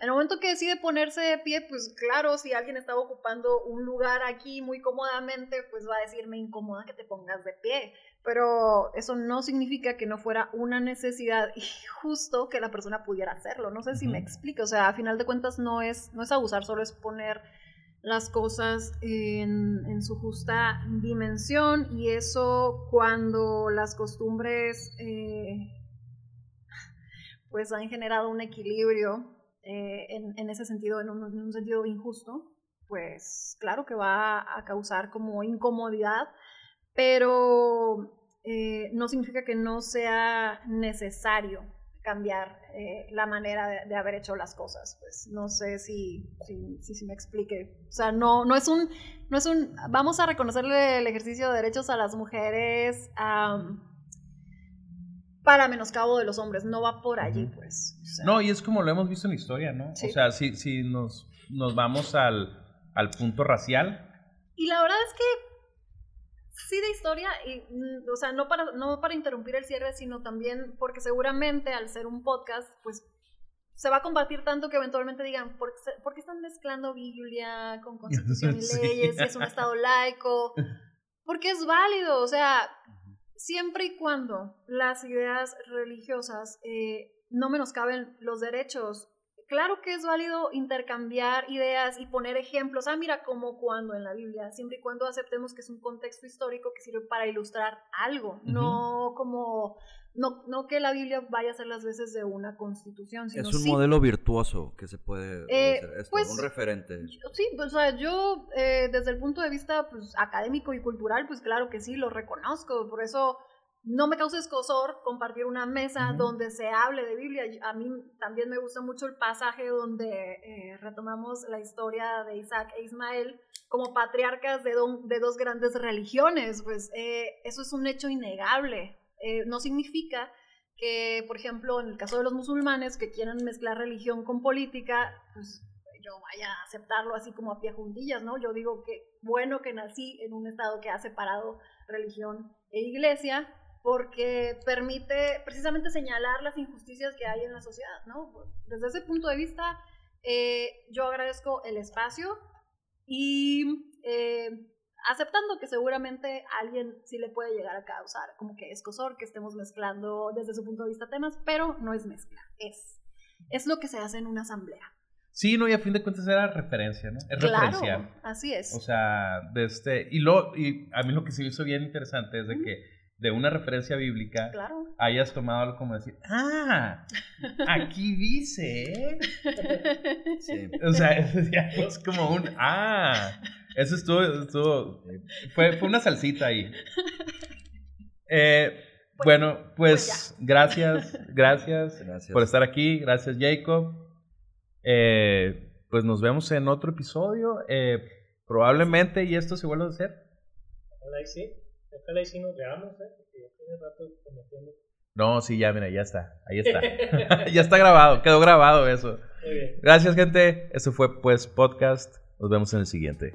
En el momento que decide ponerse de pie, pues claro, si alguien estaba ocupando un lugar aquí muy cómodamente, pues va a decir, me incomoda que te pongas de pie. Pero eso no significa que no fuera una necesidad y justo que la persona pudiera hacerlo. No sé si me explico. O sea, a final de cuentas no es, no es abusar, solo es poner las cosas en, en su justa dimensión y eso cuando las costumbres eh, pues han generado un equilibrio eh, en, ese sentido, en un, sentido injusto, pues claro que va a causar como incomodidad, pero eh, no significa que no sea necesario cambiar eh, la manera de, de, haber hecho las cosas. Pues no sé si, si, si, si, me explique. O sea, no, no es un, no es un, vamos a reconocerle el ejercicio de derechos a las mujeres um, para menoscabo de los hombres, no va por allí, pues. O sea. No, y es como lo hemos visto en la historia, ¿no? Sí. O sea, si, si nos, nos vamos al, al punto racial. Y la verdad es que sí de historia, y, o sea, no para, no para interrumpir el cierre, sino también porque seguramente al ser un podcast, pues se va a combatir tanto que eventualmente digan, ¿por, ¿por qué están mezclando Biblia con [laughs] constitución y leyes? Sí. Es un estado laico. [laughs] Porque es válido, o sea, siempre y cuando las ideas religiosas eh, no menoscaben los derechos claro que es válido intercambiar ideas y poner ejemplos. Ah, mira, como cuando en la Biblia, siempre y cuando aceptemos que es un contexto histórico que sirve para ilustrar algo, uh -huh. no como, no, no que la Biblia vaya a ser las veces de una constitución. Sino es un sí, modelo virtuoso que se puede eh, esto, pues, un referente. Sí, pues, o sea, yo eh, desde el punto de vista pues, académico y cultural, pues claro que sí, lo reconozco, por eso no me causa escosor compartir una mesa uh -huh. donde se hable de Biblia. A mí también me gusta mucho el pasaje donde eh, retomamos la historia de Isaac e Ismael como patriarcas de, don, de dos grandes religiones. Pues eh, eso es un hecho innegable. Eh, no significa que, por ejemplo, en el caso de los musulmanes que quieran mezclar religión con política, pues yo vaya a aceptarlo así como a pie juntillas, ¿no? Yo digo que bueno que nací en un estado que ha separado religión e iglesia, porque permite precisamente señalar las injusticias que hay en la sociedad, ¿no? Desde ese punto de vista, eh, yo agradezco el espacio y eh, aceptando que seguramente alguien sí le puede llegar a causar como que escosor que estemos mezclando desde su punto de vista temas, pero no es mezcla, es, es lo que se hace en una asamblea. Sí, no, y a fin de cuentas era referencia, ¿no? Es claro, referencial. Así es. O sea, de este, y, lo, y a mí lo que se me hizo bien interesante es de que de una referencia bíblica claro. hayas tomado algo como decir, ah, aquí dice. [laughs] Sí. O sea, [laughs] es como un, ah, eso estuvo, estuvo fue, fue una salsita ahí. [laughs] Eh, bueno, pues, pues gracias, gracias, [laughs] gracias, por estar aquí, gracias Jacob. Eh, pues nos vemos en otro episodio, eh, probablemente, y esto se vuelve a hacer. Ojalá y sí. Ojalá y sí nos veamos, ¿eh? Porque ya tiene rato prometiendo. No, sí, ya, mira, ya está. Ahí está. [laughs] ya está grabado, quedó grabado eso. Muy bien. Gracias, gente. Eso fue, pues, podcast. Nos vemos en el siguiente.